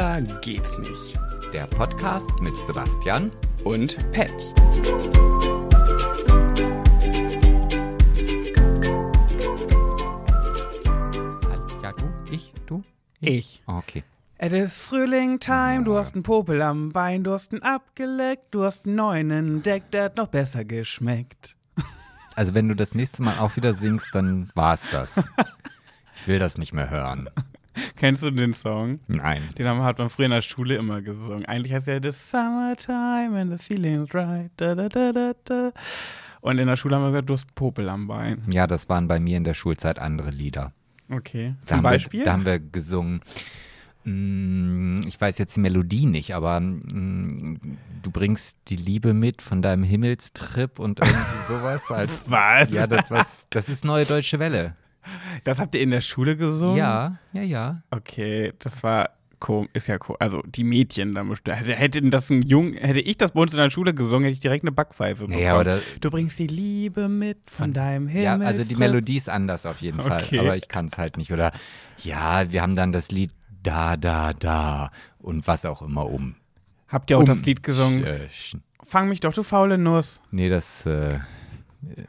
Schwuler geht's nicht. Der Podcast mit Sebastian Und Pet. Ja, du? Ich? Du? Ich. Oh, okay. Es ist Frühling Time, du hast einen Popel am Bein, du hast ihn abgeleckt, du hast einen neuen entdeckt, der hat noch besser geschmeckt. Also wenn du das nächste Mal auch wieder singst, dann war's das. Ich will das nicht mehr hören. Kennst du den Song? Nein. Den haben- hat man früher in der Schule immer gesungen. Eigentlich heißt er The Summertime and the feeling's right. Da, da, da, da, da. Und in der Schule haben wir gesagt, du hast Popel am Bein. Ja, das waren bei mir in der Schulzeit andere Lieder. Okay. Da Zum Beispiel? Wir, da haben wir gesungen. mm, Ich weiß jetzt die Melodie nicht, aber mm, du bringst die Liebe mit von deinem Himmelstrip und irgendwie sowas. Als, Was? ja, das, was, das ist neue deutsche Welle. Das habt ihr in der Schule gesungen? Ja, ja, ja. Okay, das war komisch, ist ja komisch. Also die Mädchen da hätte, das ein Jung, hätte ich das bei uns in der Schule gesungen, hätte ich direkt eine Backpfeife bekommen. Naja, oder du bringst die Liebe mit von deinem Himmel. Ja, also die Melodie ist anders auf jeden Fall, Okay. aber ich kann es halt nicht. Oder ja, wir haben dann das Lied Da, Da, Da und was auch immer um. Habt ihr auch um das Lied gesungen? Sch- Fang mich doch, du faule Nuss. Nee, das äh,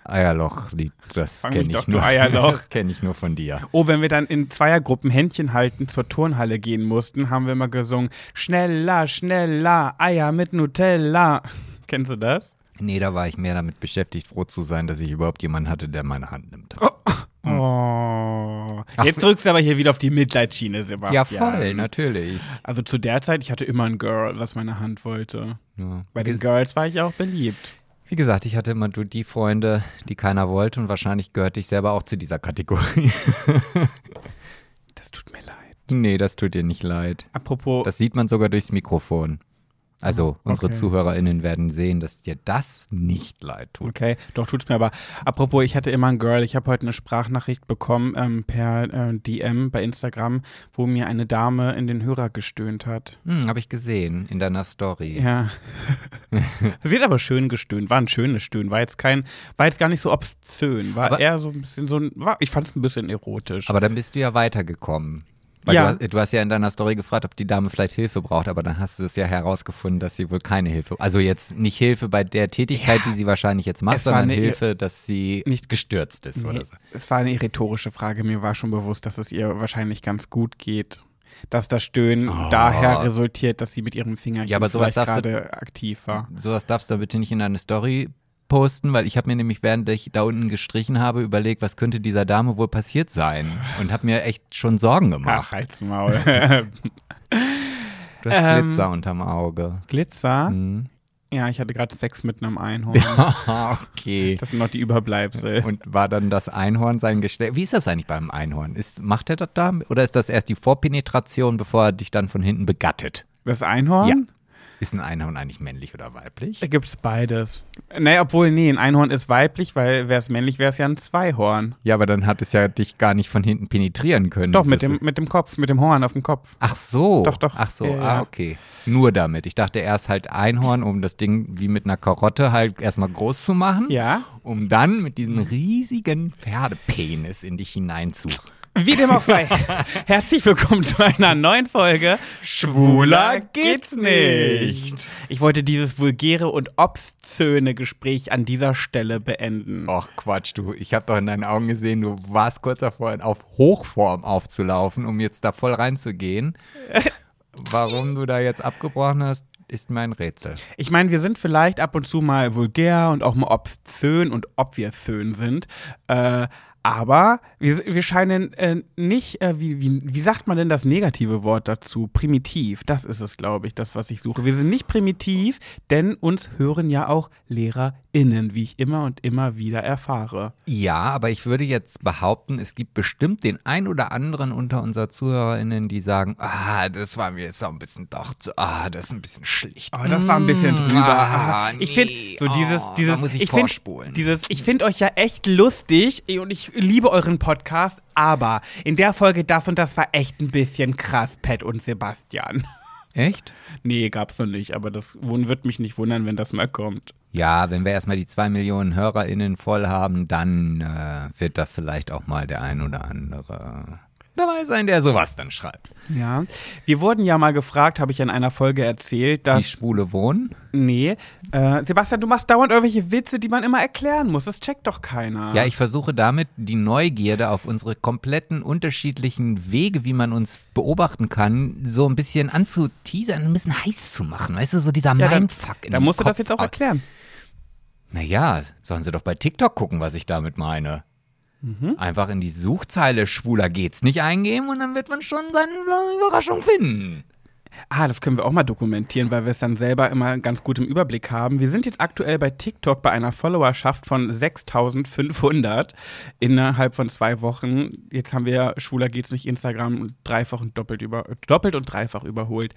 Eierloch-Lied, das kenne ich doch, nur. Eierloch. Das kenne ich nur von dir. Oh, wenn wir dann in Zweiergruppen Händchen halten zur Turnhalle gehen mussten, haben wir immer gesungen, schneller, schneller, Eier mit Nutella. Kennst du das? Nee, da war ich mehr damit beschäftigt, froh zu sein, dass ich überhaupt jemanden hatte, der meine Hand nimmt. Oh. Jetzt drückst du aber hier wieder auf die Mitleidsschiene, Sebastian. Ja, voll, natürlich. Also zu der Zeit, ich hatte immer ein Girl, was meine Hand wollte. Ja. Bei den Girls war ich auch beliebt. Wie gesagt, ich hatte immer nur die Freunde, die keiner wollte und wahrscheinlich gehörte ich selber auch zu dieser Kategorie. Das tut mir leid. nee, das tut dir nicht leid. Apropos, Das sieht man sogar durchs Mikrofon. Also unsere okay. ZuhörerInnen werden sehen, dass dir das nicht leid tut. okay, doch tut's mir aber. Apropos, ich hatte immer ein Girl. Ich habe heute eine Sprachnachricht bekommen ähm, per äh, DM bei Instagram, wo mir eine Dame in den Hörer gestöhnt hat. Hm, Habe ich gesehen in deiner Story. Ja. Sie hat aber schön gestöhnt, war ein schönes Stöhnen, war jetzt kein, war jetzt gar nicht so obszön, war Aber- eher so ein bisschen so ein, war, ich fand es ein bisschen erotisch. Aber dann bist du ja weitergekommen. Weil Ja. du, hast, du hast ja in deiner Story gefragt, ob die Dame vielleicht Hilfe braucht, aber dann hast du es ja herausgefunden, dass sie wohl keine Hilfe, also jetzt nicht Hilfe bei der Tätigkeit, die sie wahrscheinlich jetzt macht, sondern eine- Hilfe, dass sie Nicht- gestürzt ist oder so. Es war eine rhetorische Frage. Mir war schon bewusst, dass es ihr wahrscheinlich ganz gut geht. Dass das Stöhnen Oh. daher resultiert, dass sie mit ihrem Fingerchen Ja, aber sowas vielleicht darfst du- gerade aktiv war. Sowas darfst du bitte nicht in deine Story posten, weil ich habe mir nämlich, während ich da unten gestrichen habe, überlegt, was könnte dieser Dame wohl passiert sein und habe mir echt schon Sorgen Ach, gemacht. halt's Maul. Du hast Ähm, Glitzer unterm Auge. Glitzer? Hm. Ja, ich hatte gerade Sex mit einem Einhorn. okay. Das sind noch die Überbleibsel. Und war dann das Einhorn sein Gestell? Wie ist das eigentlich beim Einhorn? Ist, macht er das da? Oder ist das erst die Vorpenetration, bevor er dich dann von hinten begattet? Das Einhorn? Ja. Ist ein Einhorn eigentlich männlich oder weiblich? Da gibt's beides. Nee, obwohl, nee, ein Einhorn ist weiblich, weil wäre es männlich, wäre es ja ein Zweihorn. Ja, aber dann hat es ja dich gar nicht von hinten penetrieren können. Doch, Das mit dem, mit dem Kopf, mit dem Horn auf dem Kopf. Ach so. Doch, doch. Ach so, Ja, ah, okay. Nur damit. Ich dachte erst halt Einhorn, um das Ding wie mit einer Karotte halt erstmal groß zu machen. Ja. Um dann mit diesem riesigen Pferdepenis in dich hinein zu. Wie dem auch sei. Herzlich willkommen zu einer neuen Folge Schwuler geht's nicht. Ich wollte dieses vulgäre und obszöne Gespräch an dieser Stelle beenden. Och Quatsch, du. Ich habe doch in deinen Augen gesehen, du warst kurz davor, auf Hochform aufzulaufen, um jetzt da voll reinzugehen. Warum du da jetzt abgebrochen hast, ist mein Rätsel. Ich meine, wir sind vielleicht ab und zu mal vulgär und auch mal obszön und ob wir schön sind. Äh, aber wir, wir scheinen äh, nicht, äh, wie, wie, wie sagt man denn das negative Wort dazu? Primitiv. Das ist es, glaube ich, das, was ich suche. Wir sind nicht primitiv, denn uns hören ja auch LehrerInnen, wie ich immer und immer wieder erfahre. Ja, aber ich würde jetzt behaupten, es gibt bestimmt den ein oder anderen unter unserer ZuhörerInnen, die sagen, ah, das war mir jetzt auch ein bisschen doch zu, ah, das ist ein bisschen schlicht. Aber das war ein bisschen Mm, drüber. ah, Ah, ich nee, finde so dieses, oh, dieses, ich, ich finde dieses, ich finde euch ja echt lustig und ich liebe euren Podcast, aber in der Folge das und das war echt ein bisschen krass, Pat und Sebastian. Echt? Nee, gab's noch nicht, aber das wird mich nicht wundern, wenn das mal kommt. Ja, wenn wir erstmal die zwei Millionen HörerInnen voll haben, dann äh, wird da vielleicht auch mal der ein oder andere dabei sein, der sowas dann schreibt. Ja. Wir wurden ja mal gefragt, habe ich in einer Folge erzählt, Die dass. Schwule wohnen? Nee. Äh, Sebastian, du machst dauernd irgendwelche Witze, die man immer erklären muss. Das checkt doch keiner. Ja, ich versuche damit die Neugierde auf unsere kompletten unterschiedlichen Wege, wie man uns beobachten kann, so ein bisschen anzuteasern, ein bisschen heiß zu machen. Weißt du, so dieser Ja, dann- Mindfuck in Da musst du das Kopf. jetzt auch erklären. Naja, sollen sie doch bei TikTok gucken, was ich damit meine. Mhm. Einfach in die Suchzeile schwuler geht's nicht eingeben und dann wird man schon seine Überraschung finden. Ah, das können wir auch mal dokumentieren, weil wir es dann selber immer ganz gut im Überblick haben. Wir sind jetzt aktuell bei TikTok bei einer Followerschaft von 6500 innerhalb von zwei Wochen. Jetzt haben wir Schwuler geht's nicht Instagram dreifach und doppelt, über, doppelt und dreifach überholt.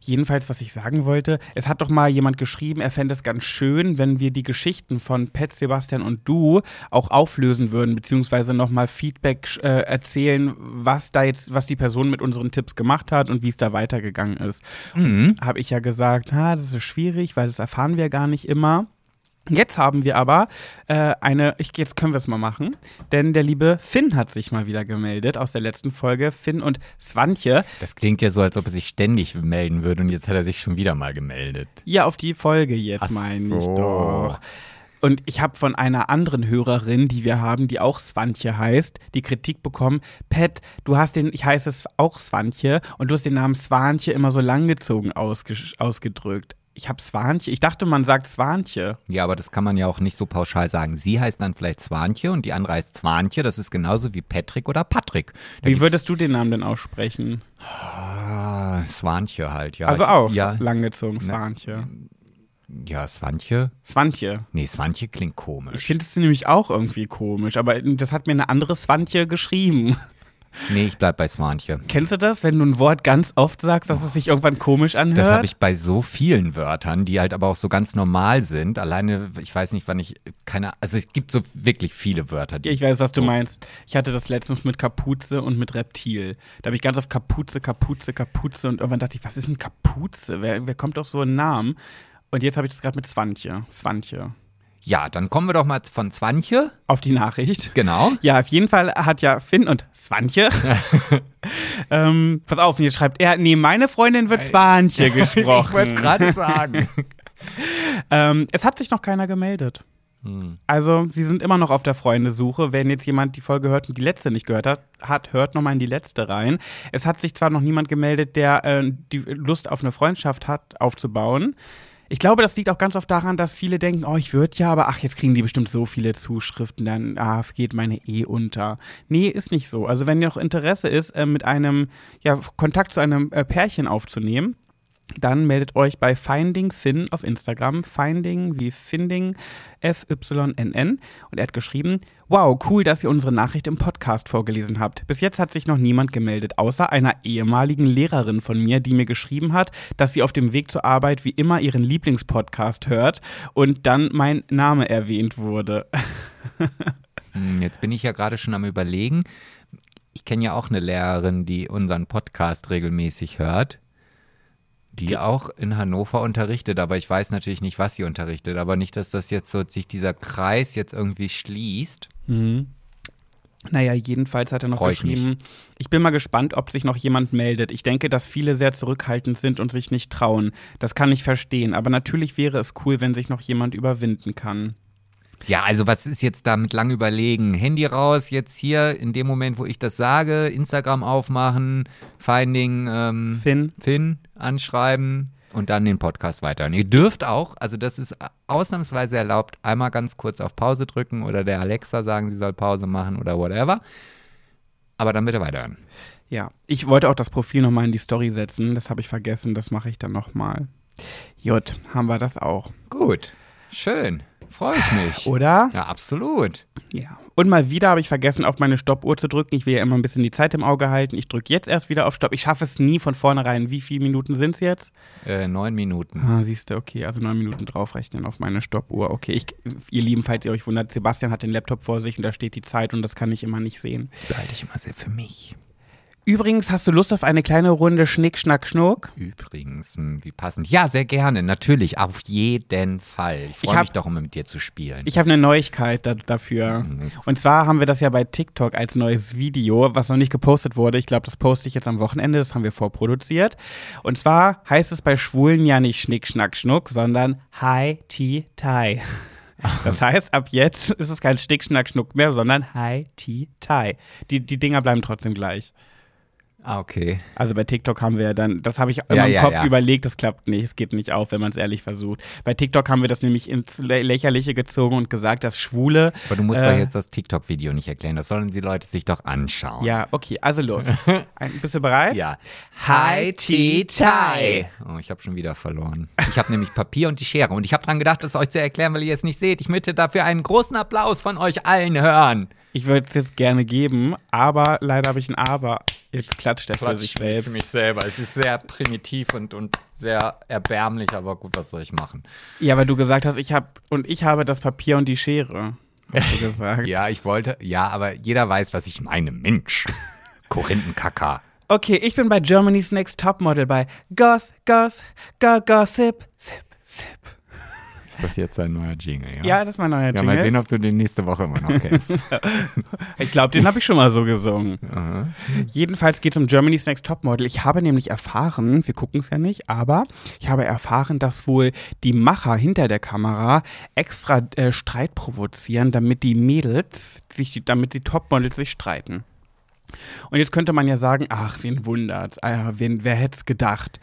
Jedenfalls, was ich sagen wollte, es hat doch mal jemand geschrieben, er fände es ganz schön, wenn wir die Geschichten von Pet, Sebastian und du auch auflösen würden, beziehungsweise nochmal Feedback äh, erzählen, was da jetzt, was die Person mit unseren Tipps gemacht hat und wie es da weitergegangen ist. Mhm. Habe ich ja gesagt, ha, das ist schwierig, weil das erfahren wir gar nicht immer. Jetzt haben wir aber äh, eine, ich, jetzt können wir es mal machen, denn der liebe Finn hat sich mal wieder gemeldet aus der letzten Folge. Finn und Swantje. Das klingt ja so, als ob er sich ständig melden würde und jetzt hat er sich schon wieder mal gemeldet. Ja, auf die Folge jetzt, Ach meine ich so. doch. Und ich habe von einer anderen Hörerin, die wir haben, die auch Swantje heißt, die Kritik bekommen, Pet, du hast den, ich heiße es auch Swantje und du hast den Namen Swantje immer so langgezogen ausge- ausgedrückt. Ich habe Swantje, ich dachte, man sagt Swantje. Ja, aber das kann man ja auch nicht so pauschal sagen. Sie heißt dann vielleicht Zwanche und die andere heißt Zwanche. Das ist genauso wie Patrick oder Patrick. Da Wie würdest du den Namen denn aussprechen? Ah, Zwanche halt, ja. also Ich- auch Ja, langgezogen, Swantje. ja Zwanche. Swantje. Nee, Zwanche klingt Ich komisch. finde es nämlich auch irgendwie komisch, aber das hat mir eine andere Swantje geschrieben. Nee, ich bleib bei Zwanche. Kennst du das, wenn du ein Wort ganz oft sagst, dass es sich irgendwann komisch anhört? Das habe ich bei so vielen Wörtern, die halt aber auch so ganz normal sind. Alleine, ich weiß nicht, wann ich keine, also es gibt so wirklich viele Wörter, die ich weiß, was du meinst. Ich hatte das letztens mit Kapuze und mit Reptil. Da habe ich ganz oft Kapuze, Kapuze, Kapuze und irgendwann dachte ich, was ist denn Kapuze? Wer, wer kommt auf so einen Namen? Und jetzt habe ich das gerade mit Swantje. Swantje. Ja, dann kommen wir doch mal von Zwanche. Auf die Nachricht. Genau. Ja, auf jeden Fall hat ja Finn und Swantje. ähm, pass auf, und jetzt schreibt er, nee, meine Freundin wird Swantje gesprochen. Ich wollte es gerade sagen. Ähm, es hat sich noch keiner gemeldet. Hm. Also, sie sind immer noch auf der Freundesuche. Wenn jetzt jemand die Folge hört und die letzte nicht gehört hat, hat hört nochmal in die letzte rein. Es hat sich zwar noch niemand gemeldet, der äh, die Lust auf eine Freundschaft hat, aufzubauen. Ich glaube, das liegt auch ganz oft daran, dass viele denken, oh, ich würde ja, aber ach, jetzt kriegen die bestimmt so viele Zuschriften, dann ah, geht meine eh unter. Nee, ist nicht so. Also, wenn noch Interesse ist, äh, mit einem, ja, Kontakt zu einem äh, Pärchen aufzunehmen, dann meldet euch bei Finding Finn auf Instagram. Finding wie Finding F-Y-N-N. Und er hat geschrieben: Wow, cool, dass ihr unsere Nachricht im Podcast vorgelesen habt. Bis jetzt hat sich noch niemand gemeldet, außer einer ehemaligen Lehrerin von mir, die mir geschrieben hat, dass sie auf dem Weg zur Arbeit wie immer ihren Lieblingspodcast hört und dann mein Name erwähnt wurde. Hm, Jetzt bin ich ja gerade schon am Überlegen. Ich kenne ja auch eine Lehrerin, die unseren Podcast regelmäßig hört, die auch in Hannover unterrichtet, aber ich weiß natürlich nicht, was sie unterrichtet, aber nicht, dass das jetzt so sich dieser Kreis jetzt irgendwie schließt. Naja, jedenfalls hat er noch Freu ich geschrieben, ich bin mal gespannt, ob sich noch jemand meldet. Ich denke, dass viele sehr zurückhaltend sind und sich nicht trauen. Das kann ich verstehen, aber natürlich wäre es cool, wenn sich noch jemand überwinden kann. Ja, also was ist jetzt damit lang überlegen? Handy raus, jetzt hier in dem Moment, wo ich das sage, Instagram aufmachen, Finding ähm, Finn, Finn anschreiben und dann den Podcast weiterhören. Ihr dürft auch, also das ist ausnahmsweise erlaubt, einmal ganz kurz auf Pause drücken oder der Alexa sagen, sie soll Pause machen oder whatever. Aber dann bitte weiterhören. ja, ich wollte auch das Profil nochmal in die Story setzen. Das habe ich vergessen, das mache ich dann nochmal. Jut, haben wir das auch. Gut, schön, freue ich mich. Oder? Ja, absolut. Ja. Und mal wieder habe ich vergessen, auf meine Stoppuhr zu drücken. Ich will ja immer ein bisschen die Zeit im Auge halten. Ich drücke jetzt erst wieder auf Stopp. Ich schaffe es nie von vornherein. Wie viele Minuten sind es jetzt? Äh, neun Minuten. Ah, siehst du, okay, also neun Minuten draufrechnen auf meine Stoppuhr. Okay, ich, ihr Lieben, falls ihr euch wundert, Sebastian hat den Laptop vor sich und da steht die Zeit und das kann ich immer nicht sehen. Behalte ich immer sehr für mich. Übrigens, hast du Lust auf eine kleine Runde Schnick, Schnack, Schnuck? Übrigens, hm, wie passend. Ja, sehr gerne, natürlich, auf jeden Fall. Ich freue mich doch immer mit dir zu spielen. Ich habe eine Neuigkeit da, dafür. Mhm. Und zwar haben wir das ja bei TikTok als neues Video, was noch nicht gepostet wurde. Ich glaube, das poste ich jetzt am Wochenende. Das haben wir vorproduziert. Und zwar heißt es bei Schwulen ja nicht Schnick, Schnack, Schnuck, sondern Hi, Ti, Tai. Das heißt, ab jetzt ist es kein Schnick, Schnack, Schnuck mehr, sondern Hi, Ti, Tai. Die, die Dinger bleiben trotzdem gleich. Ah, okay. Also bei TikTok haben wir ja dann, das habe ich immer Ja, im ja, Kopf ja. überlegt, das klappt nicht, es geht nicht auf, wenn man es ehrlich versucht. Bei TikTok haben wir das nämlich ins Lä- Lächerliche gezogen und gesagt, dass Schwule. Aber du musst Äh, doch jetzt das TikTok-Video nicht erklären. Das sollen die Leute sich doch anschauen. Ja, okay, also los. Ein, bist du bereit? Ja. Hi, Ti, Tai. Oh, ich habe schon wieder verloren. Ich habe nämlich Papier und die Schere und ich habe dran gedacht, das euch zu erklären, weil ihr es nicht seht. Ich möchte dafür einen großen Applaus von euch allen hören. Ich würde es jetzt gerne geben, aber leider habe ich ein Aber. Jetzt klatscht er für sich selbst. Für mich selber. Es ist sehr primitiv und, und sehr erbärmlich, aber gut, was soll ich machen? Ja, weil du gesagt hast, ich habe und ich habe das Papier und die Schere. Hast du gesagt. Ja, ich wollte, ja, aber jeder weiß, was ich meine. Mensch. Korinthenkacker. Okay, ich bin bei Germany's Next Topmodel bei Goss, Goss, Go, Gossip, Sip, Sip. Ist das jetzt ein neuer Jingle, ja? Ja, das ist mein neuer Ja, Jingle. mal sehen, ob du den nächste Woche immer noch kennst. Ich glaube, den habe ich schon mal so gesungen. Aha. Jedenfalls geht es um Germany's Next Topmodel. Ich habe nämlich erfahren, wir gucken es ja nicht, aber ich habe erfahren, dass wohl die Macher hinter der Kamera extra äh, Streit provozieren, damit die Mädels sich, damit die Topmodels sich streiten. Und jetzt könnte man ja sagen, ach, wen wundert, ah, wen, wer hätte es gedacht?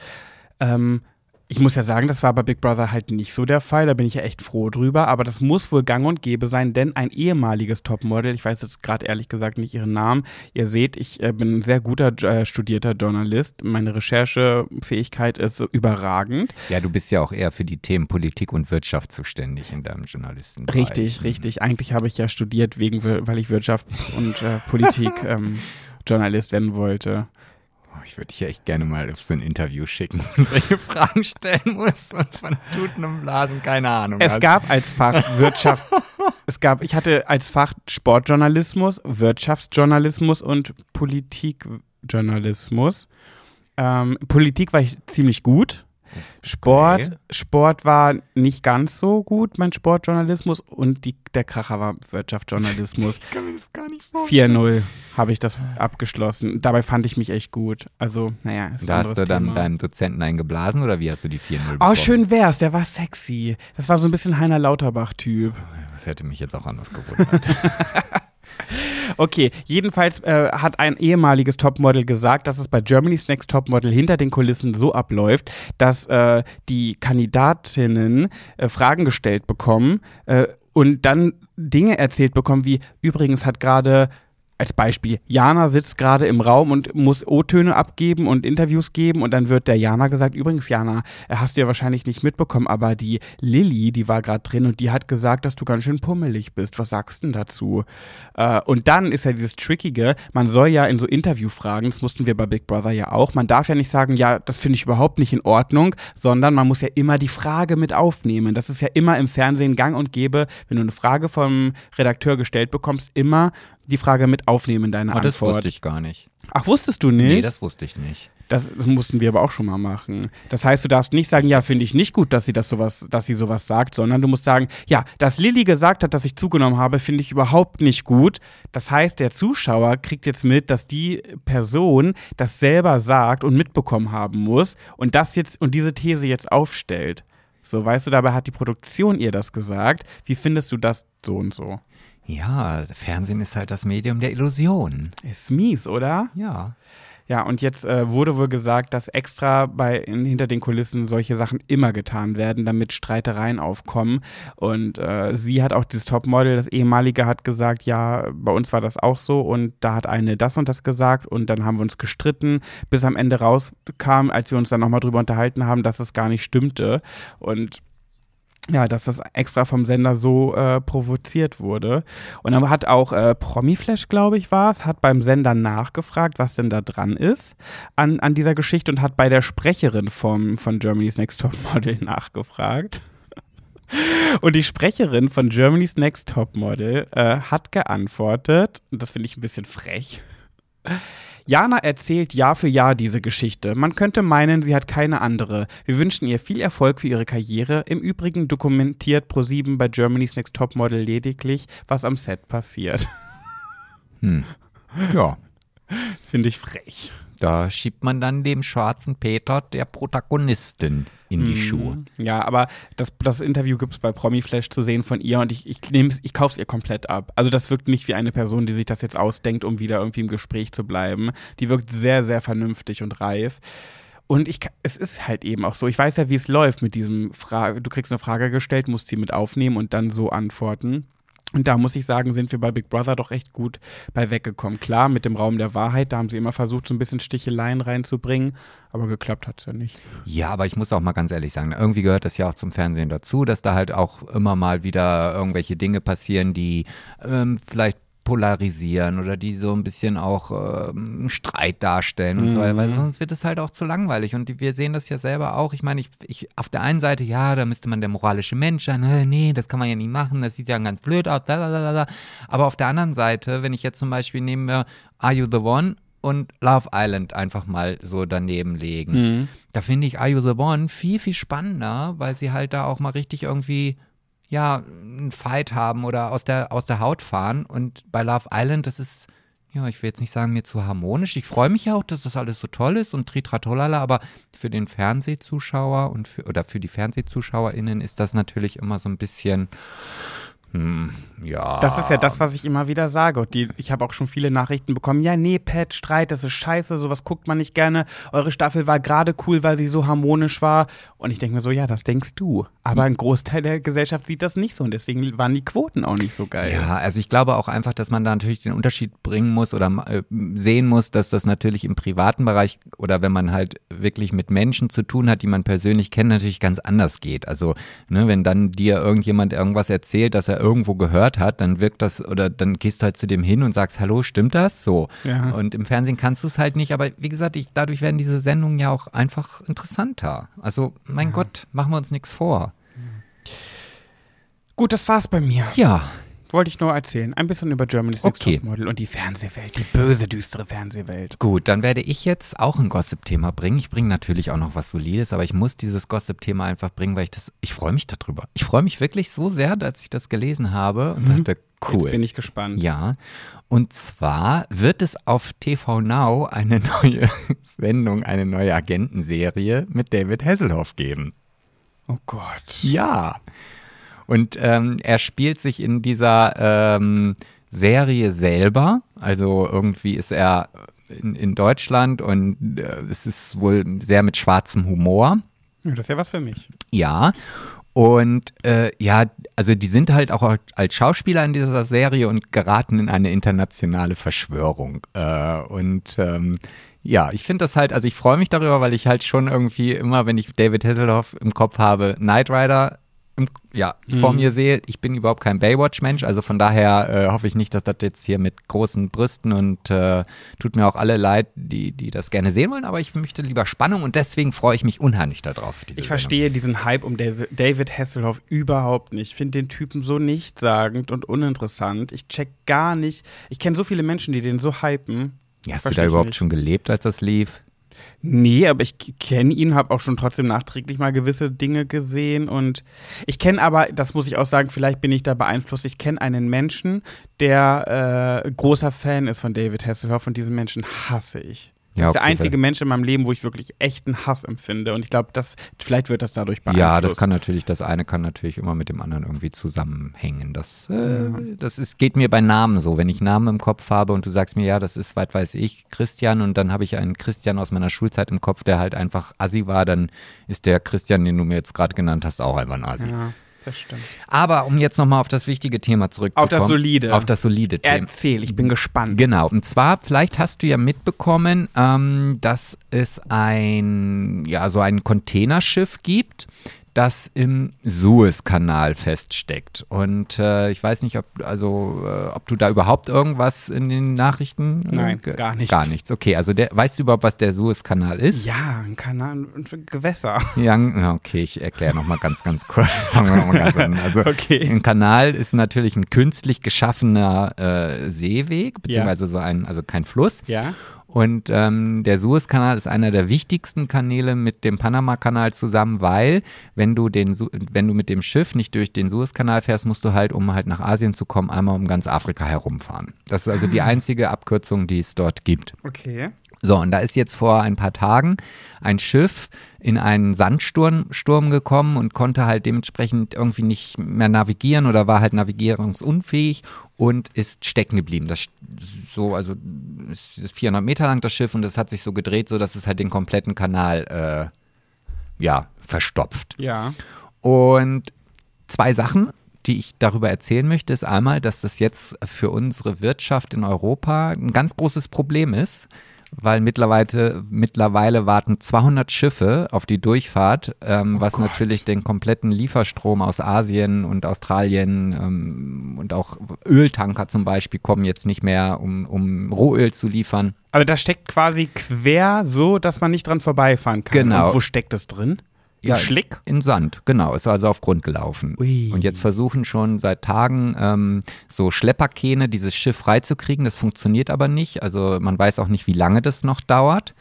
Ähm, ich muss ja sagen, das war bei Big Brother halt nicht so der Fall. Da bin ich ja echt froh drüber. Aber das muss wohl gang und gäbe sein, denn ein ehemaliges Topmodel, ich weiß jetzt gerade ehrlich gesagt nicht ihren Namen. Ihr seht, ich äh, bin ein sehr guter äh, studierter Journalist. Meine Recherchefähigkeit ist so überragend. Ja, du bist ja auch eher für die Themen Politik und Wirtschaft zuständig in deinem Journalistenbereich. Richtig, richtig. Eigentlich habe ich ja studiert, wegen, weil ich Wirtschaft und äh, Politik ähm, Journalist werden wollte. Oh, Ich würde dich ja echt gerne mal auf so ein Interview schicken und solche Fragen stellen muss und von Tuten und Blasen keine Ahnung Es hast. gab als Fach Wirtschaft, es gab, ich hatte als Fach Sportjournalismus, Wirtschaftsjournalismus und Politikjournalismus. Ähm, Politik war ich ziemlich gut. Sport, Okay. Sport war nicht ganz so gut, mein Sportjournalismus und die, der Kracher war Wirtschaftsjournalismus. Ich kann mir das gar nicht vorstellen. 4-0 habe ich das abgeschlossen. Dabei fand ich mich echt gut. Also, naja, ist Da hast du dann Thema. deinem Dozenten eingeblasen oder wie hast du die 4-0 bekommen? Oh, schön wär's, der war sexy. Das war so ein bisschen Heiner Lauterbach-Typ. Das hätte mich jetzt auch anders gewundert. Okay, jedenfalls äh, hat ein ehemaliges Topmodel gesagt, dass es bei Germany's Next Topmodel hinter den Kulissen so abläuft, dass äh, die Kandidatinnen äh, Fragen gestellt bekommen äh, und dann Dinge erzählt bekommen, wie übrigens hat gerade als Beispiel, Jana sitzt gerade im Raum und muss O-Töne abgeben und Interviews geben und dann wird der Jana gesagt, übrigens Jana, äh, hast du ja wahrscheinlich nicht mitbekommen, aber die Lilly, die war gerade drin und die hat gesagt, dass du ganz schön pummelig bist. Was sagst du denn dazu? Äh, und dann ist ja dieses Trickige, man soll ja in so Interviewfragen, das mussten wir bei Big Brother ja auch, man darf ja nicht sagen, ja, das finde ich überhaupt nicht in Ordnung, sondern man muss ja immer die Frage mit aufnehmen. Das ist ja immer im Fernsehen gang und gäbe, wenn du eine Frage vom Redakteur gestellt bekommst, immer die Frage mit aufnehmen in deine Oh, das Antwort. wusste ich gar nicht. Ach, wusstest du nicht? Nee, das wusste ich nicht. Das, das mussten wir aber auch schon mal machen. Das heißt, du darfst nicht sagen, ja, finde ich nicht gut, dass sie das sowas, dass sie sowas sagt, sondern du musst sagen, ja, dass Lilly gesagt hat, dass ich zugenommen habe, finde ich überhaupt nicht gut. Das heißt, der Zuschauer kriegt jetzt mit, dass die Person das selber sagt und mitbekommen haben muss und das jetzt und diese These jetzt aufstellt. So, weißt du, dabei hat die Produktion ihr das gesagt. Wie findest du das so und so? Ja, Fernsehen ist halt das Medium der Illusion. Ist mies, oder? Ja. Ja, und jetzt äh, wurde wohl gesagt, dass extra bei in, hinter den Kulissen solche Sachen immer getan werden, damit Streitereien aufkommen. Und äh, sie hat auch dieses Topmodel, das ehemalige, hat gesagt, ja, bei uns war das auch so und da hat eine das und das gesagt und dann haben wir uns gestritten, bis am Ende rauskam, als wir uns dann nochmal drüber unterhalten haben, dass es gar nicht stimmte. Und ja, dass das extra vom Sender so äh, provoziert wurde. Und dann hat auch äh, Promiflash, glaube ich, war es, hat beim Sender nachgefragt, was denn da dran ist an, an dieser Geschichte und hat bei der Sprecherin vom, von Germany's Next Top Model nachgefragt. Und die Sprecherin von Germany's Next Top Model äh, hat geantwortet, und das finde ich ein bisschen frech. Jana erzählt Jahr für Jahr diese Geschichte. Man könnte meinen, sie hat keine andere. Wir wünschen ihr viel Erfolg für ihre Karriere. Im Übrigen dokumentiert ProSieben bei Germany's Next Topmodel lediglich, was am Set passiert. Hm. Ja, Finde ich frech. Da schiebt man dann dem schwarzen Peter der Protagonistin in die Schuhe. Mhm. Ja, aber das, das Interview gibt es bei Promiflash zu sehen von ihr und ich, ich, ich kaufe es ihr komplett ab. Also das wirkt nicht wie eine Person, die sich das jetzt ausdenkt, um wieder irgendwie im Gespräch zu bleiben. Die wirkt sehr, sehr vernünftig und reif. Und ich, es ist halt eben auch so. Ich weiß ja, wie es läuft mit diesem Frage. Du kriegst eine Frage gestellt, musst sie mit aufnehmen und dann so antworten. Und da muss ich sagen, sind wir bei Big Brother doch echt gut bei weggekommen. Klar, mit dem Raum der Wahrheit, da haben sie immer versucht, so ein bisschen Sticheleien reinzubringen, aber geklappt hat es ja nicht. Ja, aber ich muss auch mal ganz ehrlich sagen, irgendwie gehört das ja auch zum Fernsehen dazu, dass da halt auch immer mal wieder irgendwelche Dinge passieren, die ähm, vielleicht polarisieren oder die so ein bisschen auch ähm, Streit darstellen und so weiter, weil sonst wird es halt auch zu langweilig und die, wir sehen das ja selber auch. Ich meine, ich, ich auf der einen Seite, ja, da müsste man der moralische Mensch sein, äh, nee, das kann man ja nicht machen, das sieht ja ganz blöd aus, blablabla. aber auf der anderen Seite, wenn ich jetzt zum Beispiel nehmen wir Are You the One und Love Island einfach mal so daneben legen. Da finde ich Are You the One viel, viel spannender, weil sie halt da auch mal richtig irgendwie, ja, einen Fight haben oder aus der, aus der Haut fahren. Und bei Love Island, das ist, ja, ich will jetzt nicht sagen, mir zu harmonisch. Ich freue mich ja auch, dass das alles so toll ist und tritratolala, aber für den Fernsehzuschauer und für, oder für die FernsehzuschauerInnen ist das natürlich immer so ein bisschen, hm, ja. Das ist ja das, was ich immer wieder sage. Und die, ich habe auch schon viele Nachrichten bekommen. Ja, nee, Pat, Streit, das ist scheiße, sowas guckt man nicht gerne. Eure Staffel war gerade cool, weil sie so harmonisch war. Und ich denke mir so, ja, das denkst du. Aber ein Großteil der Gesellschaft sieht das nicht so. Und deswegen waren die Quoten auch nicht so geil. Ja, also ich glaube auch einfach, dass man da natürlich den Unterschied bringen muss oder äh, sehen muss, dass das natürlich im privaten Bereich oder wenn man halt wirklich mit Menschen zu tun hat, die man persönlich kennt, natürlich ganz anders geht. Also, ne, wenn dann dir irgendjemand irgendwas erzählt, dass er irgendwo gehört hat, dann wirkt das oder dann gehst du halt zu dem hin und sagst, hallo, stimmt das? So. Ja. Und im Fernsehen kannst du es halt nicht, aber wie gesagt, ich, dadurch werden diese Sendungen ja auch einfach interessanter. Also, mein Gott, machen wir uns nichts vor. Gut, das war's bei mir. Ja, Wollte ich nur erzählen. Ein bisschen über Germany's Next Okay. Topmodel und die Fernsehwelt. Die böse, düstere Fernsehwelt. Gut, dann werde ich jetzt auch ein Gossip-Thema bringen. Ich bringe natürlich auch noch was Solides, aber ich muss dieses Gossip-Thema einfach bringen, weil ich das, ich freue mich darüber. Ich freue mich wirklich so sehr, dass ich das gelesen habe und dachte, cool. Jetzt bin ich gespannt. Ja, und zwar wird es auf TV Now eine neue Sendung, eine neue Agentenserie mit David Hasselhoff geben. Oh Gott. Ja. Und ähm, er spielt sich in dieser ähm, Serie selber. Also irgendwie ist er in, in Deutschland und äh, es ist wohl sehr mit schwarzem Humor. Ja, das ist ja was für mich. Ja. Und äh, ja, also die sind halt auch als Schauspieler in dieser Serie und geraten in eine internationale Verschwörung. Äh, und ähm, ja, ich finde das halt, also ich freue mich darüber, weil ich halt schon irgendwie immer, wenn ich David Hasselhoff im Kopf habe, Knight Rider im, ja, vor mir sehe, ich bin überhaupt kein Baywatch-Mensch, also von daher äh, hoffe ich nicht, dass das jetzt hier mit großen Brüsten und äh, tut mir auch alle leid, die, die das gerne sehen wollen, aber ich möchte lieber Spannung und deswegen freue ich mich unheimlich darauf. Ich Sendung. verstehe diesen Hype um David Hasselhoff überhaupt nicht. Ich finde den Typen so nichtssagend und uninteressant. Ich check gar nicht. Ich kenne so viele Menschen, die den so hypen. Ja, hast du da überhaupt nicht. schon gelebt, als das lief? Nee, aber ich kenne ihn, habe auch schon trotzdem nachträglich mal gewisse Dinge gesehen und ich kenne aber, das muss ich auch sagen, vielleicht bin ich da beeinflusst, ich kenne einen Menschen, der äh, großer Fan ist von David Hasselhoff und diesen Menschen hasse ich. Das Ja, ist der einzige Mensch in meinem Leben, wo ich wirklich echten Hass empfinde und ich glaube, das vielleicht wird das dadurch beeinflusst. Ja, das kann natürlich, das eine kann natürlich immer mit dem anderen irgendwie zusammenhängen. Das, äh, das ist, geht mir bei Namen so. Wenn ich Namen im Kopf habe und du sagst mir, ja, das ist, weit weiß ich, Christian und dann habe ich einen Christian aus meiner Schulzeit im Kopf, der halt einfach Assi war, dann ist der Christian, den du mir jetzt gerade genannt hast, auch einfach ein Assi. Ja, das stimmt. Aber um jetzt nochmal auf das wichtige Thema zurückzukommen. Auf das Solide. Auf das solide Thema. Erzähl, ich bin gespannt. Genau, und zwar, vielleicht hast du ja mitbekommen, ähm, dass es ein, ja, so ein Containerschiff gibt, das im Suezkanal feststeckt. Und äh, ich weiß nicht, ob, also, äh, ob du da überhaupt irgendwas in den Nachrichten. Nein, äh, gar nichts. Gar nichts. Okay, also der, weißt du überhaupt, was der Suezkanal ist? Ja, ein Kanal und Gewässer. Ja, ja, okay, ich erkläre nochmal ganz, ganz kurz. Also Okay. ein Kanal ist natürlich ein künstlich geschaffener äh, Seeweg, beziehungsweise so ein, also kein Fluss. Ja. Und ähm, der Suezkanal ist einer der wichtigsten Kanäle mit dem Panama-Kanal zusammen, weil wenn du den, Su- wenn du mit dem Schiff nicht durch den Suezkanal fährst, musst du halt, um halt nach Asien zu kommen, einmal um ganz Afrika herumfahren. Das ist also die einzige Abkürzung, die es dort gibt. Okay. So, und da ist jetzt vor ein paar Tagen ein Schiff in einen Sandsturm Sturm gekommen und konnte halt dementsprechend irgendwie nicht mehr navigieren oder war halt navigierungsunfähig und ist stecken geblieben. Das so, also es ist 400 Meter lang das Schiff und das hat sich so gedreht, so dass es halt den kompletten Kanal äh, ja verstopft. Ja. Und zwei Sachen, die ich darüber erzählen möchte, ist einmal, dass das jetzt für unsere Wirtschaft in Europa ein ganz großes Problem ist, weil mittlerweile, mittlerweile warten 200 Schiffe auf die Durchfahrt, ähm, was Gott. natürlich den kompletten Lieferstrom aus Asien und Australien ähm, und auch Öltanker zum Beispiel kommen jetzt nicht mehr, um, um Rohöl zu liefern. Also das steckt quasi quer so, dass man nicht dran vorbeifahren kann. Genau. Und wo steckt es drin? Im Schlick? In Sand, genau. Ist also auf Grund gelaufen. Ui. Und jetzt versuchen schon seit Tagen ähm, so Schlepperkähne dieses Schiff freizukriegen. Das funktioniert aber nicht. Also man weiß auch nicht, wie lange das noch dauert.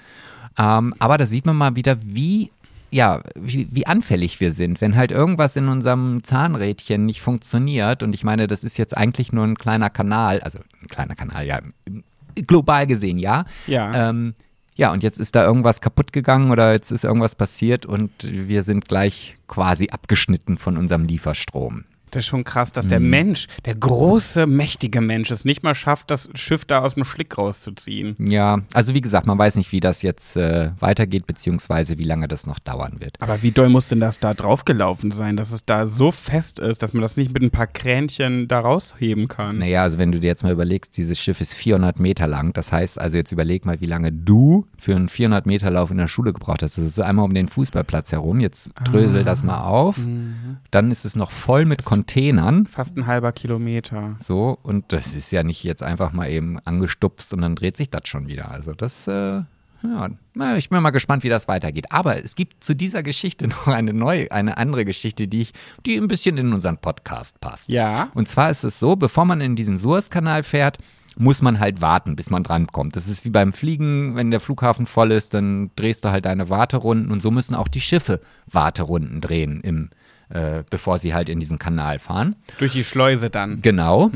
Ähm, aber da sieht man mal wieder, wie ja, wie, wie anfällig wir sind, wenn halt irgendwas in unserem Zahnrädchen nicht funktioniert. Und ich meine, das ist jetzt eigentlich nur ein kleiner Kanal, also ein kleiner Kanal, ja, global gesehen, ja. Ja. Ähm, ja, und jetzt ist da irgendwas kaputt gegangen oder jetzt ist irgendwas passiert und wir sind gleich quasi abgeschnitten von unserem Lieferstrom. Das ist schon krass, dass Mhm. der Mensch, der große, mächtige Mensch, es nicht mal schafft, das Schiff da aus dem Schlick rauszuziehen. Ja, also wie gesagt, man weiß nicht, wie das jetzt äh, weitergeht, beziehungsweise wie lange das noch dauern wird. Aber wie doll muss denn das da draufgelaufen sein, dass es da so fest ist, dass man das nicht mit ein paar Kränchen da rausheben kann? Naja, also wenn du dir jetzt mal überlegst, dieses Schiff ist 400 Meter lang. Das heißt, also jetzt überleg mal, wie lange du für einen 400 Meter Lauf in der Schule gebraucht hast. Das ist einmal um den Fußballplatz herum. Jetzt drösel das mal auf. Dann ist es noch voll mit Containern. Fast ein halber Kilometer. So, und das ist ja nicht jetzt einfach mal eben angestupst und dann dreht sich das schon wieder. Also das, äh, ja, na, ich bin mal gespannt, wie das weitergeht. Aber es gibt zu dieser Geschichte noch eine neue, eine andere Geschichte, die ich, die ein bisschen in unseren Podcast passt. Ja. Und zwar ist es so, bevor man in diesen Suezkanal fährt, muss man halt warten, bis man drankommt. Das ist wie beim Fliegen, wenn der Flughafen voll ist, dann drehst du halt deine Warterunden und so müssen auch die Schiffe Warterunden drehen, im, äh, bevor sie halt in diesen Kanal fahren. Durch die Schleuse dann. Genau.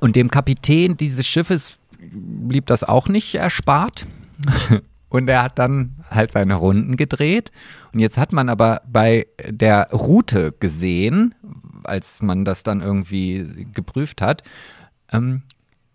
Und dem Kapitän dieses Schiffes blieb das auch nicht erspart. Und er hat dann halt seine Runden gedreht. Und jetzt hat man aber bei der Route gesehen, als man das dann irgendwie geprüft hat, ähm,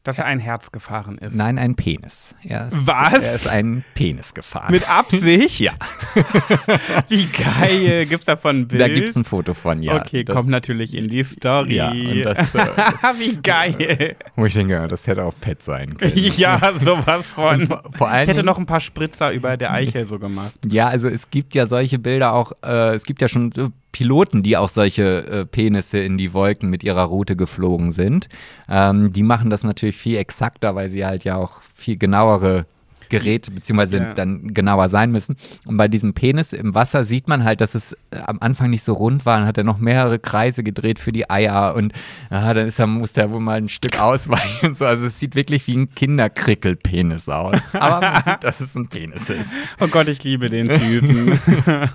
Dass er ein Herz gefahren ist. nein, ein Penis. Er ist, Was? Er ist ein Penis gefahren. Mit Absicht? Ja. Wie geil. Gibt's davon ein Bild? da gibt es ein Foto von, ja. okay, das, kommt natürlich in die Story. Ja, das, äh, Wie geil. Wo ich denke, das hätte auch Pet sein können. ja, sowas von. Vor- vor allen ich hätte noch ein paar Spritzer über der Eichel so gemacht. Ja, also es gibt ja solche Bilder auch, äh, es gibt ja schon Piloten, die auch solche äh, Penisse in die Wolken mit ihrer Route geflogen sind. Ähm, die machen das natürlich viel exakter, weil sie halt ja auch viel genauere Geräte beziehungsweise Ja. dann genauer sein müssen. Und bei diesem Penis im Wasser sieht man halt, dass es äh, am Anfang nicht so rund war. Dann hat er noch mehrere Kreise gedreht für die Eier und ja, dann ist er, muss der wohl mal ein Stück ausweichen und so. Also es sieht wirklich wie ein Kinderkrickelpenis aus. Aber man sieht, dass es ein Penis ist. Oh Gott, ich liebe den Typen.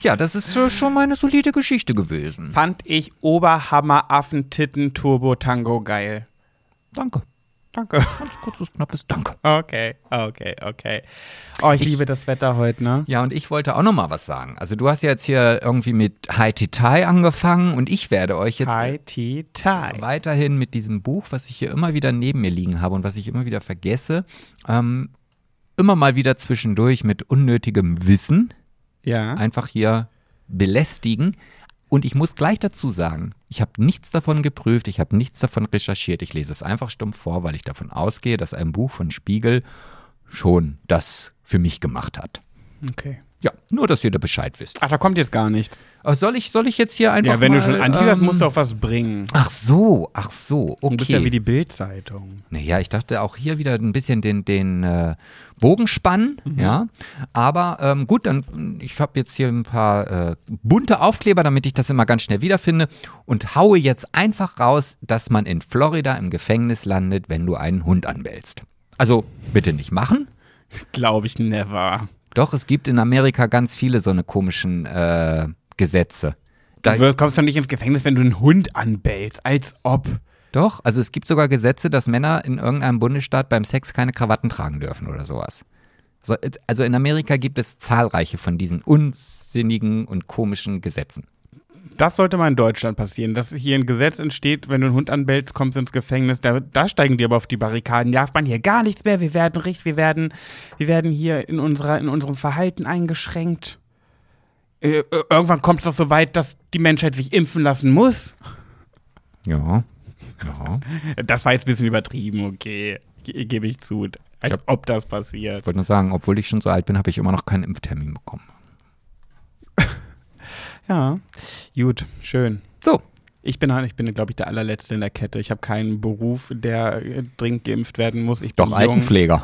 Ja, das ist äh, schon mal eine solide Geschichte gewesen. Fand ich Oberhammer Affentitten Turbo Tango geil. Danke. Danke. Ganz kurzes, knappes Danke. Okay, okay, okay. Oh, ich, liebe das Wetter heute, ne? Ja, und ich wollte auch noch mal was sagen. Also du hast ja jetzt hier irgendwie mit High Tai angefangen und ich werde euch jetzt Hi, Tea, Tai. weiterhin mit diesem Buch, was ich hier immer wieder neben mir liegen habe und was ich immer wieder vergesse, ähm, immer mal wieder zwischendurch mit unnötigem Wissen Ja. einfach hier belästigen. Und ich muss gleich dazu sagen, ich habe nichts davon geprüft, ich habe nichts davon recherchiert. Ich lese es einfach stumpf vor, weil ich davon ausgehe, dass ein Buch von Spiegel schon das für mich gemacht hat. Okay. Ja, nur, dass ihr da Bescheid wisst. Ach, da kommt jetzt gar nichts. Soll ich, soll ich jetzt hier einfach Ja, wenn mal, du schon anteaserst, ähm, musst du auch was bringen. Ach so, ach so, okay. Du bist ja wie die Bild-Zeitung. Naja, ich dachte auch hier wieder ein bisschen den, den äh, Bogen spannen, ja. Aber ähm, gut, dann ich habe jetzt hier ein paar äh, bunte Aufkleber, damit ich das immer ganz schnell wiederfinde und haue jetzt einfach raus, dass man in Florida im Gefängnis landet, wenn du einen Hund anbellst. Also bitte nicht machen. Glaube ich never. Doch, es gibt in Amerika ganz viele so eine komischen äh, Gesetze. Da, Du kommst doch nicht ins Gefängnis, wenn du einen Hund anbellst. Als ob. Doch, also es gibt sogar Gesetze, dass Männer in irgendeinem Bundesstaat beim Sex keine Krawatten tragen dürfen oder sowas. So, also in Amerika gibt es zahlreiche von diesen unsinnigen und komischen Gesetzen. Das sollte mal in Deutschland passieren, dass hier ein Gesetz entsteht, wenn du einen Hund anbellst, kommst du ins Gefängnis. Da, da steigen die aber auf die Barrikaden. Darf man hier gar nichts mehr. Wir werden richtig, wir werden, wir werden hier in, unserer, in unserem Verhalten eingeschränkt. Äh, irgendwann kommt es doch so weit, dass die Menschheit sich impfen lassen muss. Ja. Ja. Das war jetzt ein bisschen übertrieben, okay. Ge Gebe ich zu. Als Ja. ob das passiert. Ich wollte nur sagen, obwohl ich schon so alt bin, habe ich immer noch keinen Impftermin bekommen. Ja, gut, schön. So. Ich bin, halt- ich bin glaube ich, der allerletzte in der Kette. Ich habe keinen Beruf, der äh, dringend geimpft werden muss. Ich bin Doch. Altenpfleger.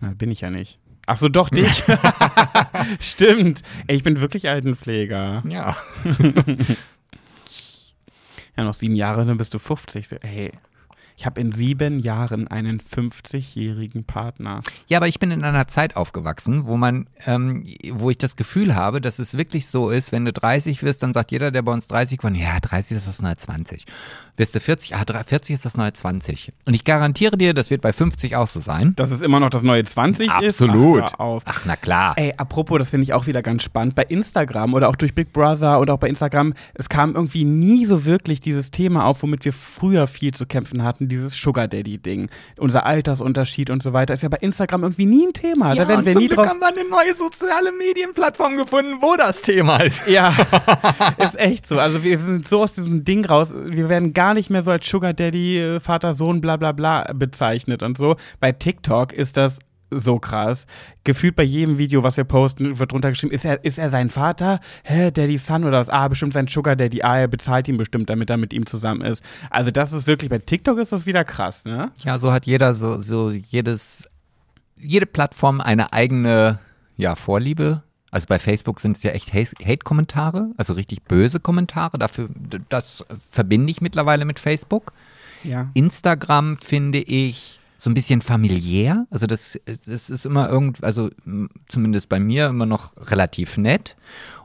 Na, bin ich ja nicht. Ach so, doch dich. Stimmt. Ey, ich bin wirklich Altenpfleger. Ja. Ja, noch sieben Jahre, dann bist du 50. So, Ey, ich habe in sieben Jahren einen 50-jährigen Partner. Ja, aber ich bin in einer Zeit aufgewachsen, wo man, ähm, wo ich das Gefühl habe, dass es wirklich so ist, wenn du 30 wirst, dann sagt jeder, der bei uns 30 war, ja, 30 ist das neue 20. Wirst du 40, ah, 40 ist das neue 20. Und ich garantiere dir, das wird bei 50 auch so sein. Dass es immer noch das neue 20 ist? Absolut. Ach. Ach, na klar. Ey, apropos, das finde ich auch wieder ganz spannend. Bei Instagram oder auch durch Big Brother oder auch bei Instagram, es kam irgendwie nie so wirklich dieses Thema auf, womit wir früher viel zu kämpfen hatten, dieses Sugar Daddy-Ding. Unser Altersunterschied und so weiter ist ja bei Instagram irgendwie nie ein Thema. da werden wir nie drauf. haben wir eine neue soziale Medienplattform gefunden, wo das Thema ist. Ja, ist echt so. Also wir sind so aus diesem Ding raus. Wir werden gar nicht mehr so als Sugar Daddy, äh, Vater, Sohn, bla bla bla bezeichnet und so. Bei TikTok ist das so krass. Gefühlt bei jedem Video, was wir posten, wird drunter geschrieben, ist er, ist er sein Vater? Hä, Daddy Son oder was? Ah, bestimmt sein Sugar Daddy. Ah, er bezahlt ihn bestimmt, damit er mit ihm zusammen ist. Also das ist wirklich, bei TikTok ist das wieder krass, ne? Ja, so hat jeder so, so jedes, jede Plattform eine eigene, ja, Vorliebe. Also bei Facebook sind es ja echt Hate- Hate-Kommentare, also richtig böse Kommentare. Dafür, das verbinde ich mittlerweile mit Facebook. Ja. Instagram finde ich so ein bisschen familiär. Also das, das ist immer irgend, also zumindest bei mir immer noch relativ nett.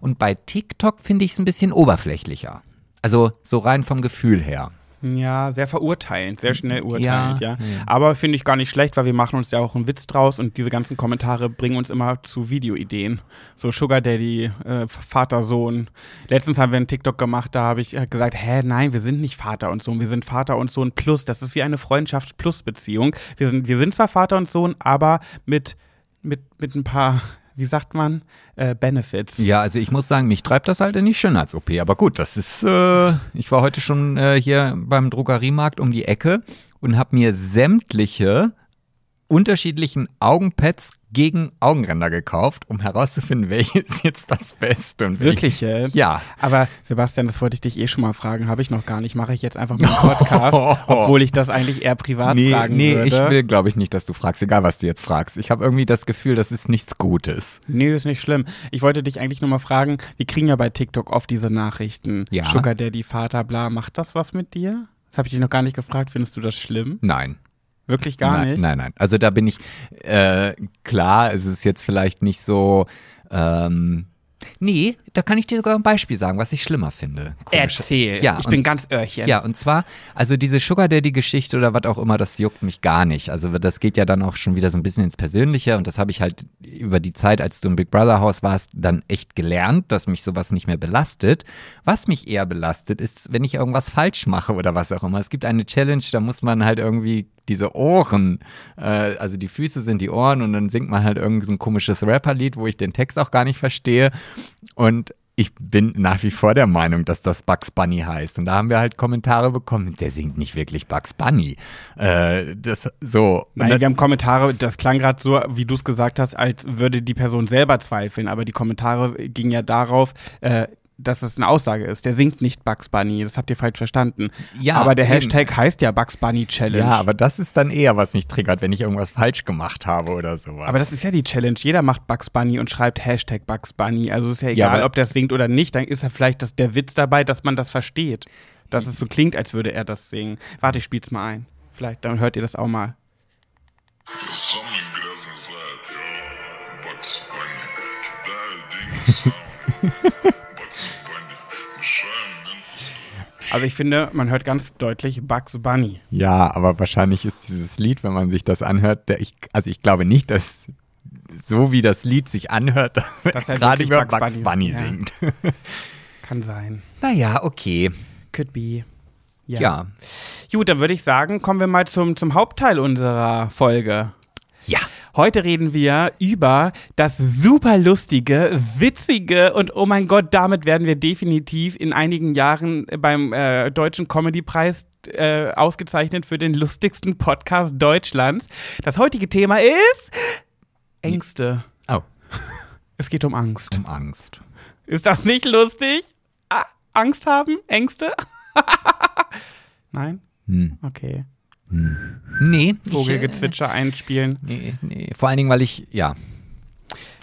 Und bei TikTok finde ich es ein bisschen oberflächlicher. Also so rein vom Gefühl her. Ja, sehr verurteilend, sehr schnell urteilend, ja. Ja, ja. Aber finde ich gar nicht schlecht, weil wir machen uns ja auch einen Witz draus und diese ganzen Kommentare bringen uns immer zu Videoideen. So Sugar Daddy, äh, Vater, Sohn. Letztens haben wir einen TikTok gemacht, da habe ich äh, gesagt, hä, nein, wir sind nicht Vater und Sohn, wir sind Vater und Sohn plus. Das ist wie eine Freundschaft-Plus-Beziehung. Wir sind, wir sind zwar Vater und Sohn, aber mit, mit, mit ein paar, wie sagt man, äh, Benefits. Ja, also ich muss sagen, mich treibt das halt in die Schönheits-OP. Aber gut, das ist, äh, ich war heute schon äh, hier beim Drogeriemarkt um die Ecke und habe mir sämtliche unterschiedlichen Augenpads gegen Augenränder gekauft, um herauszufinden, welches jetzt das Beste und welches- Wirklich jetzt? Ja. Aber Sebastian, das wollte ich dich eh schon mal fragen, habe ich noch gar nicht. Mache ich jetzt einfach mit dem Podcast, obwohl ich das eigentlich eher privat Nee, fragen nee würde. ich will, glaube ich, nicht, dass du fragst, egal was du jetzt fragst. Ich habe irgendwie das Gefühl, das ist nichts Gutes. Nee, ist nicht schlimm. Ich wollte dich eigentlich nur mal fragen, wir kriegen ja bei TikTok oft diese Nachrichten. Ja. Sugar Daddy, Vater, bla. Macht das was mit dir? Das habe ich dich noch gar nicht gefragt. Findest du das schlimm? Nein. Wirklich gar nein, nicht? Nein, nein. Also da bin ich, äh, klar, es ist jetzt vielleicht nicht so, ähm, nee, da kann ich dir sogar ein Beispiel sagen, was ich schlimmer finde. Komisch. Erzähl. Ja, ich und- bin ganz Öhrchen. Ja, und zwar, also diese Sugar Daddy-Geschichte oder was auch immer, das juckt mich gar nicht. Also das geht ja dann auch schon wieder so ein bisschen ins Persönliche und das habe ich halt über die Zeit, als du im Big Brother Haus warst, dann echt gelernt, dass mich sowas nicht mehr belastet. Was mich eher belastet, ist, wenn ich irgendwas falsch mache oder was auch immer. Es gibt eine Challenge, da muss man halt irgendwie diese Ohren, äh, also die Füße sind die Ohren und dann singt man halt irgend so ein komisches Rapperlied, wo ich den Text auch gar nicht verstehe. Und ich bin nach wie vor der Meinung, dass das Bugs Bunny heißt. Und da haben wir halt Kommentare bekommen, der singt nicht wirklich Bugs Bunny. Äh, das so. Nein, wir haben Kommentare, das klang gerade so, wie du es gesagt hast, als würde die Person selber zweifeln, aber die Kommentare gingen ja darauf, äh, dass es eine Aussage ist. Der singt nicht Bugs Bunny. Das habt ihr falsch verstanden. Ja, aber der Hashtag eben. heißt ja Bugs Bunny Challenge. Ja, aber das ist dann eher, was mich triggert, wenn ich irgendwas falsch gemacht habe oder sowas. Aber das ist ja die Challenge. Jeder macht Bugs Bunny und schreibt Hashtag Bugs Bunny. Also ist ja egal, ja, ob der singt oder nicht. Dann ist ja vielleicht das, der Witz dabei, dass man das versteht. Dass es so klingt, als würde er das singen. Warte, ich spiel's mal ein. Vielleicht, dann hört ihr das auch mal. Also ich finde, man hört ganz deutlich Bugs Bunny. Ja, aber wahrscheinlich ist dieses Lied, wenn man sich das anhört, ich, also ich glaube nicht, dass so wie das Lied sich anhört, dass er gerade über Bugs, Bugs Bunny, Bunny singt. Ja. Kann sein. Naja, okay. Could be. Ja. ja. Gut, dann würde ich sagen, kommen wir mal zum, zum Hauptteil unserer Folge. Ja. Heute reden wir über das super lustige, witzige und oh mein Gott, damit werden wir definitiv in einigen Jahren beim äh, Deutschen Comedy-Preis äh, ausgezeichnet für den lustigsten Podcast Deutschlands. Das heutige Thema ist Ängste. Oh. Es geht um Angst. Um Angst. Ist das nicht lustig? Ah, Angst haben? Ängste? Nein? Hm. Okay. Hm. Nee. Vogelgezwitscher äh, einspielen. Nee, nee. Vor allen Dingen, weil ich, ja.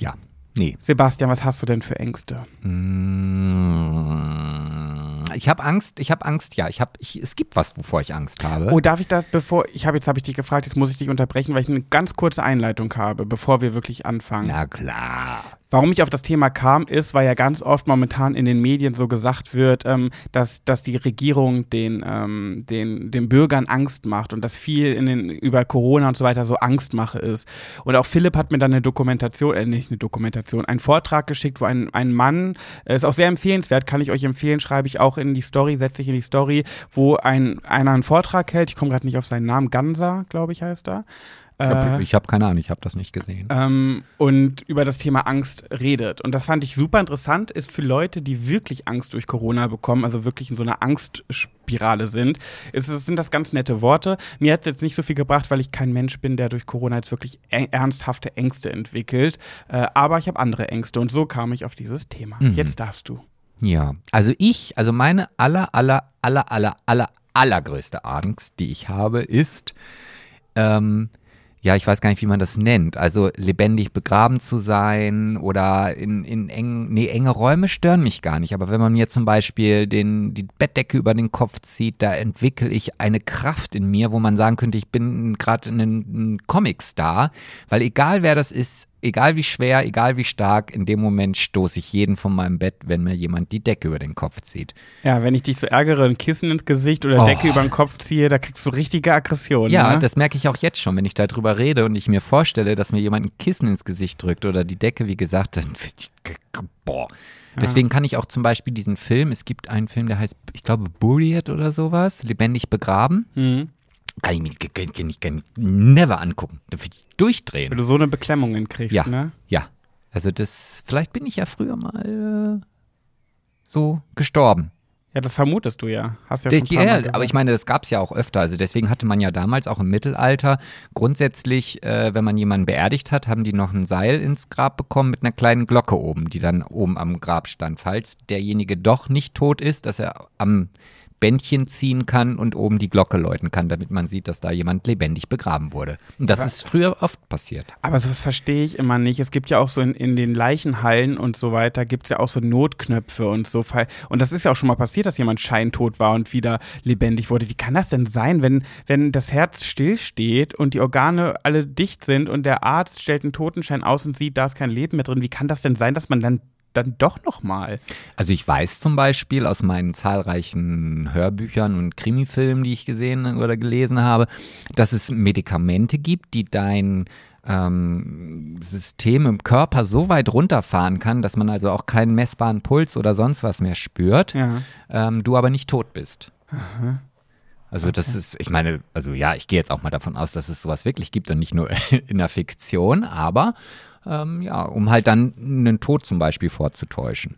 Ja. Nee. Sebastian, was hast du denn für Ängste? Hm. Ich habe Angst, ich habe Angst, ja. Ich hab, ich, es gibt was, wovor ich Angst habe. Oh, darf ich das, bevor, ich habe jetzt habe ich dich gefragt, jetzt muss ich dich unterbrechen, weil ich eine ganz kurze Einleitung habe, bevor wir wirklich anfangen. Na klar. Warum ich auf das Thema kam, ist, weil ja ganz oft momentan in den Medien so gesagt wird, ähm, dass, dass die Regierung den, ähm, den, den Bürgern Angst macht und dass viel in den, über Corona und so weiter so Angstmache ist. Und auch Philipp hat mir dann eine Dokumentation, äh, nicht eine Dokumentation, einen Vortrag geschickt, wo ein, ein Mann, äh, ist auch sehr empfehlenswert, kann ich euch empfehlen, schreibe ich auch in die Story, setze ich in die Story, wo ein, einer einen Vortrag hält, ich komme gerade nicht auf seinen Namen, Gansa, glaube ich, heißt er. Ich habe äh, hab keine Ahnung, ich habe das nicht gesehen. Ähm, und über das Thema Angst redet. Und das fand ich super interessant, ist für Leute, die wirklich Angst durch Corona bekommen, also wirklich in so einer Angstspirale sind, ist, sind das ganz nette Worte. Mir hat es jetzt nicht so viel gebracht, weil ich kein Mensch bin, der durch Corona jetzt wirklich ernsthafte Ängste entwickelt. Äh, aber ich habe andere Ängste und so kam ich auf dieses Thema. Mhm. Jetzt darfst du. Ja, also ich, also meine aller, aller, aller, aller, aller, allergrößte Angst, die ich habe, ist, ähm, ja, ich weiß gar nicht, wie man das nennt. Also lebendig begraben zu sein oder in, in eng, nee, enge Räume stören mich gar nicht. Aber wenn man mir zum Beispiel den, die Bettdecke über den Kopf zieht, da entwickle ich eine Kraft in mir, wo man sagen könnte, ich bin gerade ein, ein Comic-Star. Weil egal wer das ist, egal wie schwer, egal wie stark, in dem Moment stoße ich jeden von meinem Bett, wenn mir jemand die Decke über den Kopf zieht. Ja, wenn ich dich so ärgere, ein Kissen ins Gesicht oder oh. Decke über den Kopf ziehe, da kriegst du richtige Aggression. Ja, ne? das merke ich auch jetzt schon, wenn ich darüber rede und ich mir vorstelle, dass mir jemand ein Kissen ins Gesicht drückt oder die Decke, wie gesagt, dann boah. Deswegen kann ich auch zum Beispiel diesen Film, es gibt einen Film, der heißt, ich glaube, Buried oder sowas, lebendig begraben. Mhm. Kann ich mir kann, kann, kann, never angucken. Da würde ich durchdrehen. Wenn du so eine Beklemmung kriegst, ja, ne? Ja. Also das, vielleicht bin ich ja früher mal äh, so gestorben. Ja, das vermutest du ja. Hast ja schon ja, aber ich meine, das gab es ja auch öfter. Also deswegen hatte man ja damals auch im Mittelalter grundsätzlich, äh, wenn man jemanden beerdigt hat, haben die noch ein Seil ins Grab bekommen mit einer kleinen Glocke oben, die dann oben am Grab stand. Falls derjenige doch nicht tot ist, dass er am Bändchen ziehen kann und oben die Glocke läuten kann, damit man sieht, dass da jemand lebendig begraben wurde. Und das aber, ist früher oft passiert. Aber das verstehe ich immer nicht. Es gibt ja auch so in, in den Leichenhallen und so weiter, gibt es ja auch so Notknöpfe und so. Und das ist ja auch schon mal passiert, dass jemand scheintot war und wieder lebendig wurde. Wie kann das denn sein, wenn, wenn das Herz stillsteht und die Organe alle dicht sind und der Arzt stellt einen Totenschein aus und sieht, da ist kein Leben mehr drin? Wie kann das denn sein, dass man dann dann doch noch mal. Also ich weiß zum Beispiel aus meinen zahlreichen Hörbüchern und Krimifilmen, die ich gesehen oder gelesen habe, dass es Medikamente gibt, die dein ähm, System im Körper so weit runterfahren kann, dass man also auch keinen messbaren Puls oder sonst was mehr spürt, ja. ähm, du aber nicht tot bist. Aha. Also okay. das ist, ich meine, also ja, ich gehe jetzt auch mal davon aus, dass es sowas wirklich gibt und nicht nur in der Fiktion, aber ähm, ja, um halt dann einen Tod zum Beispiel vorzutäuschen.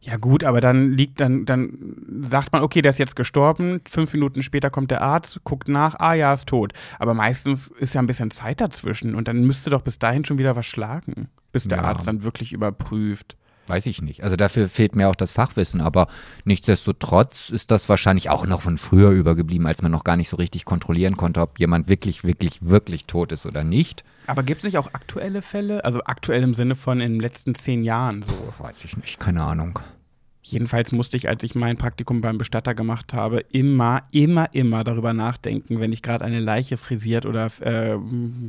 Ja gut, aber dann liegt dann, dann sagt man, okay, der ist jetzt gestorben, fünf Minuten später kommt der Arzt, guckt nach, ah ja, ist tot. Aber meistens ist ja ein bisschen Zeit dazwischen und dann müsste doch bis dahin schon wieder was schlagen, bis der Ja. Arzt dann wirklich überprüft. Weiß ich nicht. Also dafür fehlt mir auch das Fachwissen, aber nichtsdestotrotz ist das wahrscheinlich auch noch von früher übergeblieben, als man noch gar nicht so richtig kontrollieren konnte, ob jemand wirklich, wirklich, wirklich tot ist oder nicht. Aber gibt es nicht auch aktuelle Fälle? Also aktuell im Sinne von in den letzten zehn Jahren so. Weiß ich nicht, keine Ahnung. Jedenfalls musste ich, als ich mein Praktikum beim Bestatter gemacht habe, immer, immer, immer darüber nachdenken, wenn ich gerade eine Leiche frisiert oder äh,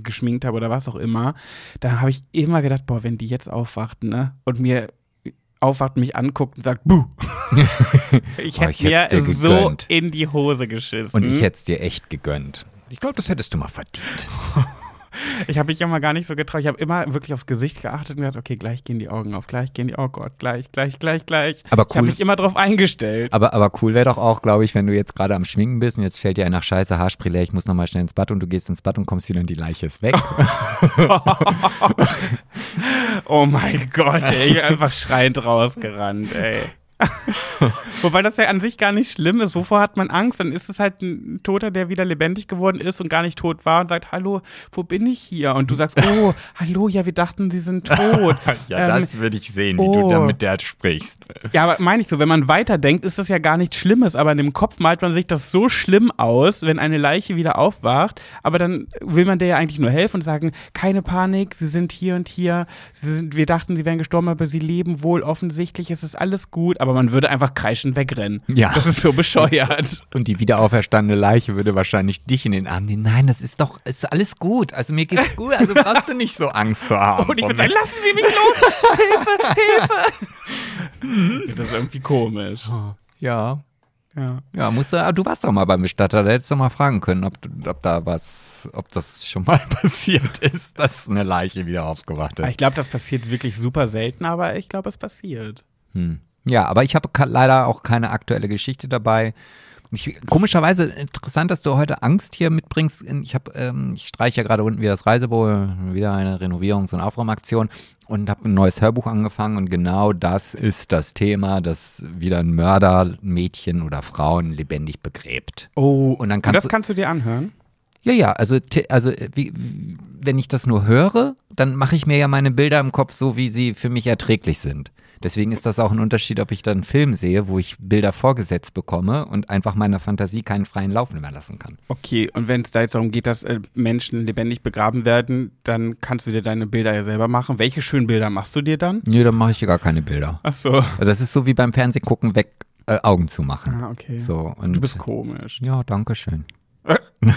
geschminkt habe oder was auch immer. Da habe ich immer gedacht, boah, wenn die jetzt aufwacht, ne? Und mir aufwacht, mich anguckt und sagt, buh. ich hätte ich hätt's dir mir so gegönnt. in die Hose geschissen. Und ich hätte es dir echt gegönnt. Ich glaube, das hättest du mal verdient. Ich habe mich immer gar nicht so getraut. Ich habe immer wirklich aufs Gesicht geachtet und gedacht, okay, gleich gehen die Augen auf, gleich gehen die, oh Gott, gleich, gleich, gleich, gleich. Aber Ich habe cool. mich immer drauf eingestellt. Aber, aber cool wäre doch auch, glaube ich, wenn du jetzt gerade am Schminken bist und jetzt fällt dir einer Scheiße Haarspray leer, ich muss nochmal schnell ins Bad und du gehst ins Bad und kommst wieder und die Leiche ist weg. Oh mein Gott, ey, ich bin einfach schreiend rausgerannt, ey. Wobei das ja an sich gar nicht schlimm ist. Wovor hat man Angst? Dann ist es halt ein Toter, der wieder lebendig geworden ist und gar nicht tot war und sagt, hallo, wo bin ich hier? Und du sagst, oh, hallo, ja, wir dachten, sie sind tot. Ähm, würde ich sehen, wie du da mit der sprichst. Ja, aber meine ich so, wenn man weiterdenkt, ist das ja gar nichts Schlimmes, aber in dem Kopf malt man sich das so schlimm aus, wenn eine Leiche wieder aufwacht, aber dann will man der ja eigentlich nur helfen und sagen, keine Panik, sie sind hier und hier, sie sind, wir dachten, sie wären gestorben, aber sie leben wohl, offensichtlich, es ist alles gut, aber man würde einfach kreischend wegrennen. Ja. Das ist so bescheuert. Und die wieder auferstandene Leiche würde wahrscheinlich dich in den Arm nehmen. Nein, das ist doch, ist alles gut. Also mir geht's gut, also brauchst du nicht so Angst zu haben. Und ich würde sagen, lassen Sie mich los! Hilfe, Hilfe! Das ist irgendwie komisch. ja. Ja. Ja, musst du, du warst doch mal beim Bestatter, da hättest du mal fragen können, ob, ob da was, ob das schon mal passiert ist, dass eine Leiche wieder aufgewacht Ich ist. glaube, das passiert wirklich super selten, aber ich glaube, es passiert. Hm. Ja, aber ich habe leider auch keine aktuelle Geschichte dabei. Ich, komischerweise interessant, dass du heute Angst hier mitbringst. Ich habe, ähm, ich streiche ja gerade unten wieder das Reisebüro, wieder eine Renovierungs- und Aufräumaktion und habe ein neues Hörbuch angefangen und genau das ist das Thema, dass wieder ein Mörder Mädchen oder Frauen lebendig begräbt. Oh, Und dann und kannst das du- kannst du dir anhören? Ja, ja, also, also wie- wenn ich das nur höre, dann mache ich mir ja meine Bilder im Kopf so, wie sie für mich erträglich sind. Deswegen ist das auch ein Unterschied, ob ich dann einen Film sehe, wo ich Bilder vorgesetzt bekomme und einfach meiner Fantasie keinen freien Lauf mehr lassen kann. Okay, und wenn es da jetzt darum geht, dass äh, Menschen lebendig begraben werden, dann kannst du dir deine Bilder ja selber machen. Welche schönen Bilder machst du dir dann? Nee, dann mache ich ja gar keine Bilder. Ach so. Also das ist so wie beim Fernsehen gucken, weg, äh, Augen zu machen. Ah, okay. So, und Du bist komisch. Ja, danke schön.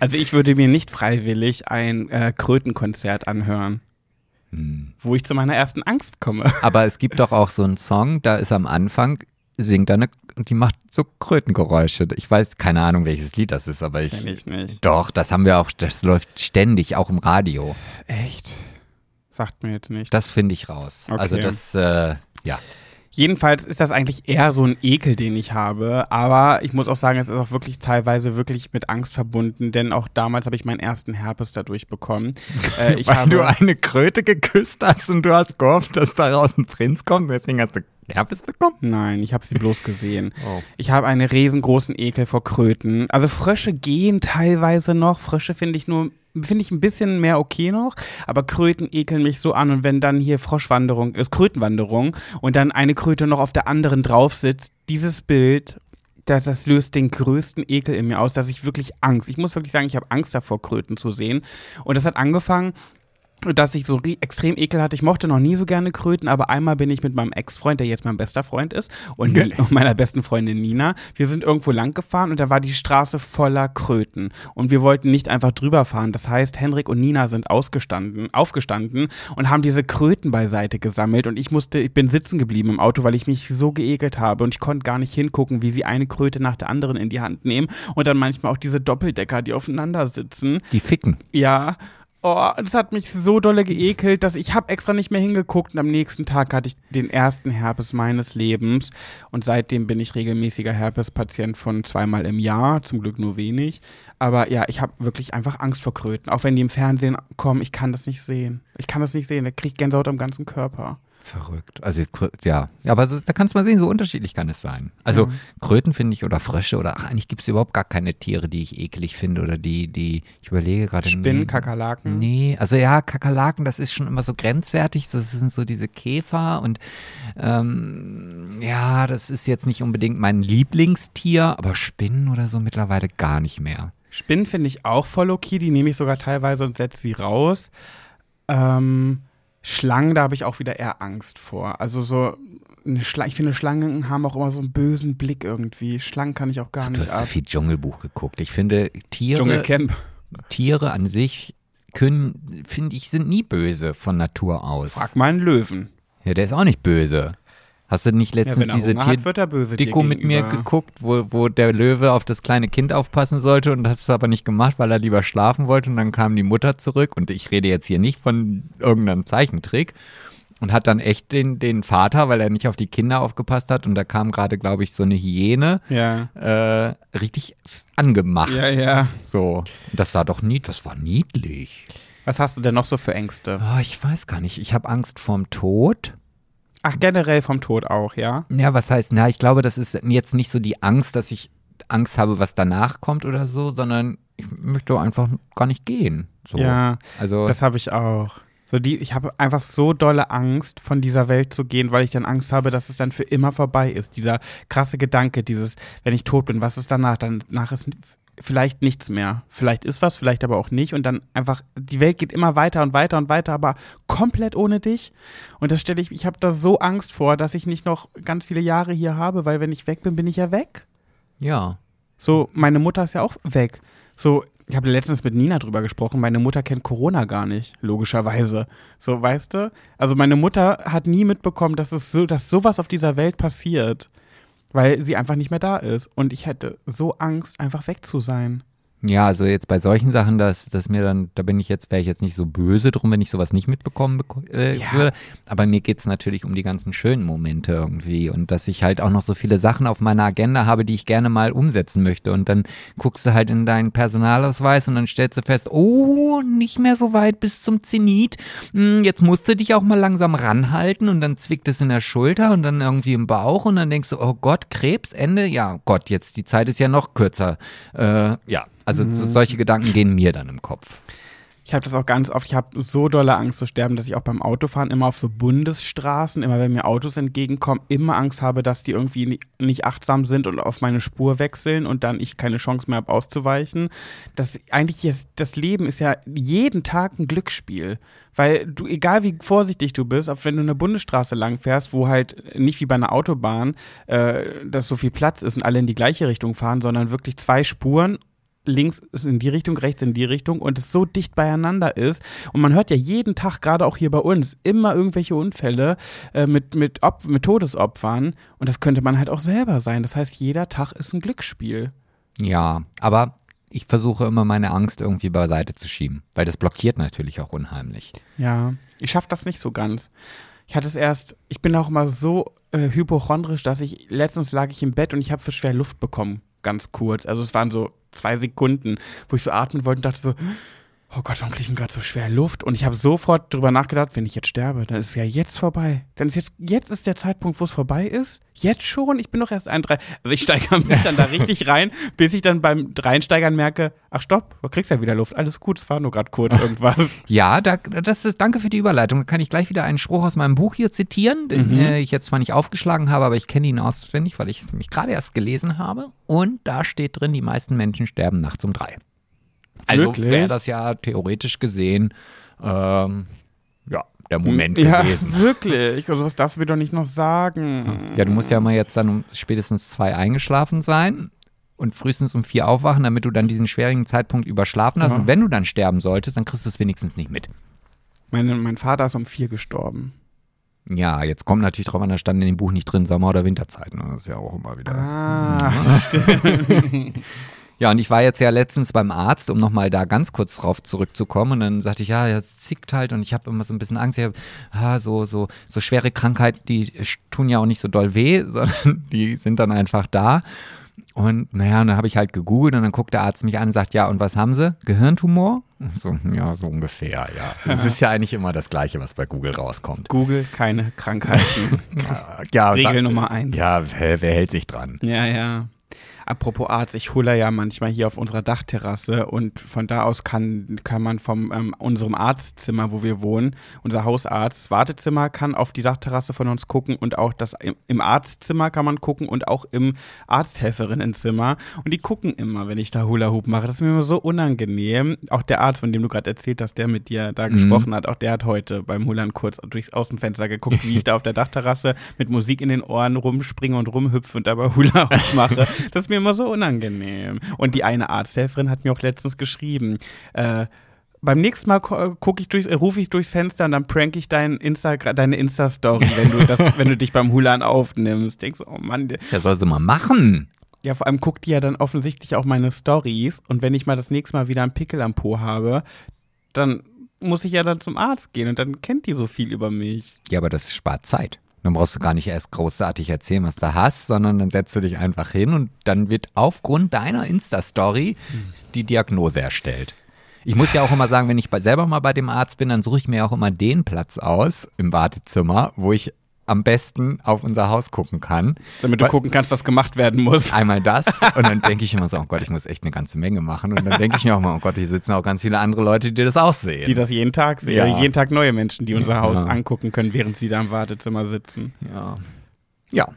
Also ich würde mir nicht freiwillig ein äh, Krötenkonzert anhören, Hm. wo ich zu meiner ersten Angst komme. Aber es gibt doch auch so einen Song, da ist am Anfang, singt eine, und die macht so Krötengeräusche. Ich weiß, keine Ahnung, welches Lied das ist, aber ich. Kenn ich nicht. Doch, das haben wir auch, das läuft ständig, auch im Radio. Echt? Sagt mir jetzt nicht. Das finde ich raus. Okay. Also das, äh, ja. Jedenfalls ist das eigentlich eher so ein Ekel, den ich habe. Aber ich muss auch sagen, es ist auch wirklich teilweise wirklich mit Angst verbunden, denn auch damals habe ich meinen ersten Herpes dadurch bekommen. Äh, ich habe, eine Kröte geküsst hast und du hast gehofft, dass daraus ein Prinz kommt, deswegen hast du Herpes bekommen? Nein, ich habe sie bloß gesehen. Oh. Ich habe einen riesengroßen Ekel vor Kröten. Also Frösche gehen teilweise noch. Frösche finde ich nur, finde ich ein bisschen mehr okay noch. Aber Kröten ekeln mich so an. Und wenn dann hier Froschwanderung ist, Krötenwanderung und dann eine Kröte noch auf der anderen drauf sitzt, dieses Bild, das, das löst den größten Ekel in mir aus, dass ich wirklich Angst, ich muss wirklich sagen, ich habe Angst davor, Kröten zu sehen. Und das hat angefangen, dass ich so extrem Ekel hatte. Ich mochte noch nie so gerne Kröten, aber einmal bin ich mit meinem Ex-Freund, der jetzt mein bester Freund ist, und meiner besten Freundin Nina, wir sind irgendwo lang gefahren und da war die Straße voller Kröten. Und wir wollten nicht einfach drüber fahren. Das heißt, Henrik und Nina sind ausgestanden, aufgestanden und haben diese Kröten beiseite gesammelt. Und ich musste, ich bin sitzen geblieben im Auto, weil ich mich so geekelt habe und ich konnte gar nicht hingucken, wie sie eine Kröte nach der anderen in die Hand nehmen. Und dann manchmal auch diese Doppeldecker, die aufeinander sitzen. Die ficken. Ja. Oh, das hat mich so dolle geekelt, dass ich habe extra nicht mehr hingeguckt und am nächsten Tag hatte ich den ersten Herpes meines Lebens und seitdem bin ich regelmäßiger Herpes-Patient von zweimal im Jahr, zum Glück nur wenig. Aber ja, ich habe wirklich einfach Angst vor Kröten. Auch wenn die im Fernsehen kommen, ich kann das nicht sehen. Ich kann das nicht sehen, da kriege ich Gänsehaut am ganzen Körper. Verrückt. Also, ja. Aber so, da kannst du mal sehen, so unterschiedlich kann es sein. Also, Kröten finde ich oder Frösche oder ach, eigentlich gibt es überhaupt gar keine Tiere, die ich eklig finde oder die, die, ich überlege gerade. Spinnen, nee, Kakerlaken. Nee, also ja, Kakerlaken, das ist schon immer so grenzwertig. Das sind so diese Käfer und ähm, ja, das ist jetzt nicht unbedingt mein Lieblingstier, aber Spinnen oder so mittlerweile gar nicht mehr. Spinnen finde ich auch voll okay, die nehme ich sogar teilweise und setze sie raus. Ähm, Schlangen, da habe ich auch wieder eher Angst vor. Also so, eine Schla ich finde, Schlangen haben auch immer so einen bösen Blick irgendwie. Schlangen kann ich auch gar Du nicht hast so ab. viel Dschungelbuch geguckt. Ich finde, Tiere, Dschungelcamp. Tiere an sich können, finde ich, sind nie böse von Natur aus. Frag mal einen Löwen. Ja, der ist auch nicht böse. Hast du nicht Ja, letztens er diese Hunger Tier hat, wird er böse dir Diko mit mir geguckt, wo, wo der Löwe auf das kleine Kind aufpassen sollte und hat es aber nicht gemacht, weil er lieber schlafen wollte und dann kam die Mutter zurück und ich rede jetzt hier nicht von irgendeinem Zeichentrick und hat dann echt den, den Vater, weil er nicht auf die Kinder aufgepasst hat und da kam gerade, glaube ich, so eine Hyäne Ja. äh, richtig angemacht. Ja, ja. So. Das sah doch nie, das war niedlich. Was hast du denn noch so für Ängste? Oh, ich weiß gar nicht. Ich habe Angst vorm Tod. Ach, generell vom Tod auch, ja? Ja, was heißt, na, ich glaube, das ist jetzt nicht so die Angst, dass ich Angst habe, was danach kommt oder so, sondern ich möchte einfach gar nicht gehen. So. Ja, Also, das habe ich auch. So die, ich habe einfach so dolle Angst, von dieser Welt zu gehen, weil ich dann Angst habe, dass es dann für immer vorbei ist. Dieser krasse Gedanke, dieses, wenn ich tot bin, was ist danach? Danach ist vielleicht nichts mehr. Vielleicht ist was, vielleicht aber auch nicht. Und dann einfach, die Welt geht immer weiter und weiter und weiter, aber komplett ohne dich. Und das stelle ich, ich habe da so Angst vor, dass ich nicht noch ganz viele Jahre hier habe, weil wenn ich weg bin, bin ich ja weg. ja. So, meine Mutter ist ja auch weg. So, ich habe letztens mit Nina drüber gesprochen, meine Mutter kennt Corona gar nicht, logischerweise. So, weißt du? Also meine Mutter hat nie mitbekommen, dass es so, dass sowas auf dieser Welt passiert, weil sie einfach nicht mehr da ist. Und ich hätte so Angst, einfach weg zu sein. Ja, also jetzt bei solchen Sachen, dass, dass mir dann, da bin ich jetzt, wäre ich jetzt nicht so böse drum, wenn ich sowas nicht mitbekommen beko- äh, Ja. würde. Aber mir geht's natürlich um die ganzen schönen Momente irgendwie und dass ich halt auch noch so viele Sachen auf meiner Agenda habe, die ich gerne mal umsetzen möchte. Und dann guckst du halt in deinen Personalausweis und dann stellst du fest, oh, nicht mehr so weit bis zum Zenit. Hm, jetzt musst du dich auch mal langsam ranhalten und dann zwickt es in der Schulter und dann irgendwie im Bauch und dann denkst du, oh Gott, Krebsende? Ja, Gott, jetzt die Zeit ist ja noch kürzer. Äh, ja, also so, solche Gedanken gehen mir dann im Kopf. Ich habe das auch ganz oft, ich habe so dolle Angst zu sterben, dass ich auch beim Autofahren immer auf so Bundesstraßen, immer wenn mir Autos entgegenkommen, immer Angst habe, dass die irgendwie ni- nicht achtsam sind und auf meine Spur wechseln und dann ich keine Chance mehr habe auszuweichen. Das eigentlich ist, das Leben ist ja jeden Tag ein Glücksspiel, weil du egal wie vorsichtig du bist, auch wenn du eine Bundesstraße lang fährst, wo halt nicht wie bei einer Autobahn, äh, dass so viel Platz ist und alle in die gleiche Richtung fahren, sondern wirklich zwei Spuren links ist in die Richtung, rechts in die Richtung und es so dicht beieinander ist. Und man hört ja jeden Tag, gerade auch hier bei uns, immer irgendwelche Unfälle äh, mit, mit, Op mit Todesopfern. Und das könnte man halt auch selber sein. Das heißt, jeder Tag ist ein Glücksspiel. Ja, aber ich versuche immer meine Angst irgendwie beiseite zu schieben, weil das blockiert natürlich auch unheimlich. Ja, ich schaffe das nicht so ganz. Ich hatte es erst, ich bin auch immer so äh, hypochondrisch, dass ich, letztens lag ich im Bett und ich habe für schwer Luft bekommen, ganz kurz. Also es waren so zwei Sekunden, wo ich so atmen wollte und dachte so, oh Gott, warum kriege ich denn gerade so schwer Luft? Und ich habe sofort drüber nachgedacht, wenn ich jetzt sterbe, dann ist es ja jetzt vorbei. Dann ist jetzt, jetzt ist der Zeitpunkt, wo es vorbei ist. Jetzt schon? Ich bin doch erst ein, drei. Also ich steigere mich dann da richtig rein, bis ich dann beim Reinsteigern merke, ach stopp, du kriegst ja wieder Luft. Alles gut, es war nur gerade kurz irgendwas. Ja, da, das ist, danke für die Überleitung. Da kann ich gleich wieder einen Spruch aus meinem Buch hier zitieren, den Mhm. äh, ich jetzt zwar nicht aufgeschlagen habe, aber ich kenne ihn auswendig, weil ich es nämlich gerade erst gelesen habe. Und da steht drin, die meisten Menschen sterben nachts um drei. Also wäre das ja theoretisch gesehen, ähm, ja, der Moment ja, gewesen. wirklich. Also was darfst du mir doch nicht noch sagen? Ja, du musst ja mal jetzt dann um spätestens zwei eingeschlafen sein und frühestens um vier aufwachen, damit du dann diesen schwierigen Zeitpunkt überschlafen hast. Ja. Und wenn du dann sterben solltest, dann kriegst du es wenigstens nicht mit. Meine, mein Vater ist um vier gestorben. Ja, jetzt kommt natürlich drauf an, da stand in dem Buch nicht drin Sommer- oder Winterzeit. Ne? Das ist ja auch immer wieder. Ah, Ja, und ich war jetzt ja letztens beim Arzt, um nochmal da ganz kurz drauf zurückzukommen. Und dann sagte ich, ja, jetzt zickt halt und ich habe immer so ein bisschen Angst. Ich hab, ah, so, so, so schwere Krankheiten, die tun ja auch nicht so doll weh, sondern die sind dann einfach da. Und naja, und dann habe ich halt gegoogelt und dann guckt der Arzt mich an und sagt, ja, und was haben Sie? Gehirntumor? So, ja, so ungefähr, ja. Es ist ja eigentlich immer das Gleiche, was bei Google rauskommt. Google, keine Krankheiten. Ja, Regel sag- Nummer eins. Ja, wer, wer hält sich dran? Ja, ja. Apropos Arzt, ich hole ja manchmal hier auf unserer Dachterrasse und von da aus kann, kann man vom ähm, unserem Arztzimmer, wo wir wohnen, unser Hausarzt, das Wartezimmer kann auf die Dachterrasse von uns gucken und auch das im, im Arztzimmer kann man gucken und auch im Arzthelferinnenzimmer und die gucken immer, wenn ich da Hula Hoop mache. Das ist mir immer so unangenehm. Auch der Arzt, von dem du gerade erzählt hast, der mit dir da gesprochen hat, auch der hat heute beim Hulan kurz durchs Außenfenster geguckt, wie ich da auf der Dachterrasse mit Musik in den Ohren rumspringe und rumhüpfe und dabei Hula Hoop mache. Das ist mir immer so unangenehm. Und die eine Arzthelferin hat mir auch letztens geschrieben, äh, beim nächsten Mal gu- guck ich durchs, äh, rufe ich durchs Fenster und dann prank ich dein Insta, deine Insta-Story, wenn du das, wenn du dich beim Hulan aufnimmst. Denkst du, oh Mann, der- Ja, soll sie mal machen. ja, vor allem guckt die ja dann offensichtlich auch meine Stories und wenn ich mal das nächste Mal wieder einen Pickel am Po habe, dann muss ich ja dann zum Arzt gehen und dann kennt die so viel über mich. Ja, aber das spart Zeit. Dann brauchst du gar nicht erst großartig erzählen, was du hast, sondern dann setzt du dich einfach hin und dann wird aufgrund deiner Insta-Story die Diagnose erstellt. Ich muss ja auch immer sagen, wenn ich selber mal bei dem Arzt bin, dann suche ich mir auch immer den Platz aus im Wartezimmer, wo ich am besten auf unser Haus gucken kann. Damit du Weil- gucken kannst, was gemacht werden muss. Einmal das und dann denke ich immer so, oh Gott, ich muss echt eine ganze Menge machen. Und dann denke ich mir auch mal, oh Gott, hier sitzen auch ganz viele andere Leute, die das auch sehen. Die das jeden Tag sehen. Ja. Jeden Tag neue Menschen, die unser Haus Ja. angucken können, während sie da im Wartezimmer sitzen. ja. ja.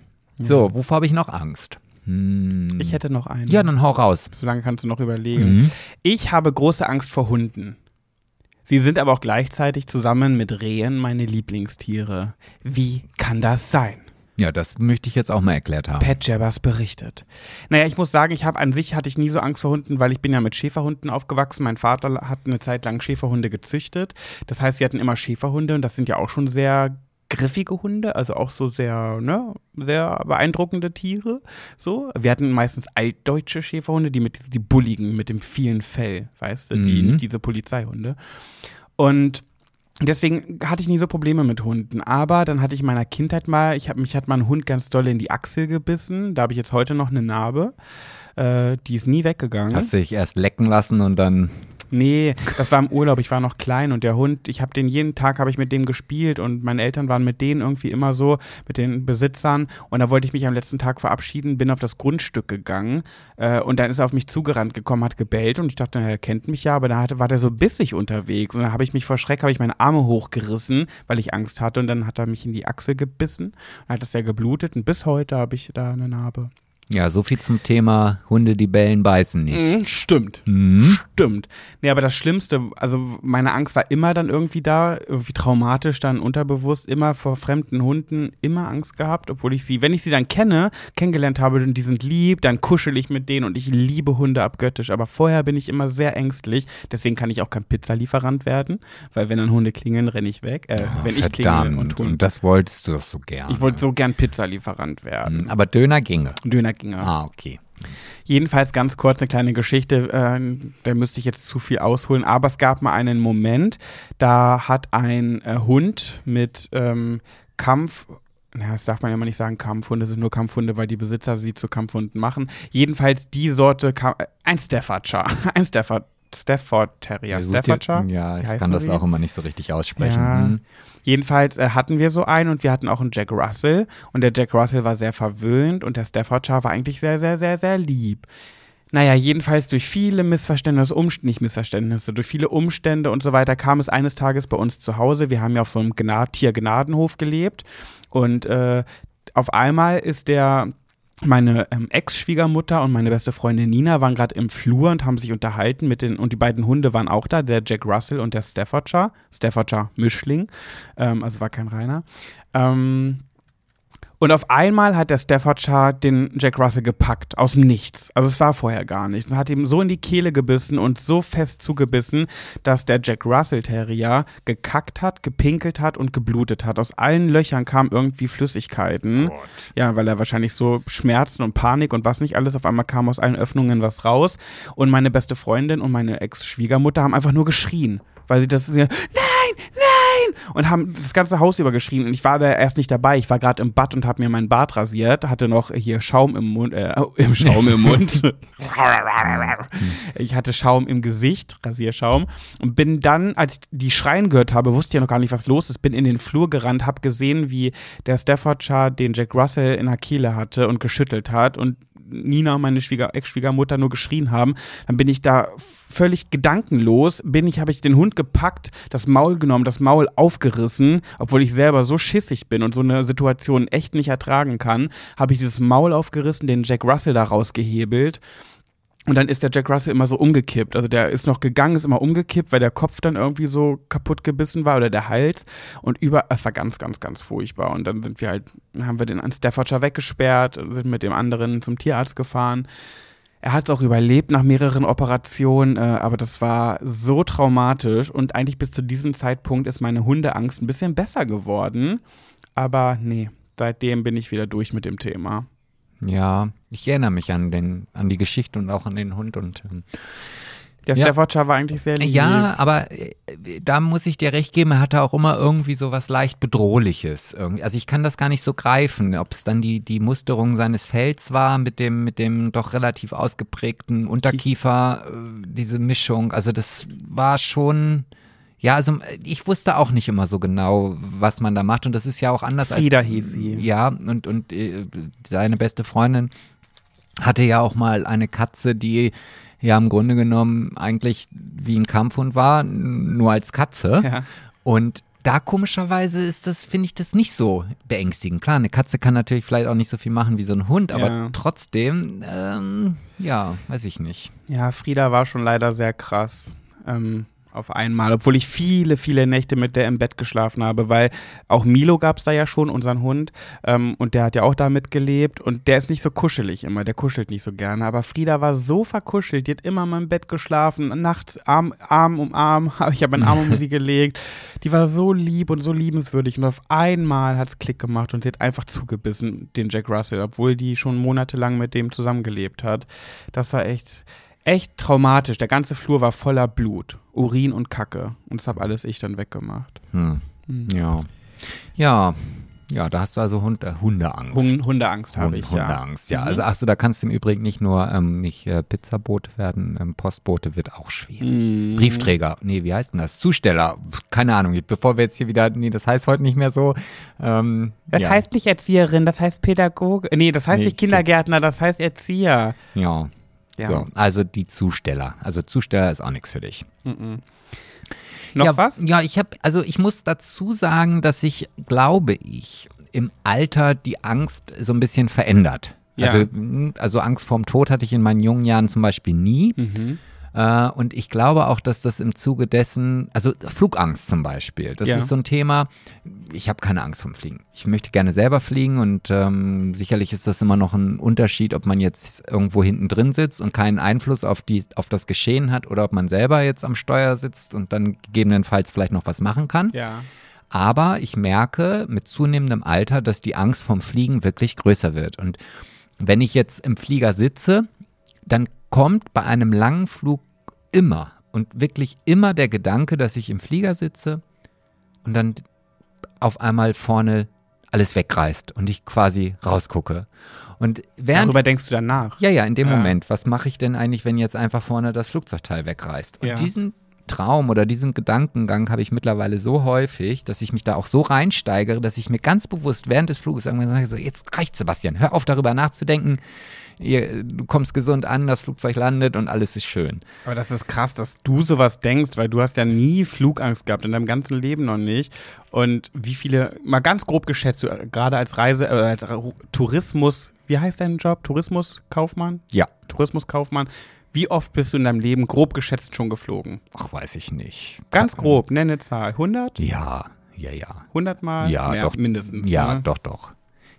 So, wovor habe ich noch Angst? Hm. Ich hätte noch einen. Ja, dann hau raus. So lange kannst du noch überlegen. Mhm. Ich habe große Angst vor Hunden. Sie sind aber auch gleichzeitig zusammen mit Rehen meine Lieblingstiere. Wie kann das sein? Ja, das möchte ich jetzt auch mal erklärt haben. Pat Jabbers berichtet. Naja, ich muss sagen, ich habe an sich hatte ich nie so Angst vor Hunden, weil ich bin ja mit Schäferhunden aufgewachsen. Mein Vater hat eine Zeit lang Schäferhunde gezüchtet. Das heißt, wir hatten immer Schäferhunde und das sind ja auch schon sehr griffige Hunde, also auch so sehr, ne, sehr beeindruckende Tiere. So, wir hatten meistens altdeutsche Schäferhunde, die mit die bulligen, mit dem vielen Fell, weißt du, die Mhm. nicht diese Polizeihunde. Und Deswegen hatte ich nie so Probleme mit Hunden. Aber dann hatte ich in meiner Kindheit mal, ich hab, mich hat mal ein Hund ganz doll in die Achsel gebissen. Da habe ich jetzt heute noch eine Narbe. Äh, die ist nie weggegangen. Hast du dich erst lecken lassen und dann. Nee, das war im Urlaub. Ich war noch klein und der Hund, ich habe den jeden Tag habe ich mit dem gespielt und meine Eltern waren mit denen irgendwie immer so mit den Besitzern und da wollte ich mich am letzten Tag verabschieden, bin auf das Grundstück gegangen äh, und dann ist er auf mich zugerannt gekommen, hat gebellt und ich dachte, er kennt mich ja, aber da war der so bissig unterwegs und dann habe ich mich vor Schreck habe ich meine Arme hochgerissen, weil ich Angst hatte und dann hat er mich in die Achsel gebissen und hat das ja geblutet und bis heute habe ich da eine Narbe. Ja, so viel zum Thema Hunde, die bellen, beißen nicht. Mhm, stimmt. Mhm. Stimmt. Nee, aber das Schlimmste, also meine Angst war immer dann irgendwie da, irgendwie traumatisch, dann unterbewusst, immer vor fremden Hunden, immer Angst gehabt, obwohl ich sie, wenn ich sie dann kenne, kennengelernt habe und die sind lieb, dann kuschel ich mit denen und ich liebe Hunde abgöttisch. Aber vorher bin ich immer sehr ängstlich, deswegen kann ich auch kein Pizzalieferant werden, weil wenn dann Hunde klingeln, renne ich weg. Äh, Oh, wenn ich klingel verdammt. und und, Hund. das wolltest du doch so gern. Ich wollte so gern Pizzalieferant werden. Aber Döner ginge. Döner ginge. Ah, okay. Jedenfalls ganz kurz eine kleine Geschichte, äh, da müsste ich jetzt zu viel ausholen, aber es gab mal einen Moment, da hat ein äh, Hund mit ähm, Kampf, na, das darf man ja mal nicht sagen, Kampfhunde sind nur Kampfhunde, weil die Besitzer sie zu Kampfhunden machen. Jedenfalls die Sorte, Ka ein Staffordshire, ein Stafford, Stafford Terrier, Staffordshire. Ja, ich kann das auch immer nicht so richtig aussprechen. Ja. Mhm. Jedenfalls äh, hatten wir so einen und wir hatten auch einen Jack Russell und der Jack Russell war sehr verwöhnt und der Staffordshire war eigentlich sehr, sehr, sehr, sehr lieb. Naja, jedenfalls durch viele Missverständnisse, Umst nicht Missverständnisse, durch viele Umstände und so weiter kam es eines Tages bei uns zu Hause. Wir haben ja auf so einem Gna Tiergnadenhof gelebt und äh, auf einmal ist der meine ähm, Ex-Schwiegermutter und meine beste Freundin Nina waren gerade im Flur und haben sich unterhalten mit den, und die beiden Hunde waren auch da, der Jack Russell und der Staffordshire, Staffordshire Mischling, ähm, also war kein reiner. Ähm, und auf einmal hat der Staffordshire den Jack Russell gepackt, aus dem Nichts. Also es war vorher gar nicht. Und hat ihm so in die Kehle gebissen und so fest zugebissen, dass der Jack Russell Terrier gekackt hat, gepinkelt hat und geblutet hat. Aus allen Löchern kamen irgendwie Flüssigkeiten. Ja, weil er wahrscheinlich so Schmerzen und Panik und was nicht alles, auf einmal kam aus allen Öffnungen was raus. Und meine beste Freundin und meine Ex-Schwiegermutter haben einfach nur geschrien, weil sie das, nein, nein, Und haben das ganze Haus über geschrien. Und ich war da erst nicht dabei. Ich war gerade im Bad und habe mir meinen Bart rasiert, hatte noch hier Schaum im Mund, äh, im Schaum im Mund. ich hatte Schaum im Gesicht, Rasierschaum. Und bin dann, als ich die Schreien gehört habe, wusste ja noch gar nicht, was los ist, bin in den Flur gerannt, habe gesehen, wie der Staffordshire den Jack Russell in der Kehle hatte und geschüttelt hat. Und Nina, meine Schwieger Ex-Schwiegermutter, nur geschrien haben. Dann bin ich da völlig gedankenlos, bin ich, habe ich den Hund gepackt, das Maul genommen, das Maul aufgerissen, obwohl ich selber so schissig bin und so eine Situation echt nicht ertragen kann, habe ich dieses Maul aufgerissen, den Jack Russell da rausgehebelt und dann ist der Jack Russell immer so umgekippt. Also der ist noch gegangen, ist immer umgekippt, weil der Kopf dann irgendwie so kaputt gebissen war oder der Hals. Und über, es war ganz, ganz, ganz furchtbar. Und dann sind wir halt, haben wir den an Staffordshire weggesperrt, sind mit dem anderen zum Tierarzt gefahren. Er hat es auch überlebt nach mehreren Operationen, äh, aber das war so traumatisch. Und eigentlich bis zu diesem Zeitpunkt ist meine Hundeangst ein bisschen besser geworden. Aber nee, seitdem bin ich wieder durch mit dem Thema. Ja, ich erinnere mich an, den, an die Geschichte und auch an den Hund und ähm, der Ja. Staffordshire war eigentlich sehr lieb. Ja, aber äh, da muss ich dir recht geben, er hatte auch immer irgendwie so was leicht Bedrohliches. Also ich kann das gar nicht so greifen, ob es dann die, die Musterung seines Fells war mit dem, mit dem doch relativ ausgeprägten Unterkiefer, äh, diese Mischung. Also das war schon. Ja, also äh, ich wusste auch nicht immer so genau, was man da macht. Und das ist ja auch anders als. Frieda hieß sie. Ja, und, und äh, deine beste Freundin hatte ja auch mal eine Katze, die ja im Grunde genommen eigentlich wie ein Kampfhund war, nur als Katze. Ja. Und da komischerweise ist das, finde ich das nicht so beängstigend. Klar, eine Katze kann natürlich vielleicht auch nicht so viel machen wie so ein Hund, aber Ja. trotzdem, ähm, ja, weiß ich nicht. Ja, Frieda war schon leider sehr krass. Ähm, auf einmal, obwohl ich viele, viele Nächte mit der im Bett geschlafen habe, weil auch Milo gab es da ja schon, unseren Hund, ähm, und der hat ja auch da mitgelebt und der ist nicht so kuschelig immer, der kuschelt nicht so gerne, aber Frieda war so verkuschelt, die hat immer in meinem Bett geschlafen, nachts Arm, Arm um Arm, ich habe meinen Arm um sie gelegt, die war so lieb und so liebenswürdig und auf einmal hat es Klick gemacht und sie hat einfach zugebissen, den Jack Russell, obwohl die schon monatelang mit dem zusammengelebt hat. Das war echt, echt traumatisch. Der ganze Flur war voller Blut, Urin und Kacke. Und das habe alles ich dann weggemacht. Hm. Ja. Ja. Ja, da hast du also Hund, äh, Hundeangst. Hun Hundeangst habe ich, ja. Hundeangst, ja. Mhm. Also achso, da kannst du im Übrigen nicht nur ähm, nicht äh, Pizzabote werden, ähm, Postbote wird auch schwierig. Mhm. Brieftträger, nee, wie heißt denn das? Zusteller, keine Ahnung. Bevor wir jetzt hier wieder, nee, das heißt heute nicht mehr so. Ähm, Das ja. heißt nicht Erzieherin, das heißt Pädagoge. Nee, das heißt Nee, nicht Kindergärtner, das heißt Erzieher. Ja. Ja. So, also die Zusteller. Also Zusteller ist auch nichts für dich. Noch ja, was? Ja, ich habe, also ich muss dazu sagen, dass sich, glaube ich, im Alter die Angst so ein bisschen verändert. Ja. Also, also Angst vorm Tod hatte ich in meinen jungen Jahren zum Beispiel nie. Mhm. Äh, und ich glaube auch, dass das im Zuge dessen, also Flugangst zum Beispiel, das Ja. ist so ein Thema. Ich habe keine Angst vom Fliegen. Ich möchte gerne selber fliegen und ähm, sicherlich ist das immer noch ein Unterschied, ob man jetzt irgendwo hinten drin sitzt und keinen Einfluss auf, die, auf das Geschehen hat oder ob man selber jetzt am Steuer sitzt und dann gegebenenfalls vielleicht noch was machen kann. Ja. Aber ich merke mit zunehmendem Alter, dass die Angst vom Fliegen wirklich größer wird. Und wenn ich jetzt im Flieger sitze, dann kommt bei einem langen Flug immer und wirklich immer der Gedanke, dass ich im Flieger sitze und dann auf einmal vorne alles wegreißt und ich quasi rausgucke. Und während Darüber denkst du danach. ja, ja, in dem Ja. Moment. Was mache ich denn eigentlich, wenn jetzt einfach vorne das Flugzeugteil wegreißt? Und Ja. diesen Traum oder diesen Gedankengang habe ich mittlerweile so häufig, dass ich mich da auch so reinsteigere, dass ich mir ganz bewusst während des Fluges irgendwann sage, so, jetzt reicht Sebastian, hör auf darüber nachzudenken. Ihr, du kommst gesund an, das Flugzeug landet und alles ist schön. Aber das ist krass, dass du sowas denkst, weil du hast ja nie Flugangst gehabt, in deinem ganzen Leben noch nicht. Und wie viele, mal ganz grob geschätzt, äh, gerade als Reise, äh, als Tourismus, wie heißt dein Job? Tourismuskaufmann? Ja. Tourismuskaufmann. Wie oft bist du in deinem Leben grob geschätzt schon geflogen? Ach, weiß ich nicht. Ganz grob, nenne Zahl. 100? Ja, ja, ja. 100 Mal? Ja, Mehr, doch. Mindestens. Ja, ne? doch, doch.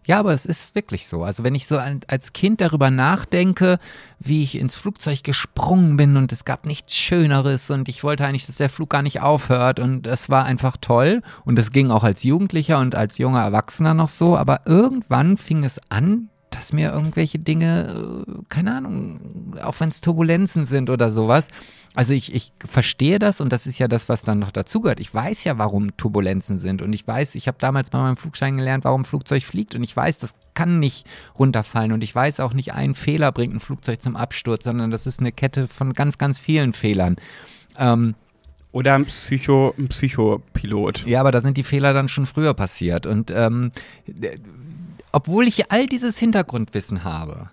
Ja, aber es ist wirklich so. Also wenn ich so als Kind darüber nachdenke, wie ich ins Flugzeug gesprungen bin und es gab nichts Schöneres und ich wollte eigentlich, dass der Flug gar nicht aufhört und es war einfach toll und das ging auch als Jugendlicher und als junger Erwachsener noch so, aber irgendwann fing es an, dass mir irgendwelche Dinge, äh, keine Ahnung, auch wenn es Turbulenzen sind oder sowas, also ich, ich verstehe das und das ist ja das, was dann noch dazugehört. Ich weiß ja, warum Turbulenzen sind und ich weiß, ich habe damals bei meinem Flugschein gelernt, warum ein Flugzeug fliegt und ich weiß, das kann nicht runterfallen und ich weiß auch nicht, ein Fehler bringt ein Flugzeug zum Absturz, sondern das ist eine Kette von ganz, ganz vielen Fehlern. Ähm, oder ein, Psycho, ein Psychopilot. Ja, aber da sind die Fehler dann schon früher passiert. Und ähm, obwohl ich all dieses Hintergrundwissen habe,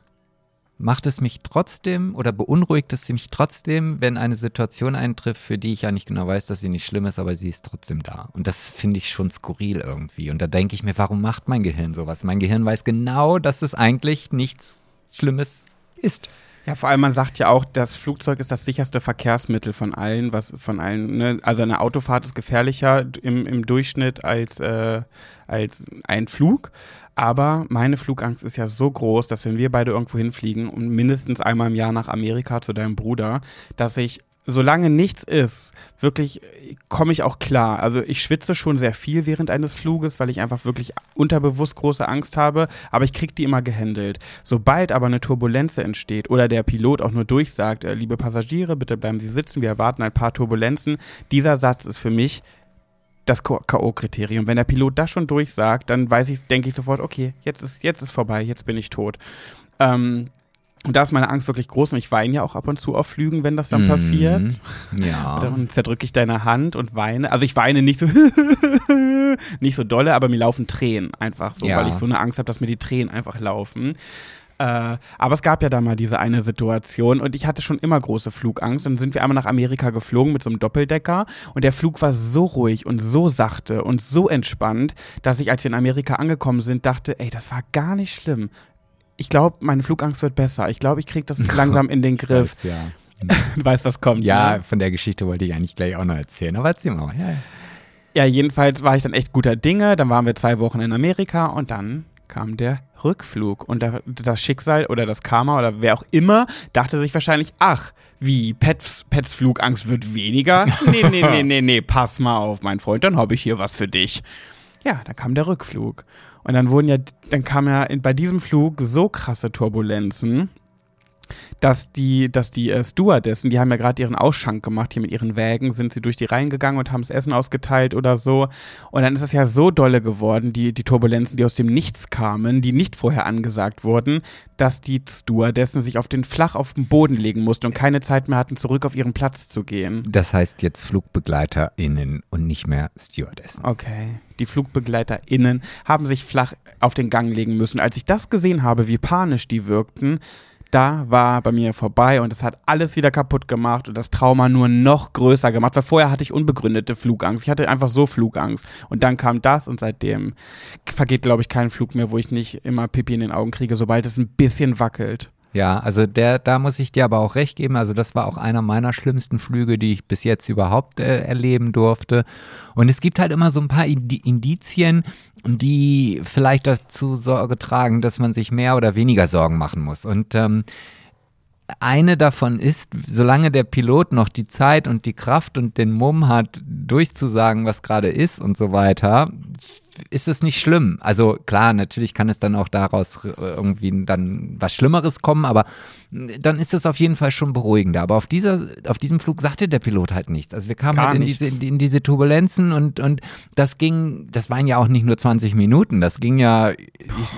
macht es mich trotzdem oder beunruhigt es mich trotzdem, wenn eine Situation eintrifft, für die ich ja nicht genau weiß, dass sie nicht schlimm ist, aber sie ist trotzdem da. Und das finde ich schon skurril irgendwie. Und da denke ich mir, warum macht mein Gehirn sowas? Mein Gehirn weiß genau, dass es eigentlich nichts Schlimmes ist. Ja, vor allem man sagt ja auch, das Flugzeug ist das sicherste Verkehrsmittel von allen, was von allen, ne? also eine Autofahrt ist gefährlicher im, im Durchschnitt als, äh, als ein Flug. Aber meine Flugangst ist ja so groß, dass wenn wir beide irgendwo hinfliegen und mindestens einmal im Jahr nach Amerika zu deinem Bruder, dass ich solange nichts ist, wirklich komme ich auch klar. Also ich schwitze schon sehr viel während eines Fluges, weil ich einfach wirklich unterbewusst große Angst habe, aber ich kriege die immer gehandelt. Sobald aber eine Turbulenz entsteht oder der Pilot auch nur durchsagt, äh, liebe Passagiere, bitte bleiben Sie sitzen, wir erwarten ein paar Turbulenzen, dieser Satz ist für mich das K.O.-Kriterium. Wenn der Pilot das schon durchsagt, dann weiß ich, denke ich sofort, okay, jetzt ist, jetzt ist vorbei, jetzt bin ich tot. Ähm, und da ist meine Angst wirklich groß und ich weine ja auch ab und zu auf Flügen, wenn das dann mm, passiert. Ja. Dann zerdrücke ich deine Hand und weine. Also ich weine nicht so, nicht so dolle, aber mir laufen Tränen einfach so, ja. weil ich so eine Angst habe, dass mir die Tränen einfach laufen. Äh, aber es gab ja da mal diese eine Situation und ich hatte schon immer große Flugangst. Und dann sind wir einmal nach Amerika geflogen mit so einem Doppeldecker und der Flug war so ruhig und so sachte und so entspannt, dass ich, als wir in Amerika angekommen sind, dachte, ey, das war gar nicht schlimm ich glaube, meine Flugangst wird besser. Ich glaube, ich kriege das langsam in den Griff. Weiß, ja. du weißt, was kommt. Ja, ne? von der Geschichte wollte ich eigentlich gleich auch noch erzählen, aber erzähl mal. Ja, ja, jedenfalls war ich dann echt guter Dinge. Dann waren wir zwei Wochen in Amerika und dann kam der Rückflug. Und das Schicksal oder das Karma oder wer auch immer dachte sich wahrscheinlich, ach, wie, Pets, Pets Flugangst wird weniger? Nee, nee, nee, nee, nee, pass mal auf, mein Freund, dann habe ich hier was für dich. Ja, da kam der Rückflug. Und dann wurden ja, dann kam ja bei diesem Flug so krasse Turbulenzen, dass die, dass die äh, Stewardessen, die haben ja gerade ihren Ausschank gemacht, hier mit ihren Wägen, sind sie durch die Reihen gegangen und haben das Essen ausgeteilt oder so. Und dann ist es ja so dolle geworden, die, die Turbulenzen, die aus dem Nichts kamen, die nicht vorher angesagt wurden, dass die Stewardessen sich auf den Flach auf den Boden legen mussten und keine Zeit mehr hatten, zurück auf ihren Platz zu gehen. Das heißt jetzt FlugbegleiterInnen und nicht mehr Stewardessen. Okay. Die FlugbegleiterInnen haben sich flach auf den Gang legen müssen. Als ich das gesehen habe, wie panisch die wirkten, da war bei mir vorbei und es hat alles wieder kaputt gemacht und das Trauma nur noch größer gemacht, weil vorher hatte ich unbegründete Flugangst. Ich hatte einfach so Flugangst. Und dann kam das und seitdem vergeht, glaube ich, kein Flug mehr, wo ich nicht immer Pipi in den Augen kriege, sobald es ein bisschen wackelt. Ja, also der, da muss ich dir aber auch recht geben. Also das war auch einer meiner schlimmsten Flüge, die ich bis jetzt überhaupt äh, erleben durfte. Und es gibt halt immer so ein paar Indizien, die vielleicht dazu Sorge tragen, dass man sich mehr oder weniger Sorgen machen muss. Und ähm, eine davon ist, solange der Pilot noch die Zeit und die Kraft und den Mumm hat, durchzusagen, was gerade ist und so weiter, ist es nicht schlimm. Also klar, natürlich kann es dann auch daraus irgendwie dann was Schlimmeres kommen, aber dann ist es auf jeden Fall schon beruhigender. Aber auf dieser, auf diesem Flug sagte der Pilot halt nichts. Also wir kamen Gar halt in diese, in diese Turbulenzen und, und das ging, das waren ja auch nicht nur 20 Minuten, das ging ja, ich,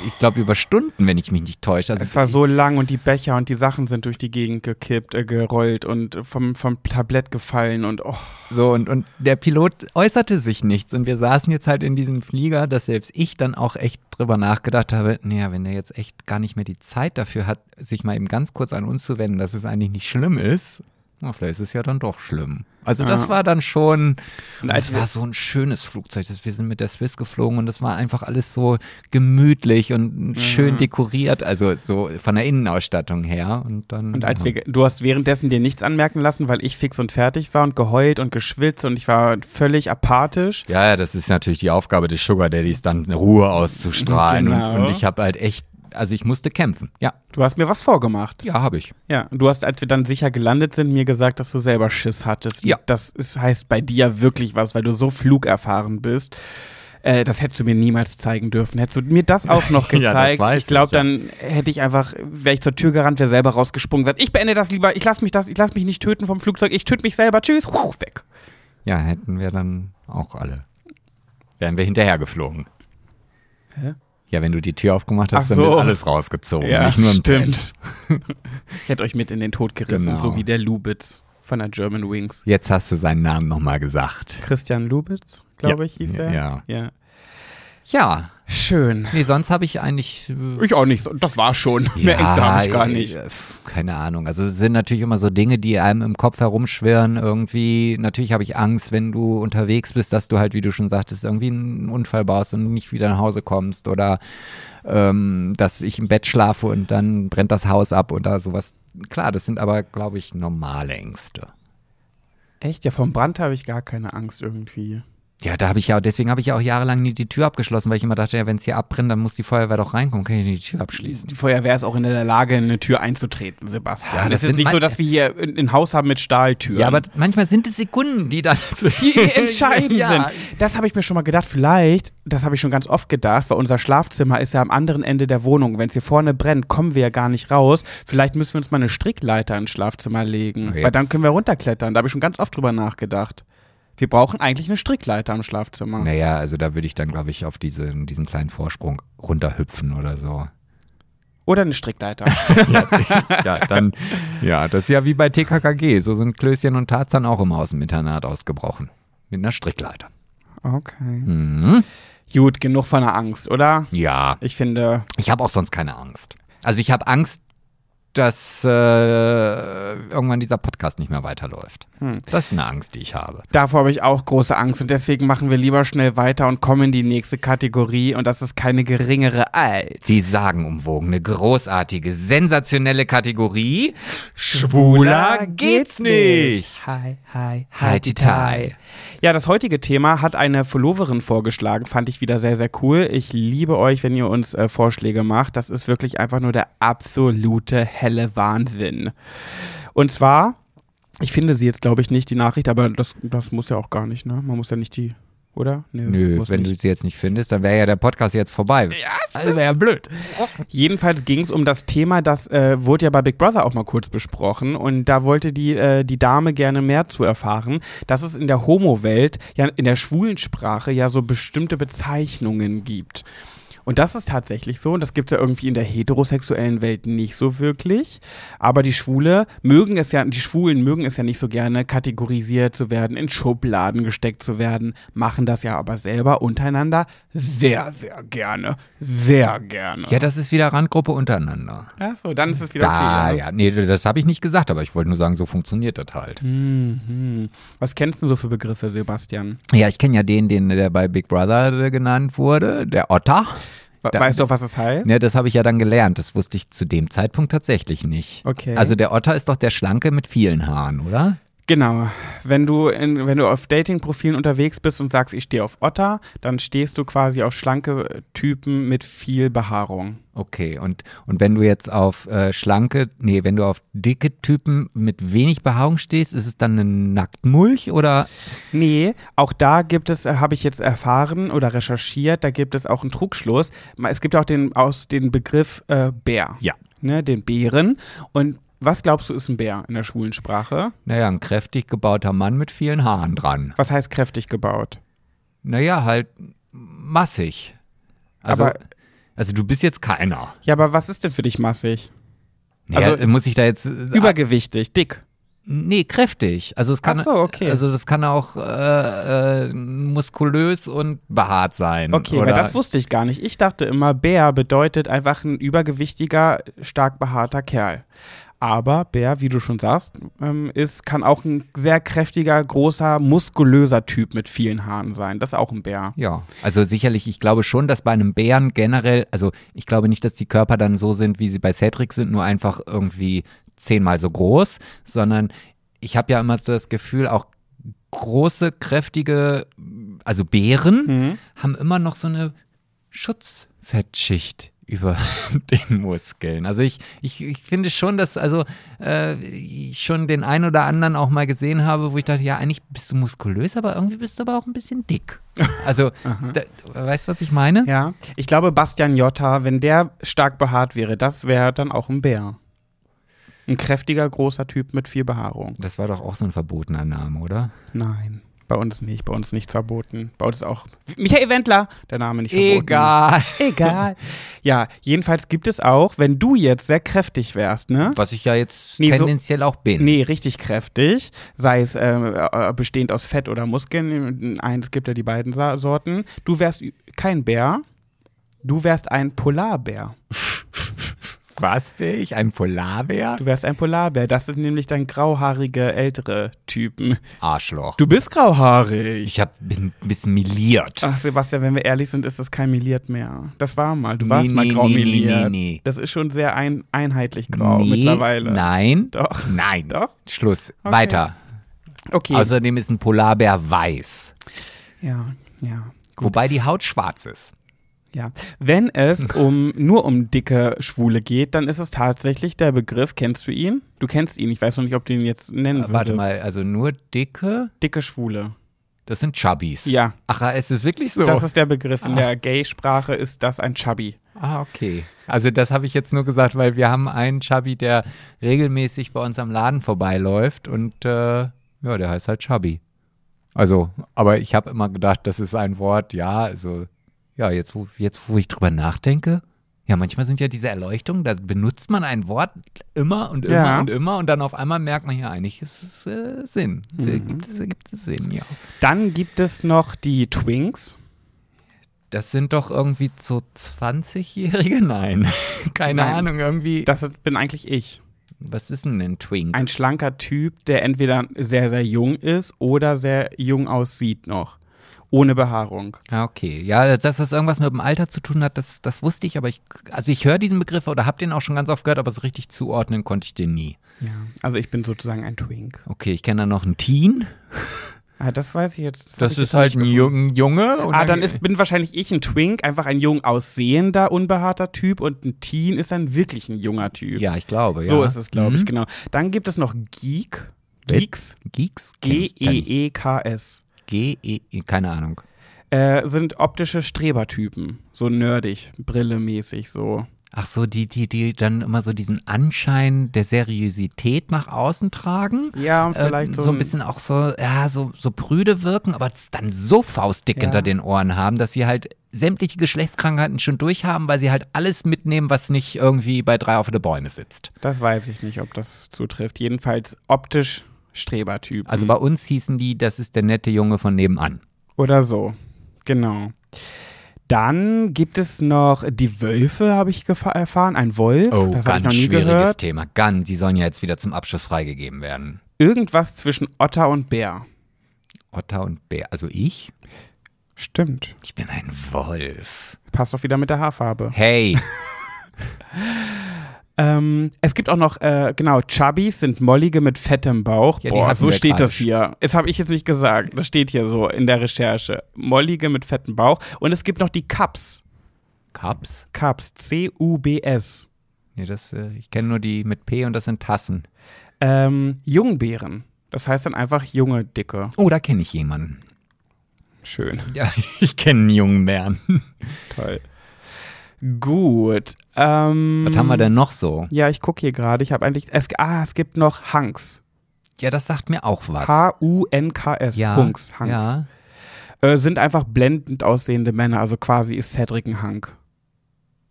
ich glaube, über Stunden, wenn ich mich nicht täusche. Also es war so lang und die Becher und die Sachen sind durch die Gegend gekippt, äh, gerollt und vom, vom Tablett gefallen und oh. So, und, und der Pilot äußerte sich nichts und wir saßen jetzt halt in diesem Flieger, dass selbst ich dann auch echt drüber nachgedacht habe, naja, wenn der jetzt echt gar nicht mehr die Zeit dafür hat, sich mal eben ganz kurz an uns zu wenden, dass es eigentlich nicht schlimm ist, na, vielleicht ist es ja dann doch schlimm. Also das ja. war dann schon, und es war so ein schönes Flugzeug. Das, wir sind mit der Swiss geflogen und das war einfach alles so gemütlich und ja. schön dekoriert, also so von der Innenausstattung her. Und dann. Und als ja. wir, du hast währenddessen dir nichts anmerken lassen, weil ich fix und fertig war und geheult und geschwitzt und ich war völlig apathisch. Ja, das ist natürlich die Aufgabe des Sugar Daddies, dann Ruhe auszustrahlen. Genau. Und, und ich habe halt echt also ich musste kämpfen, ja. Du hast mir was vorgemacht. Ja, habe ich. Ja, und du hast, als wir dann sicher gelandet sind, mir gesagt, dass du selber Schiss hattest. Ja. Das ist, heißt bei dir wirklich was, weil du so flugerfahren bist. Äh, das hättest du mir niemals zeigen dürfen. Hättest du mir das auch noch Ja, gezeigt, weiß ich glaube, ja. dann hätte ich einfach, wäre ich zur Tür gerannt, wäre selber rausgesprungen, gesagt, ich beende das lieber, ich lass mich das, ich lass mich nicht töten vom Flugzeug, ich töte mich selber, tschüss, Puh, weg. Ja, hätten wir dann auch alle. Wären wir hinterher geflogen. Hä? Ja, wenn du die Tür aufgemacht hast, Ach dann so. wird alles rausgezogen. Ja, nicht nur im stimmt. ich hätte euch mit in den Tod gerissen, Genau. so wie der Lubitz von der German Wings. Jetzt hast du seinen Namen nochmal gesagt. Christian Lubitz, glaube Ja. ich, hieß er. Ja. ja. Ja, Schön. nee, sonst habe ich eigentlich. äh, Ich auch nicht, das war schon. Mehr Ängste habe ich gar nicht. äh, Keine Ahnung. Also es sind natürlich immer so Dinge, die einem im Kopf herumschwirren. Irgendwie, natürlich habe ich Angst, wenn du unterwegs bist, dass du halt, wie du schon sagtest, irgendwie einen Unfall baust und nicht wieder nach Hause kommst. Oder ähm, dass ich im Bett schlafe und dann brennt das Haus ab oder sowas. Klar, das sind aber, glaube ich, normale Ängste. Echt? Ja, vom Brand habe ich gar keine Angst irgendwie. Ja, da habe ich ja, deswegen habe ich ja auch jahrelang nie die Tür abgeschlossen, weil ich immer dachte, ja, wenn es hier abbrennt, dann muss die Feuerwehr doch reinkommen, kann ich nicht die Tür abschließen. Die Feuerwehr ist auch in der Lage, eine Tür einzutreten, Sebastian. Ja, das, das ist nicht so, dass wir hier ein ein Haus haben mit Stahltüren. Ja, aber manchmal sind es Sekunden, die dann die entscheidend ja. sind. Das habe ich mir schon mal gedacht. Vielleicht, das habe ich schon ganz oft gedacht, weil unser Schlafzimmer ist ja am anderen Ende der Wohnung. Wenn es hier vorne brennt, kommen wir ja gar nicht raus. Vielleicht müssen wir uns mal eine Strickleiter ins Schlafzimmer legen. Jetzt- Weil dann können wir runterklettern. Da habe ich schon ganz oft drüber nachgedacht. Wir brauchen eigentlich eine Strickleiter im Schlafzimmer. Naja, also da würde ich dann, glaube ich, auf diese, diesen kleinen Vorsprung runterhüpfen oder so. Oder eine Strickleiter. ja, dann, ja, das ist ja wie bei TKKG. So sind Klößchen und Tarzan auch immer aus dem Internat ausgebrochen. Mit einer Strickleiter. okay. Mhm. Gut, genug von der Angst, oder? Ja, Ich finde, ich habe auch sonst keine Angst. Also ich habe Angst, dass äh, irgendwann dieser Podcast nicht mehr weiterläuft. Hm. Das ist eine Angst, die ich habe. davor habe ich auch große Angst und deswegen machen wir lieber schnell weiter und kommen in die nächste Kategorie und das ist keine geringere als Die sagenumwogene, großartige, sensationelle Kategorie Schwuler geht's nicht. Hi, hi, hi, die Thai. Ja, das heutige Thema hat eine Followerin vorgeschlagen, fand ich wieder sehr, sehr cool. Ich liebe euch, wenn ihr uns äh, Vorschläge macht. Das ist wirklich einfach nur der absolute helle Wahnsinn. Und zwar, ich finde sie jetzt, glaube ich, nicht, die Nachricht, aber das, das muss ja auch gar nicht, ne? Man muss ja nicht die, oder? Nö, muss wenn nicht. du sie jetzt nicht findest, dann wäre ja der Podcast jetzt vorbei. Ja, also wäre ja blöd. Jedenfalls ging es um das Thema, das äh, wurde ja bei Big Brother auch mal kurz besprochen und da wollte die, äh, die Dame gerne mehr zu erfahren, dass es in der Homo-Welt, ja in der schwulen Sprache ja so bestimmte Bezeichnungen gibt. Und das ist tatsächlich so und das gibt es ja irgendwie in der heterosexuellen Welt nicht so wirklich. Aber die Schwule mögen es ja, die Schwulen mögen es ja nicht so gerne, kategorisiert zu werden, in Schubladen gesteckt zu werden, machen das ja aber selber untereinander sehr, sehr gerne. Sehr gerne. Ja, das ist wieder Randgruppe untereinander. Ach so, dann ist es wieder Da, okay. ja, nee, das habe ich nicht gesagt, aber ich wollte nur sagen, so funktioniert das halt. Mhm. Was kennst du so für Begriffe, Sebastian? Ja, ich kenne ja den, den der bei Big Brother äh, genannt wurde, der Otter. Weißt du, was das heißt? Ja, das habe ich ja dann gelernt. Das wusste ich zu dem Zeitpunkt tatsächlich nicht. Okay. Also der Otter ist doch der Schlanke mit vielen Haaren, oder? Genau. Wenn du, in, wenn du auf Dating-Profilen unterwegs bist und sagst, ich stehe auf Otter, dann stehst du quasi auf schlanke Typen mit viel Behaarung. Okay, und, und wenn du jetzt auf äh, schlanke, nee, wenn du auf dicke Typen mit wenig Behaarung stehst, ist es dann eine Nacktmulch oder? Nee, auch da gibt es, äh, habe ich jetzt erfahren oder recherchiert, da gibt es auch einen Trugschluss. Es gibt auch den, aus den Begriff äh, Bär. Ja. Ne, den Bären. Und was glaubst du, ist ein Bär in der schwulen Sprache? Naja, ein kräftig gebauter Mann mit vielen Haaren dran. Was heißt kräftig gebaut? Naja, halt massig. Also, Aber- also du bist jetzt keiner. Ja, aber was ist denn für dich massig? Naja, Also- muss ich da jetzt. äh, Übergewichtig, dick. Nee, kräftig. Also es kann, Ach so, okay. also das kann auch äh, äh, muskulös und behaart sein. Okay, oder, weil das wusste ich gar nicht. Ich dachte immer, Bär bedeutet einfach ein übergewichtiger, stark behaarter Kerl. Aber Bär, wie du schon sagst, ähm, ist, kann auch ein sehr kräftiger, großer, muskulöser Typ mit vielen Haaren sein. Das ist auch ein Bär. Ja, also sicherlich, ich glaube schon, dass bei einem Bären generell, also ich glaube nicht, dass die Körper dann so sind, wie sie bei Cedric sind, nur einfach irgendwie zehnmal so groß, sondern ich habe ja immer so das Gefühl, auch große, kräftige, also Bären Mhm. haben immer noch so eine Schutzfettschicht über den Muskeln. Also ich, ich, ich finde schon, dass also äh, ich schon den einen oder anderen auch mal gesehen habe, wo ich dachte, ja, eigentlich bist du muskulös, aber irgendwie bist du aber auch ein bisschen dick. Also, da, weißt du, was ich meine? Ja, ich glaube, Bastian Jotta, wenn der stark behaart wäre, das wäre dann auch ein Bär. Ein kräftiger, großer Typ mit viel Behaarung. Das war doch auch so ein verbotener Name, oder? Nein, bei uns nicht. Bei uns nicht verboten. Bei uns ist auch Michael Wendler, der Name nicht verboten. Egal. Egal. Ja, jedenfalls gibt es auch, wenn du jetzt sehr kräftig wärst, ne? Was ich ja jetzt Nee, so- tendenziell auch bin. Nee, richtig kräftig, sei es äh, äh, bestehend aus Fett oder Muskeln. Ein, es gibt ja die beiden Sorten. Du wärst kein Bär, du wärst ein Polarbär. Was bin ich? Ein Polarbär? Du wärst ein Polarbär. Das sind nämlich dann grauhaarige ältere Typen. Arschloch. Du bist grauhaarig. ich hab, bin ein bisschen miliert. Ach, Sebastian, wenn wir ehrlich sind, ist das kein Miliert mehr. Das war mal. Du Nee, warst mal nee, grau nee, nee, miliert. nee, nee. Das ist schon sehr ein, einheitlich grau Nee, mittlerweile. Nein. Doch. Nein. Doch? Schluss. Okay. Weiter. Okay. Außerdem ist ein Polarbär weiß. ja, ja. Wobei die Haut schwarz ist. Ja, wenn es um nur um dicke Schwule geht, dann ist es tatsächlich der Begriff. Kennst du ihn? Du kennst ihn. Ich weiß noch nicht, ob du ihn jetzt nennen Äh, Warte würdest. mal, also nur dicke, Dicke Schwule. das sind Chubbies. Ja, Ach, ist es wirklich so? das ist der Begriff. In der Gay-Sprache ist das ein Chubby. ah, okay. Also das habe ich jetzt nur gesagt, weil wir haben einen Chubby, der regelmäßig bei uns am Laden vorbeiläuft und äh, ja, der heißt halt Chubby. Also, aber ich habe immer gedacht, das ist ein Wort, ja, also, ja, jetzt wo, jetzt, wo ich drüber nachdenke, ja, manchmal sind ja diese Erleuchtungen, da benutzt man ein Wort immer und immer Ja. und immer und dann auf einmal merkt man, ja, eigentlich ist es äh, Sinn. Es ergibt, es ergibt es Sinn, ja. Dann gibt es noch die Twinks. Das sind doch irgendwie so 20-Jährige? Nein. Keine Nein. Ahnung, irgendwie. Das bin eigentlich ich. was ist denn ein Twink? Ein schlanker Typ, der entweder sehr, sehr jung ist oder sehr jung aussieht noch. Ohne Behaarung. Ah, okay. Ja, dass das irgendwas mit dem Alter zu tun hat, das, das wusste ich, aber ich, also ich höre diesen Begriff oder habe den auch schon ganz oft gehört, aber so richtig zuordnen konnte ich den nie. Ja. Also ich bin sozusagen ein Twink. Okay, ich kenne da noch einen Teen. Ah, das weiß ich jetzt. Das ich ist jetzt halt ein. Jung, Junge. Ah, dann ist, bin wahrscheinlich ich ein Twink, einfach ein jung aussehender, unbehaarter Typ und ein Teen ist dann wirklich ein junger Typ. Ja, ich glaube, ja. So ist es, glaube ich, Mhm. genau. Dann gibt es noch Geek. Geeks. Geeks? Ich- ich. G-E-E-K-S. G-E, keine Ahnung. Äh, sind optische Strebertypen. So nerdig, brillemäßig, so. Ach so, die, die, die dann immer so diesen Anschein der Seriosität nach außen tragen. Ja, und Äh, vielleicht so, ein bisschen auch so, ja, so, so prüde wirken, aber dann so faustdick Ja. hinter den Ohren haben, dass sie halt sämtliche Geschlechtskrankheiten schon durchhaben, weil sie halt alles mitnehmen, was nicht irgendwie bei drei auf der Bäume sitzt. Das weiß ich nicht, ob das zutrifft. Jedenfalls optisch Strebertypen. Also bei uns hießen die, das ist der nette Junge von nebenan. Oder so. Genau. Dann gibt es noch die Wölfe, habe ich erfahren. Ein Wolf. Oh, das habe ich ganz noch nie schwieriges gehört. Thema. Ganz, die sollen ja jetzt wieder zum Abschluss freigegeben werden. Irgendwas zwischen Otter und Bär. Otter und Bär. Also ich? Stimmt. Ich bin ein Wolf. Passt doch wieder mit der Haarfarbe. Hey, Ähm, es gibt auch noch, äh, genau, Chubbies sind Mollige mit fettem Bauch. Ja, Boah, so steht das hier. Das habe ich jetzt nicht gesagt. Das steht hier so in der Recherche. Mollige mit fettem Bauch. Und es gibt noch die Cups. Cups? Cups. C-U-B-S. Nee, das, äh, ich kenne nur die mit P und das sind Tassen. Ähm, Jungbeeren. Das heißt dann einfach junge, dicke. Oh, da kenne ich jemanden. Schön. Ja, ich kenne einen jungen Bären. Toll. Gut. Ähm, Was haben wir denn noch so? Ja, ich gucke hier gerade. Ich habe eigentlich. Es, ah, es gibt noch Hunks. Ja, das sagt mir auch was. H-U-N-K-S. ja, Hunks. Hunks. Ja. Äh, sind einfach blendend aussehende Männer. Also quasi ist Cedric ein Hunk.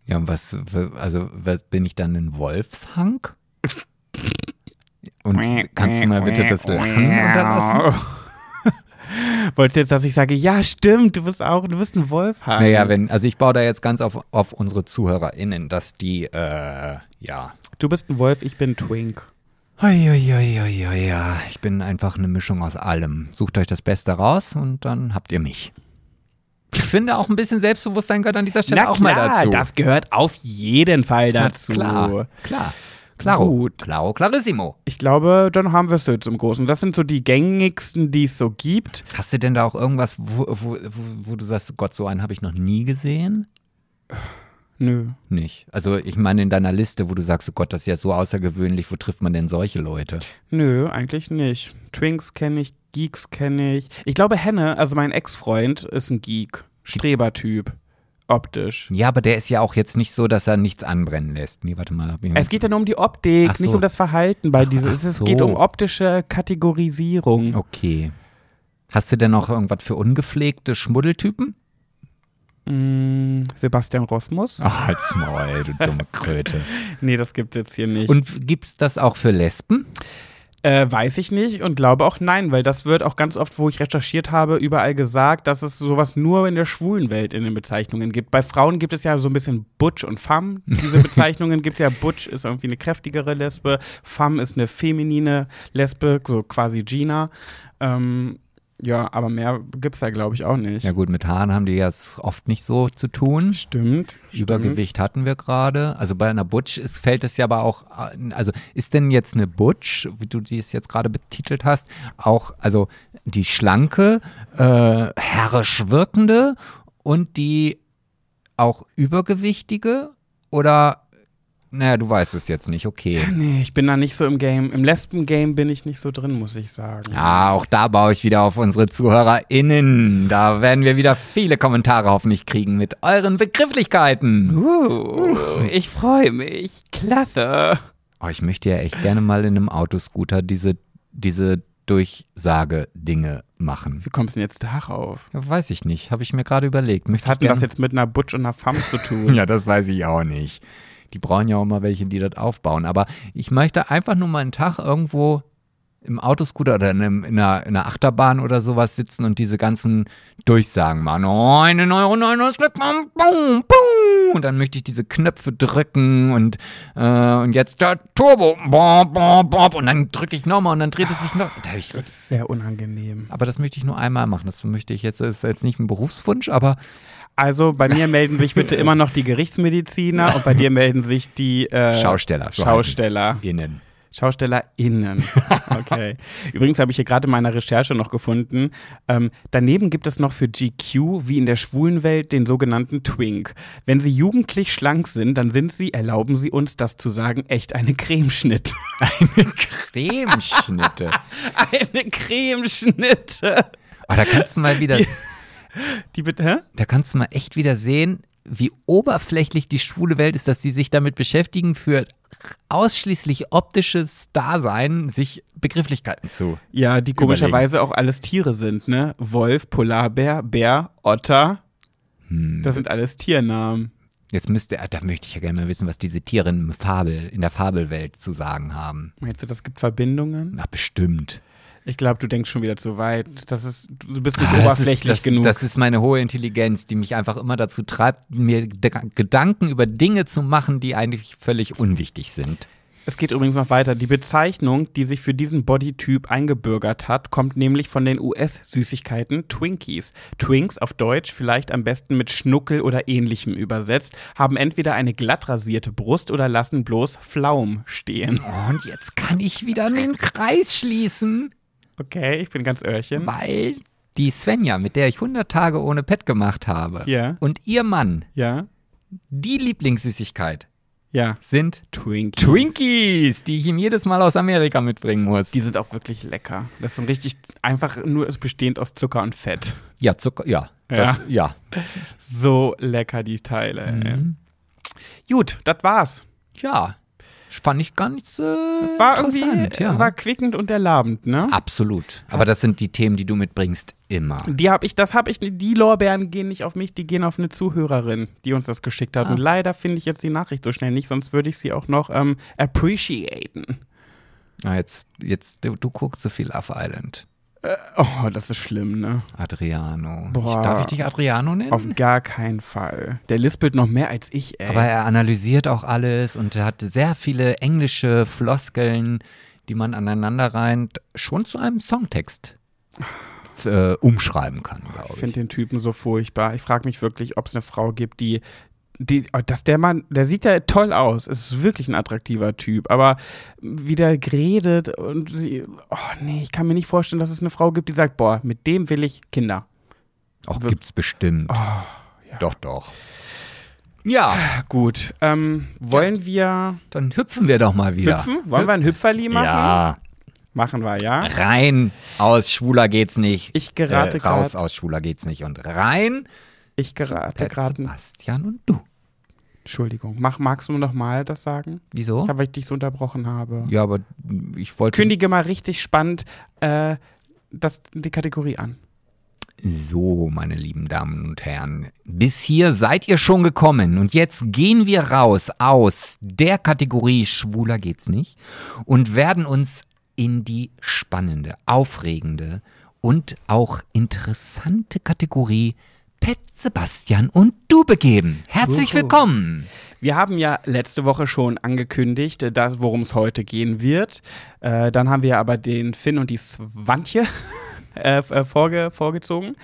Ja, und was, also was, bin ich dann ein Wolfshank? Und kannst du mal bitte das Lachen unterlassen? Wolltest du jetzt, dass ich sage, ja, stimmt, du bist auch, du bist ein Wolfhang. Naja, wenn, also ich baue da jetzt ganz auf, auf unsere ZuhörerInnen, dass die, äh, ja. Du bist ein Wolf, ich bin Twink. Uiuiuiui, ja. Ich bin einfach eine Mischung aus allem. Sucht euch das Beste raus und dann habt ihr mich. Ich finde auch ein bisschen Selbstbewusstsein gehört an dieser Stelle Na auch klar, mal dazu. das gehört auf jeden Fall Na dazu. Klar, klar. Claro. Gut. Claro, clarissimo. Ich glaube, dann haben wir es jetzt im Großen. Das sind so die gängigsten, die es so gibt. Hast du denn da auch irgendwas, wo, wo, wo, wo du sagst, Gott, so einen habe ich noch nie gesehen? Nö. Nicht. Also ich meine in deiner Liste, wo du sagst, oh Gott, das ist ja so außergewöhnlich, wo trifft man denn solche Leute? Nö, eigentlich nicht. Twinks kenne ich, Geeks kenne ich. Ich glaube, Henne, also mein Ex-Freund, ist ein Geek. Strebertyp. Optisch. Ja, aber der ist ja auch jetzt nicht so, dass er nichts anbrennen lässt. Nee, warte mal. Es geht ja nur um die Optik, so. nicht um das Verhalten bei ach Es so. geht um optische Kategorisierung. Okay. Hast du denn noch irgendwas für ungepflegte Schmuddeltypen? Mm, Sebastian Rosmus? Ach, halt's Maul, du dumme Kröte. Nee, das gibt's jetzt hier nicht. Und gibt's das auch für Lesben? Äh, weiß ich nicht und glaube auch nein, weil das wird auch ganz oft, wo ich recherchiert habe, überall gesagt, dass es sowas nur in der schwulen Welt in den Bezeichnungen gibt. Bei Frauen gibt es ja so ein bisschen Butch und Femme. Diese Bezeichnungen gibt ja Butch ist irgendwie eine kräftigere Lesbe, Femme ist eine feminine Lesbe, so quasi Gina. Ähm, ja, aber mehr gibt's da glaube ich auch nicht. Ja gut, mit Haaren haben die jetzt oft nicht so zu tun. Stimmt. Übergewicht hatten wir gerade. Also bei einer Butch ist, fällt es ja aber auch, äh, also ist denn jetzt eine Butch, wie du dies jetzt gerade betitelt hast, auch, also die schlanke, äh, herrisch wirkende und die auch übergewichtige oder, naja, du weißt es jetzt nicht, okay. Nee, ich bin da nicht so im Game. Im Lesben-Game bin ich nicht so drin, muss ich sagen. Ja, auch da baue ich wieder auf unsere ZuhörerInnen. Da werden wir wieder viele Kommentare hoffentlich kriegen mit euren Begrifflichkeiten. Uh, ich freue mich. Klasse. Oh, ich möchte ja echt gerne mal in einem Autoscooter diese, diese Durchsage-Dinge machen. Wie kommst du denn jetzt darauf? Ja, weiß ich nicht, habe ich mir gerade überlegt. Was hat denn das jetzt mit einer Butch und einer Femme zu tun? Ja, das weiß ich auch nicht. Die brauchen ja auch mal welche, die das aufbauen. Aber ich möchte einfach nur mal einen Tag irgendwo im Autoscooter oder in, einem, in, einer, in einer Achterbahn oder sowas sitzen und diese ganzen Durchsagen machen. Oh, einen Euro, neun Euro, bum, bum, bum. Und dann möchte ich diese Knöpfe drücken und, äh, und jetzt der Turbo. Bom, bom, bom. Und dann drücke ich nochmal und dann dreht es sich noch. Das ist sehr unangenehm. aber das möchte ich nur einmal machen. Das möchte ich jetzt, das ist jetzt nicht ein Berufswunsch, aber Also bei mir melden sich bitte immer noch die Gerichtsmediziner und bei dir melden sich die äh, Schausteller. so Schausteller. Innen. SchaustellerInnen. Okay. Übrigens habe ich hier gerade in meiner Recherche noch gefunden, ähm, daneben gibt es noch für GQ, wie in der schwulen Welt, den sogenannten Twink. Wenn sie jugendlich schlank sind, dann sind sie, erlauben sie uns das zu sagen, echt eine Cremeschnitt. Cremeschnitte. eine Cremeschnitte. Oh, da kannst du mal wieder, Die bitte, hä? da kannst du mal echt wieder sehen, wie oberflächlich die schwule Welt ist, dass sie sich damit beschäftigen, für ausschließlich optisches Dasein sich Begrifflichkeiten zu. Ja, die komischerweise auch alles Tiere sind, ne? Wolf, Polarbär, Bär, Otter. Hm. Das sind alles Tiernamen. Jetzt müsste, da möchte ich ja gerne mal wissen, was diese Tiere im Fabel, in der Fabelwelt zu sagen haben. Meinst du, das gibt Verbindungen? Na, bestimmt. Ich glaube, du denkst schon wieder zu weit. Das ist, du bist nicht Ah, das oberflächlich ist, das, genug. Das ist meine hohe Intelligenz, die mich einfach immer dazu treibt, mir Ge- Gedanken über Dinge zu machen, die eigentlich völlig unwichtig sind. Es geht übrigens noch weiter. Die Bezeichnung, die sich für diesen Bodytyp eingebürgert hat, kommt nämlich von den US-Süßigkeiten Twinkies. Twinks auf Deutsch, vielleicht am besten mit Schnuckel oder ähnlichem übersetzt, haben entweder eine glatt rasierte Brust oder lassen bloß Pflaum stehen. Und jetzt kann ich wieder den Kreis schließen. Okay, ich bin ganz Öhrchen. Weil die Svenja, mit der ich 100 Tage ohne Pet gemacht habe, Ja. und ihr Mann, Ja, die Lieblingssüßigkeit ja. sind Twinkies. Twinkies, die ich ihm jedes Mal aus Amerika mitbringen muss. Die sind auch wirklich lecker. Das sind richtig einfach nur bestehend aus Zucker und Fett. ja, Zucker, ja. Das, ja. So lecker, die Teile. Mhm. Gut, das war's. Ja. Fand ich gar nicht so War irgendwie, interessant. Ja. war quickend und erlabend, ne? Absolut. Aber das sind die Themen, die du mitbringst, immer. Die habe ich, das habe ich, die Lorbeeren gehen nicht auf mich, die gehen auf eine Zuhörerin, die uns das geschickt hat. Ah. Und leider finde ich jetzt die Nachricht so schnell nicht, sonst würde ich sie auch noch ähm, appreciaten. Ah, jetzt, jetzt, du, du guckst so viel Love Island. Oh, das ist schlimm, ne? Adriano. Boah. Ich, darf ich dich Adriano nennen? Auf gar keinen Fall. Der lispelt noch mehr als ich, ey. Aber er analysiert auch alles und er hat sehr viele englische Floskeln, die man aneinander reimt, schon zu einem Songtext äh, umschreiben kann, ich glaube ich. finde den Typen so furchtbar. Ich frage mich wirklich, ob es eine Frau gibt, die, die, oh, dass der Mann, der sieht ja toll aus. Es ist wirklich ein attraktiver Typ. Aber wie der redet und sie, oh nee, ich kann mir nicht vorstellen, dass es eine Frau gibt, die sagt, boah, mit dem will ich Kinder. Auch gibt's bestimmt. Oh, ja. Doch, doch. Ja, Gut. Ähm, wollen wir dann hüpfen wir doch mal wieder. hüpfen? Wollen wir ein Hüpferli machen? Ja, Machen wir, ja. rein aus schwuler geht's nicht. Ich gerate äh, raus aus schwuler geht's nicht und rein. Ich gerate gerade. Sebastian und du. Entschuldigung. Mach, magst du noch mal das sagen? Wieso? Ich habe, weil ich dich so unterbrochen habe. ja, aber ich wollte. Kündige mal richtig spannend äh, das, die Kategorie an. So, meine lieben Damen und Herren, bis hier seid ihr schon gekommen und jetzt gehen wir raus aus der Kategorie Schwuler geht's nicht und werden uns in die spannende, aufregende und auch interessante Kategorie Pet Sebastian und du begeben. Herzlich willkommen. Wir haben ja letzte Woche schon angekündigt, worum es heute gehen wird. Äh, dann haben wir aber den Finn und die Swantje äh, äh, vorge vorgezogen.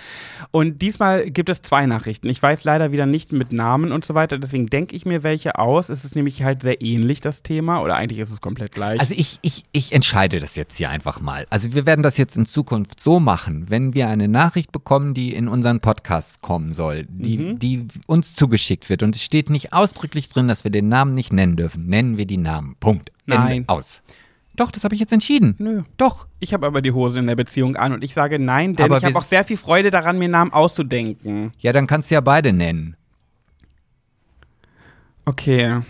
Und diesmal gibt es zwei Nachrichten. Ich weiß leider wieder nicht mit Namen und so weiter, deswegen denke ich mir welche aus. Es ist nämlich halt sehr ähnlich, das Thema. Oder eigentlich ist es komplett gleich. Also ich, ich, ich entscheide das jetzt hier einfach mal. Also wir werden das jetzt in Zukunft so machen, wenn wir eine Nachricht bekommen, die in unseren Podcast kommen soll, die, Mhm. die uns zugeschickt wird und es steht nicht ausdrücklich drin, dass wir den Namen nicht nennen dürfen, nennen wir die Namen. Punkt. Ende. Nein. Aus. Doch, das habe ich jetzt entschieden. Nö. Doch. Ich habe aber die Hose in der Beziehung an und ich sage nein, denn Aber ich habe auch sehr viel Freude daran, mir Namen auszudenken. Ja, dann kannst du ja beide nennen. Okay.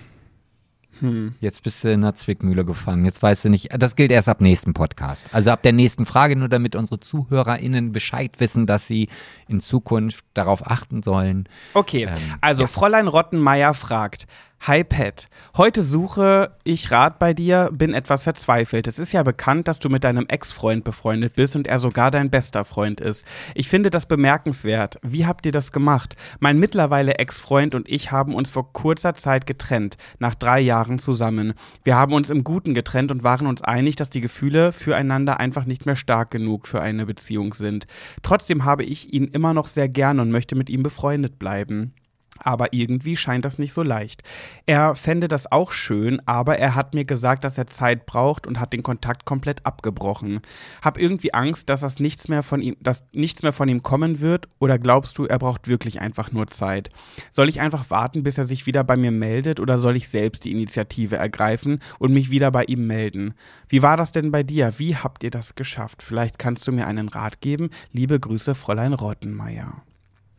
Jetzt bist du in einer Zwickmühle gefangen. Jetzt weißt du nicht, das gilt erst ab nächsten Podcast. Also ab der nächsten Frage, nur damit unsere ZuhörerInnen Bescheid wissen, dass sie in Zukunft darauf achten sollen. Okay, Ähm, also ja. Fräulein Rottenmeier fragt, Hi Pat, heute suche ich Rat bei dir, bin etwas verzweifelt. Es ist ja bekannt, dass du mit deinem Ex-Freund befreundet bist und er sogar dein bester Freund ist. Ich finde das bemerkenswert. Wie habt ihr das gemacht? Mein mittlerweile Ex-Freund und ich haben uns vor kurzer Zeit getrennt, nach drei Jahren zusammen. Wir haben uns im Guten getrennt und waren uns einig, dass die Gefühle füreinander einfach nicht mehr stark genug für eine Beziehung sind. Trotzdem habe ich ihn immer noch sehr gern und möchte mit ihm befreundet bleiben. Aber irgendwie scheint das nicht so leicht. Er fände das auch schön, aber er hat mir gesagt, dass er Zeit braucht und hat den Kontakt komplett abgebrochen. Hab irgendwie Angst, dass das nichts mehr von ihm, dass nichts mehr von ihm kommen wird, oder glaubst du, er braucht wirklich einfach nur Zeit? Soll ich einfach warten, bis er sich wieder bei mir meldet, oder soll ich selbst die Initiative ergreifen und mich wieder bei ihm melden? Wie war das denn bei dir? Wie habt ihr das geschafft? Vielleicht kannst du mir einen Rat geben. Liebe Grüße, Fräulein Rottenmeier.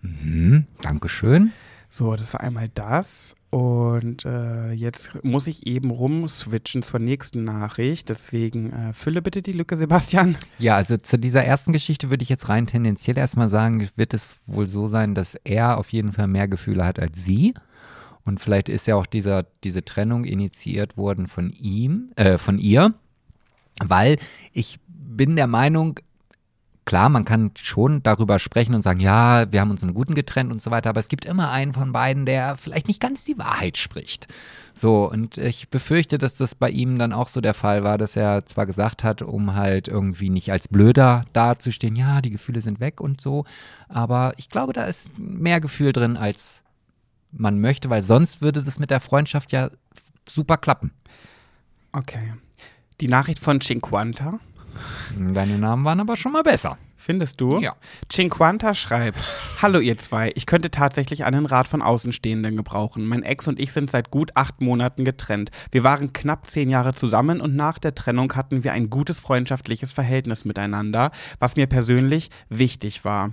Mhm, Dankeschön. So, das war einmal das. Und äh, jetzt muss ich eben rumswitchen zur nächsten Nachricht. Deswegen äh, fülle bitte die Lücke, Sebastian. Ja, also zu dieser ersten Geschichte würde ich jetzt rein tendenziell erstmal sagen, wird es wohl so sein, dass er auf jeden Fall mehr Gefühle hat als sie. Und vielleicht ist ja auch dieser, diese Trennung initiiert worden von ihm, äh, von ihr. Weil ich bin der Meinung, klar, man kann schon darüber sprechen und sagen, ja, wir haben uns im Guten getrennt und so weiter, aber es gibt immer einen von beiden, der vielleicht nicht ganz die Wahrheit spricht. So, und ich befürchte, dass das bei ihm dann auch so der Fall war, dass er zwar gesagt hat, um halt irgendwie nicht als Blöder dazustehen, ja, die Gefühle sind weg und so, aber ich glaube, da ist mehr Gefühl drin, als man möchte, weil sonst würde das mit der Freundschaft ja super klappen. Okay. Die Nachricht von Cinquanta. Deine Namen waren aber schon mal besser. Findest du? Ja. Cinquanta schreibt: Hallo, ihr zwei. Ich könnte tatsächlich einen Rat von Außenstehenden gebrauchen. Mein Ex und ich sind seit gut acht Monaten getrennt. Wir waren knapp zehn Jahre zusammen und nach der Trennung hatten wir ein gutes freundschaftliches Verhältnis miteinander, was mir persönlich wichtig war.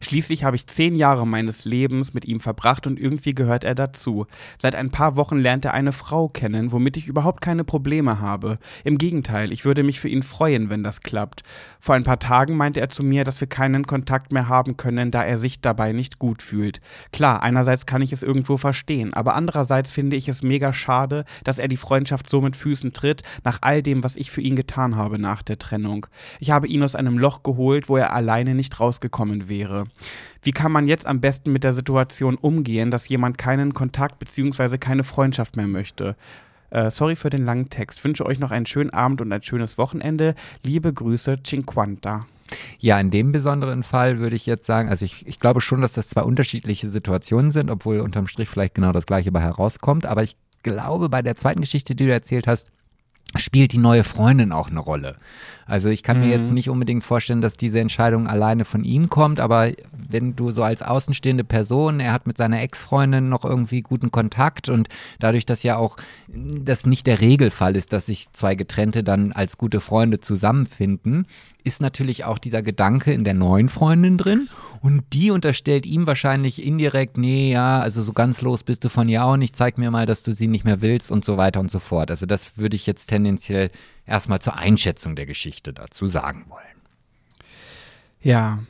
Schließlich habe ich zehn Jahre meines Lebens mit ihm verbracht und irgendwie gehört er dazu. Seit ein paar Wochen lernt er eine Frau kennen, womit ich überhaupt keine Probleme habe. Im Gegenteil, ich würde mich für ihn freuen, wenn das klappt. Vor ein paar Tagen meinte er zu mir, dass wir keinen Kontakt mehr haben können, da er sich dabei nicht gut fühlt. Klar, einerseits kann ich es irgendwo verstehen, aber andererseits finde ich es mega schade, dass er die Freundschaft so mit Füßen tritt, nach all dem, was ich für ihn getan habe nach der Trennung. Ich habe ihn aus einem Loch geholt, wo er alleine nicht rausgekommen wäre. Wie kann man jetzt am besten mit der Situation umgehen, dass jemand keinen Kontakt bzw. keine Freundschaft mehr möchte? Äh, sorry für den langen Text. Wünsche euch noch einen schönen Abend und ein schönes Wochenende. Liebe Grüße, Cinquanta. Ja, in dem besonderen Fall würde ich jetzt sagen, also ich, ich glaube schon, dass das zwei unterschiedliche Situationen sind, obwohl unterm Strich vielleicht genau das gleiche bei herauskommt. Aber ich glaube, bei der zweiten Geschichte, die du erzählt hast, spielt die neue Freundin auch eine Rolle. Also ich kann Mhm. mir jetzt nicht unbedingt vorstellen, dass diese Entscheidung alleine von ihm kommt, aber wenn du so als außenstehende Person, er hat mit seiner Ex-Freundin noch irgendwie guten Kontakt und dadurch, dass ja auch das nicht der Regelfall ist, dass sich zwei Getrennte dann als gute Freunde zusammenfinden, ist natürlich auch dieser Gedanke in der neuen Freundin drin und die unterstellt ihm wahrscheinlich indirekt, nee, ja, also so ganz los bist du von ihr auch nicht, zeig mir mal, dass du sie nicht mehr willst und so weiter und so fort. Also das würde ich jetzt tendenziell erstmal zur Einschätzung der Geschichte dazu sagen wollen. Ja.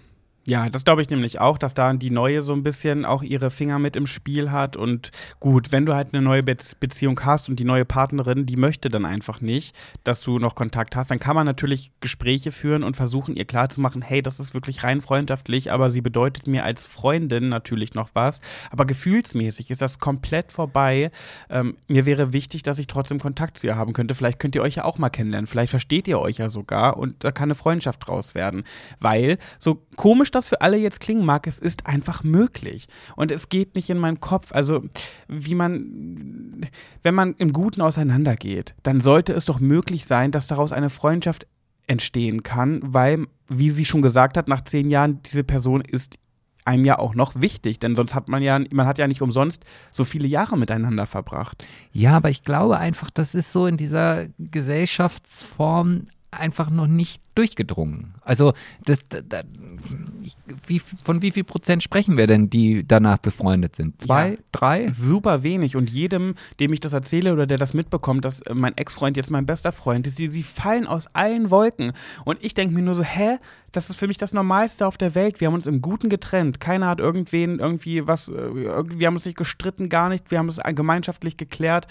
Ja, das glaube ich nämlich auch, dass da die neue so ein bisschen auch ihre Finger mit im Spiel hat. Und gut, wenn du halt eine neue Be Beziehung hast und die neue Partnerin, die möchte dann einfach nicht, dass du noch Kontakt hast, dann kann man natürlich Gespräche führen und versuchen, ihr klarzumachen, hey, das ist wirklich rein freundschaftlich, aber sie bedeutet mir als Freundin natürlich noch was. Aber gefühlsmäßig ist das komplett vorbei. Ähm, mir wäre wichtig, dass ich trotzdem Kontakt zu ihr haben könnte. Vielleicht könnt ihr euch ja auch mal kennenlernen. Vielleicht versteht ihr euch ja sogar und da kann eine Freundschaft draus werden. Weil, so komisch das für alle jetzt klingen mag, es ist einfach möglich. Und es geht nicht in meinen Kopf. Also, wie man, wenn man im Guten auseinandergeht, dann sollte es doch möglich sein, dass daraus eine Freundschaft entstehen kann, weil, wie sie schon gesagt hat, nach zehn Jahren, diese Person ist einem ja auch noch wichtig, denn sonst hat man ja, man hat ja nicht umsonst so viele Jahre miteinander verbracht. Ja, aber ich glaube einfach, das ist so in dieser Gesellschaftsform einfach noch nicht durchgedrungen. Also das, da, da, ich, wie, von wie viel Prozent sprechen wir denn, die danach befreundet sind? Zwei, Ja. drei? Super wenig. Und jedem, dem ich das erzähle oder der das mitbekommt, dass äh, mein Ex-Freund jetzt mein bester Freund ist, die, sie fallen aus allen Wolken. Und ich denke mir nur so, hä? Das ist für mich das Normalste auf der Welt. Wir haben uns im Guten getrennt. Keiner hat irgendwen irgendwie was, äh, wir haben uns nicht gestritten, gar nicht. Wir haben es gemeinschaftlich geklärt.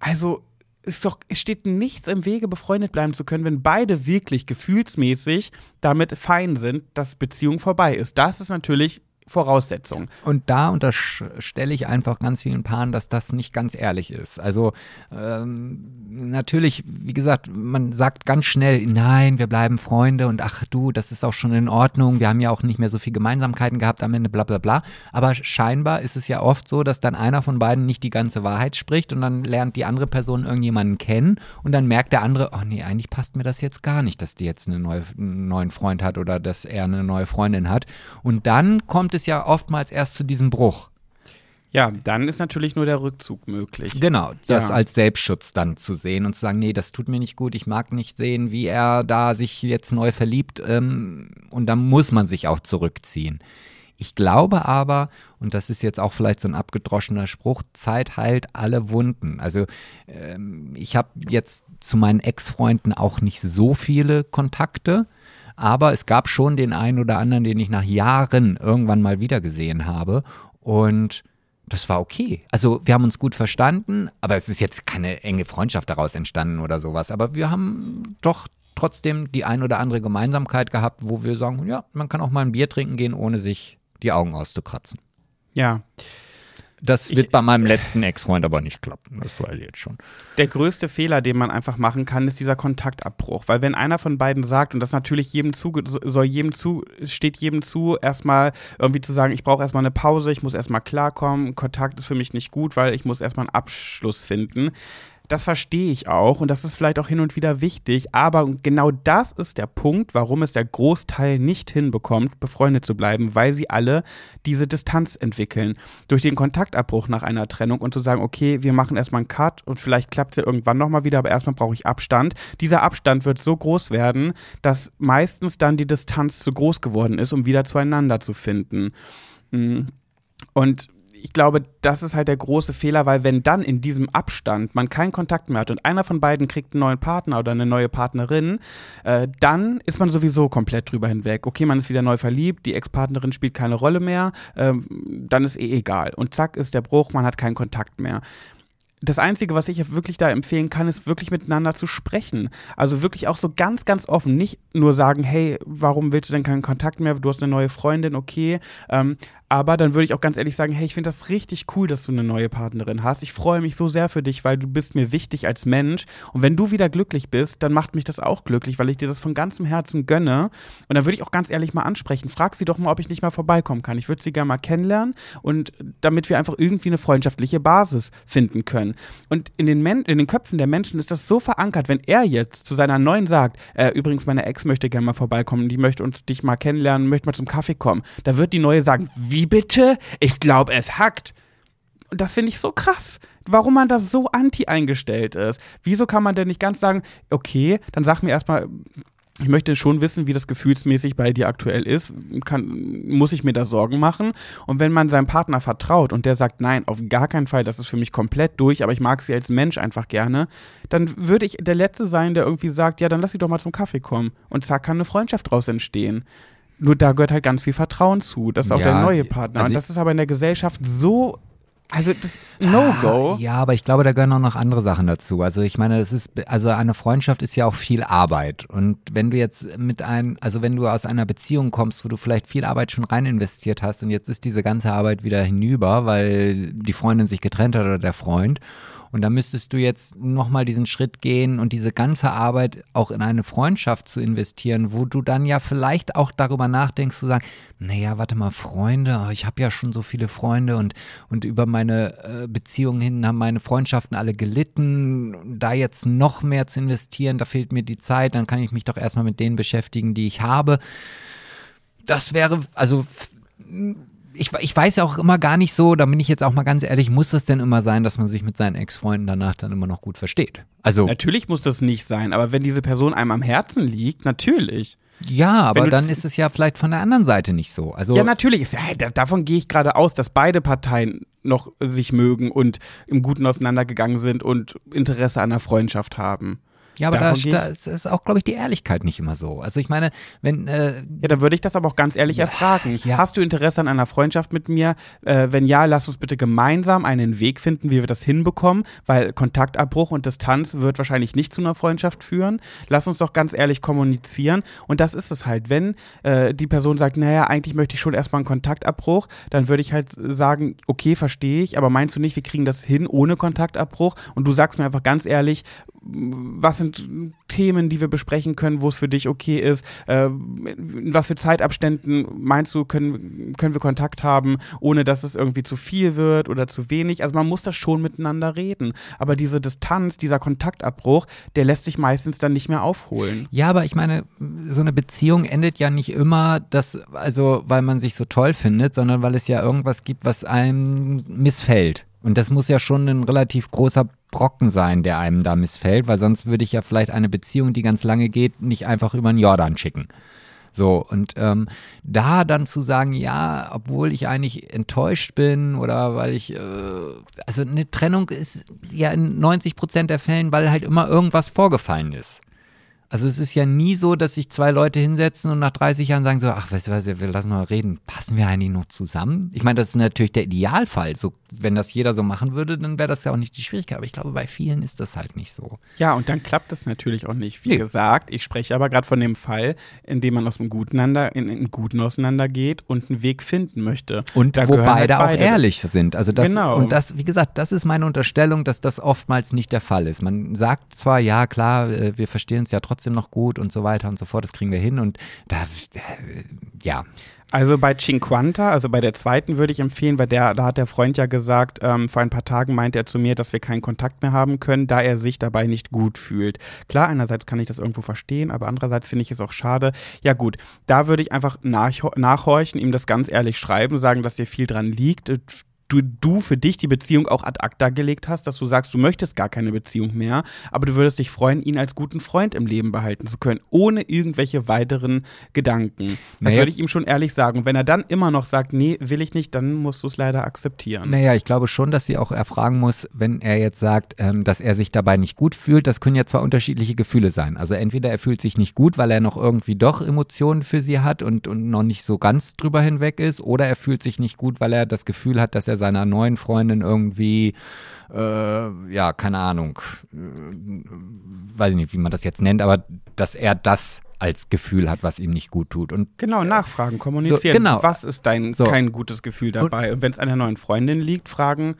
Also ist doch, es steht nichts im Wege, befreundet bleiben zu können, wenn beide wirklich gefühlsmäßig damit fein sind, dass Beziehung vorbei ist. Das ist natürlich Voraussetzung. Und da unterstelle ich einfach ganz vielen Paaren, dass das nicht ganz ehrlich ist. Also ähm, natürlich, wie gesagt, man sagt ganz schnell, nein, wir bleiben Freunde und ach du, das ist auch schon in Ordnung. Wir haben ja auch nicht mehr so viel Gemeinsamkeiten gehabt am Ende, bla bla bla. Aber scheinbar ist es ja oft so, dass dann einer von beiden nicht die ganze Wahrheit spricht und dann lernt die andere Person irgendjemanden kennen und dann merkt der andere, oh nee, eigentlich passt mir das jetzt gar nicht, dass die jetzt eine neue, einen neuen Freund hat oder dass er eine neue Freundin hat. Und dann kommt es ja oftmals erst zu diesem Bruch. Ja, dann ist natürlich nur der Rückzug möglich. Genau, das Ja. als Selbstschutz dann zu sehen und zu sagen, nee, das tut mir nicht gut, ich mag nicht sehen, wie er da sich jetzt neu verliebt ähm, und dann muss man sich auch zurückziehen. Ich glaube aber, und das ist jetzt auch vielleicht so ein abgedroschener Spruch, Zeit heilt alle Wunden. Also ähm, ich habe jetzt zu meinen Ex-Freunden auch nicht so viele Kontakte, aber es gab schon den einen oder anderen, den ich nach Jahren irgendwann mal wieder gesehen habe und das war okay. Also wir haben uns gut verstanden, aber es ist jetzt keine enge Freundschaft daraus entstanden oder sowas. Aber wir haben doch trotzdem die ein oder andere Gemeinsamkeit gehabt, wo wir sagen, ja, man kann auch mal ein Bier trinken gehen, ohne sich die Augen auszukratzen. Ja. Das Ich- wird bei meinem letzten Ex-Freund aber nicht klappen. Das weiß ich jetzt schon. Der größte Fehler, den man einfach machen kann, ist dieser Kontaktabbruch. Weil wenn einer von beiden sagt, und das natürlich jedem zu, soll jedem zu, steht jedem zu, erstmal irgendwie zu sagen, ich brauche erstmal eine Pause, ich muss erstmal klarkommen, Kontakt ist für mich nicht gut, weil ich muss erstmal einen Abschluss finden. Das verstehe ich auch und das ist vielleicht auch hin und wieder wichtig, aber genau das ist der Punkt, warum es der Großteil nicht hinbekommt, befreundet zu bleiben, weil sie alle diese Distanz entwickeln. Durch den Kontaktabbruch nach einer Trennung und zu sagen, okay, wir machen erstmal einen Cut und vielleicht klappt es ja irgendwann nochmal wieder, aber erstmal brauche ich Abstand. Dieser Abstand wird so groß werden, dass meistens dann die Distanz zu groß geworden ist, um wieder zueinander zu finden. Mm. Und ich glaube, das ist halt der große Fehler, weil wenn dann in diesem Abstand man keinen Kontakt mehr hat und einer von beiden kriegt einen neuen Partner oder eine neue Partnerin, äh, dann ist man sowieso komplett drüber hinweg. Okay, man ist wieder neu verliebt, die Ex-Partnerin spielt keine Rolle mehr, ähm, dann ist eh egal. Und zack ist der Bruch, man hat keinen Kontakt mehr das Einzige, was ich wirklich da empfehlen kann, ist wirklich miteinander zu sprechen. Also wirklich auch so ganz, ganz offen. Nicht nur sagen, hey, warum willst du denn keinen Kontakt mehr? Du hast eine neue Freundin, okay. Ähm, Aber dann würde ich auch ganz ehrlich sagen, hey, ich finde das richtig cool, dass du eine neue Partnerin hast. Ich freue mich so sehr für dich, weil du bist mir wichtig als Mensch. Und wenn du wieder glücklich bist, dann macht mich das auch glücklich, weil ich dir das von ganzem Herzen gönne. Und dann würde ich auch ganz ehrlich mal ansprechen, frag sie doch mal, ob ich nicht mal vorbeikommen kann. Ich würde sie gerne mal kennenlernen und damit wir einfach irgendwie eine freundschaftliche Basis finden können. Und in den, Men in den Köpfen der Menschen ist das so verankert, wenn er jetzt zu seiner neuen sagt, äh, übrigens, meine Ex möchte gerne mal vorbeikommen, die möchte uns dich mal kennenlernen, möchte mal zum Kaffee kommen. Da wird die neue sagen, wie bitte? Ich glaube, es hackt. Und das finde ich so krass, warum man da so anti eingestellt ist. Wieso kann man denn nicht ganz sagen, okay, dann sag mir erstmal, ich möchte schon wissen, wie das gefühlsmäßig bei dir aktuell ist. Kann, muss ich mir da Sorgen machen? Und wenn man seinem Partner vertraut und der sagt, nein, auf gar keinen Fall, das ist für mich komplett durch, aber ich mag sie als Mensch einfach gerne, dann würde ich der Letzte sein, der irgendwie sagt, ja, dann lass sie doch mal zum Kaffee kommen. Und zack, kann eine Freundschaft draus entstehen. Nur da gehört halt ganz viel Vertrauen zu. Das ist auch Ja, der neue Partner. also und das ist aber in der Gesellschaft so, also das No-Go. Ah, Ja, aber ich glaube, da gehören auch noch andere Sachen dazu. Also ich meine, das ist, also eine Freundschaft ist ja auch viel Arbeit. Und wenn du jetzt mit einem, also wenn du aus einer Beziehung kommst, wo du vielleicht viel Arbeit schon rein investiert hast und jetzt ist diese ganze Arbeit wieder hinüber, weil die Freundin sich getrennt hat oder der Freund. Und da müsstest du jetzt nochmal diesen Schritt gehen und diese ganze Arbeit auch in eine Freundschaft zu investieren, wo du dann ja vielleicht auch darüber nachdenkst, zu sagen, naja, warte mal, Freunde, oh, ich habe ja schon so viele Freunde und, und über meine äh, Beziehung hin haben meine Freundschaften alle gelitten. Da jetzt noch mehr zu investieren, da fehlt mir die Zeit, dann kann ich mich doch erstmal mit denen beschäftigen, die ich habe. Das wäre, also ich, ich weiß ja auch immer gar nicht so, da bin ich jetzt auch mal ganz ehrlich, muss es denn immer sein, dass man sich mit seinen Ex-Freunden danach dann immer noch gut versteht? Also, Natürlich muss das nicht sein, aber wenn diese Person einem am Herzen liegt, natürlich. ja, aber dann das- ist es ja vielleicht von der anderen Seite nicht so. Also, Ja, natürlich. Davon gehe ich gerade aus, dass beide Parteien noch sich mögen und im Guten auseinandergegangen sind und Interesse an der Freundschaft haben. Ja aber da, davon da ist ist auch, glaube ich, die Ehrlichkeit nicht immer so. Also ich meine, wenn, äh, Ja, dann würde ich das aber auch ganz ehrlich erfragen. ja. Hast du Interesse an einer Freundschaft mit mir? Äh, wenn ja, lass uns bitte gemeinsam einen Weg finden, wie wir das hinbekommen, weil Kontaktabbruch und Distanz wird wahrscheinlich nicht zu einer Freundschaft führen. Lass uns doch ganz ehrlich kommunizieren. Und das ist es halt. Wenn äh, die Person sagt, naja, eigentlich möchte ich schon erstmal einen Kontaktabbruch, dann würde ich halt sagen, okay, verstehe ich, aber meinst du nicht, wir kriegen das hin ohne Kontaktabbruch? Und du sagst mir einfach ganz ehrlich, was sind Themen, die wir besprechen können, wo es für dich okay ist? Äh, in was für Zeitabständen meinst du, können, können wir Kontakt haben, ohne dass es irgendwie zu viel wird oder zu wenig? Also man muss da schon miteinander reden. Aber diese Distanz, dieser Kontaktabbruch, der lässt sich meistens dann nicht mehr aufholen. Ja, aber ich meine, so eine Beziehung endet ja nicht immer, dass, also weil man sich so toll findet, sondern weil es ja irgendwas gibt, was einem missfällt. Und das muss ja schon ein relativ großer Brocken sein, der einem da missfällt, weil sonst würde ich ja vielleicht eine Beziehung, die ganz lange geht, nicht einfach über den Jordan schicken. So, und ähm, da dann zu sagen, ja, obwohl ich eigentlich enttäuscht bin oder weil ich, äh, also eine Trennung ist ja in 90 Prozent der Fällen, weil halt immer irgendwas vorgefallen ist. Also es ist ja nie so, dass sich zwei Leute hinsetzen und nach 30 Jahren sagen so, ach, weißt du was, wir lassen mal reden, passen wir eigentlich noch zusammen? Ich meine, das ist natürlich der Idealfall. So, wenn das jeder so machen würde, dann wäre das ja auch nicht die Schwierigkeit. Aber ich glaube, bei vielen ist das halt nicht so. Ja, und dann klappt das natürlich auch nicht. Wie Nee. gesagt, ich spreche aber gerade von dem Fall, in dem man aus dem Guten, ander- in, in Guten auseinandergeht und einen Weg finden möchte. Und Da wo beide, halt auch ehrlich sind. Also das, Genau. Und das, wie gesagt, das ist meine Unterstellung, dass das oftmals nicht der Fall ist. Man sagt zwar, ja klar, äh, wir verstehen uns ja trotzdem noch gut und so weiter und so fort, das kriegen wir hin und da, äh, ja. Also bei Cinquanta, also bei der zweiten würde ich empfehlen, weil der, da hat der Freund ja gesagt, ähm, vor ein paar Tagen meinte er zu mir, dass wir keinen Kontakt mehr haben können, da er sich dabei nicht gut fühlt. Klar, einerseits kann ich das irgendwo verstehen, aber andererseits finde ich es auch schade. Ja gut, da würde ich einfach nach, nachhorchen, ihm das ganz ehrlich schreiben, sagen, dass dir viel dran liegt. Du, du für dich die Beziehung auch ad acta gelegt hast, dass du sagst, du möchtest gar keine Beziehung mehr, aber du würdest dich freuen, ihn als guten Freund im Leben behalten zu können, ohne irgendwelche weiteren Gedanken. Das Naja. würde ich ihm schon ehrlich sagen. Und wenn er dann immer noch sagt, nee, will ich nicht, dann musst du es leider akzeptieren. Naja, ich glaube schon, dass sie auch erfragen muss, wenn er jetzt sagt, ähm, dass er sich dabei nicht gut fühlt. Das können ja zwar unterschiedliche Gefühle sein. Also entweder er fühlt sich nicht gut, weil er noch irgendwie doch Emotionen für sie hat und, und noch nicht so ganz drüber hinweg ist, oder er fühlt sich nicht gut, weil er das Gefühl hat, dass er seiner neuen Freundin irgendwie, äh, ja, keine Ahnung, äh, weiß ich nicht, wie man das jetzt nennt, aber dass er das als Gefühl hat, was ihm nicht gut tut. Und Genau, nachfragen, kommunizieren. So, genau. Was ist dein So. kein gutes Gefühl dabei? Und wenn es der neuen Freundin liegt, fragen,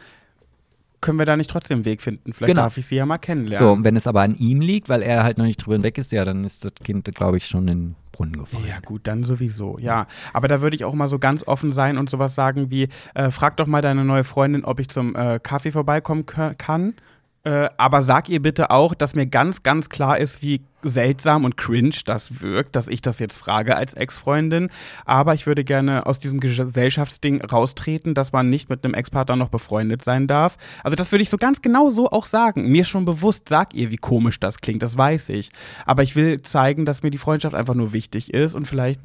können wir da nicht trotzdem einen Weg finden? Vielleicht Genau. darf ich sie ja mal so, kennenlernen. und wenn es aber an ihm liegt, weil er halt noch nicht drüber hinweg ist, ja, dann ist das Kind, glaube ich, schon in Brunnen gefallen. Ja, gut, dann sowieso, ja. Aber da würde ich auch mal so ganz offen sein und sowas sagen wie, äh, frag doch mal deine neue Freundin, ob ich zum äh, Kaffee vorbeikommen kann. Äh, aber sag ihr bitte auch, dass mir ganz, ganz klar ist, wie seltsam und cringe das wirkt, dass ich das jetzt frage als Ex-Freundin. Aber ich würde gerne aus diesem Gesellschaftsding raustreten, dass man nicht mit einem Ex-Partner noch befreundet sein darf. Also das würde ich so ganz genau so auch sagen. Mir schon bewusst, sag ihr, wie komisch das klingt, das weiß ich. Aber ich will zeigen, dass mir die Freundschaft einfach nur wichtig ist und vielleicht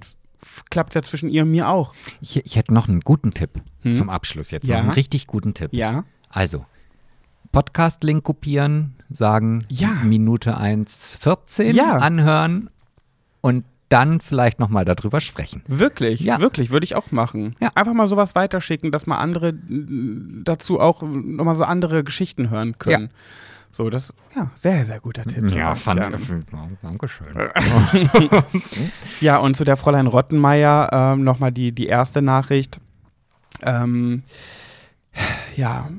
klappt es ja zwischen ihr und mir auch. Ich, ich hätte noch einen guten Tipp Hm? zum Abschluss jetzt. Ja. Noch einen richtig guten Tipp. Ja. Also, Podcast-Link kopieren, sagen Ja. Minute 1,14 Ja. anhören und dann vielleicht nochmal darüber sprechen. Wirklich, Ja. wirklich, würde ich auch machen. Ja. Einfach mal sowas weiterschicken, dass mal andere mm, dazu auch nochmal so andere Geschichten hören können. So, das, ja, sehr, sehr guter Tipp. Sebastian. Dankeschön. Ja, und zu der Fräulein Rottenmeier ähm, nochmal die, die erste Nachricht. Ähm, ja,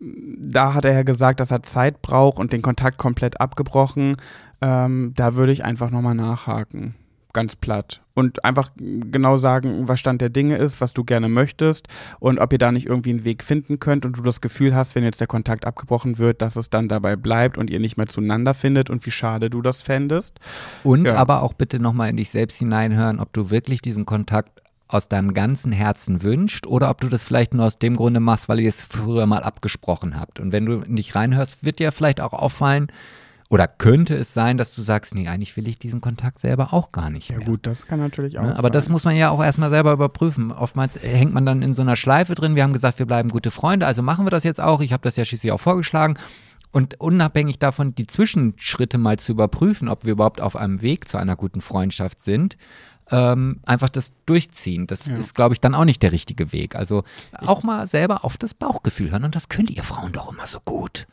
da hat er ja gesagt, dass er Zeit braucht und den Kontakt komplett abgebrochen. Ähm, da würde ich einfach nochmal nachhaken. Ganz platt. Und einfach genau sagen, was Stand der Dinge ist, was du gerne möchtest und ob ihr da nicht irgendwie einen Weg finden könnt und du das Gefühl hast, wenn jetzt der Kontakt abgebrochen wird, dass es dann dabei bleibt und ihr nicht mehr zueinander findet und wie schade du das fändest. Und Ja. aber auch bitte nochmal in dich selbst hineinhören, ob du wirklich diesen Kontakt aus deinem ganzen Herzen wünscht oder ob du das vielleicht nur aus dem Grunde machst, weil ihr es früher mal abgesprochen habt. Und wenn du in dich reinhörst, wird dir vielleicht auch auffallen, oder könnte es sein, dass du sagst, nee, eigentlich will ich diesen Kontakt selber auch gar nicht Ja mehr. gut, das kann natürlich auch Ne? Aber das sein. muss man ja auch erstmal selber überprüfen. Oftmals hängt man dann in so einer Schleife drin. Wir haben gesagt, wir bleiben gute Freunde, also machen wir das jetzt auch. Ich habe das ja schließlich auch vorgeschlagen. Und unabhängig davon, die Zwischenschritte mal zu überprüfen, ob wir überhaupt auf einem Weg zu einer guten Freundschaft sind, ähm, einfach das durchziehen. Das Ja. ist, glaube ich, dann auch nicht der richtige Weg. Also auch mal selber auf das Bauchgefühl hören. Und das könnt ihr Frauen doch immer so gut.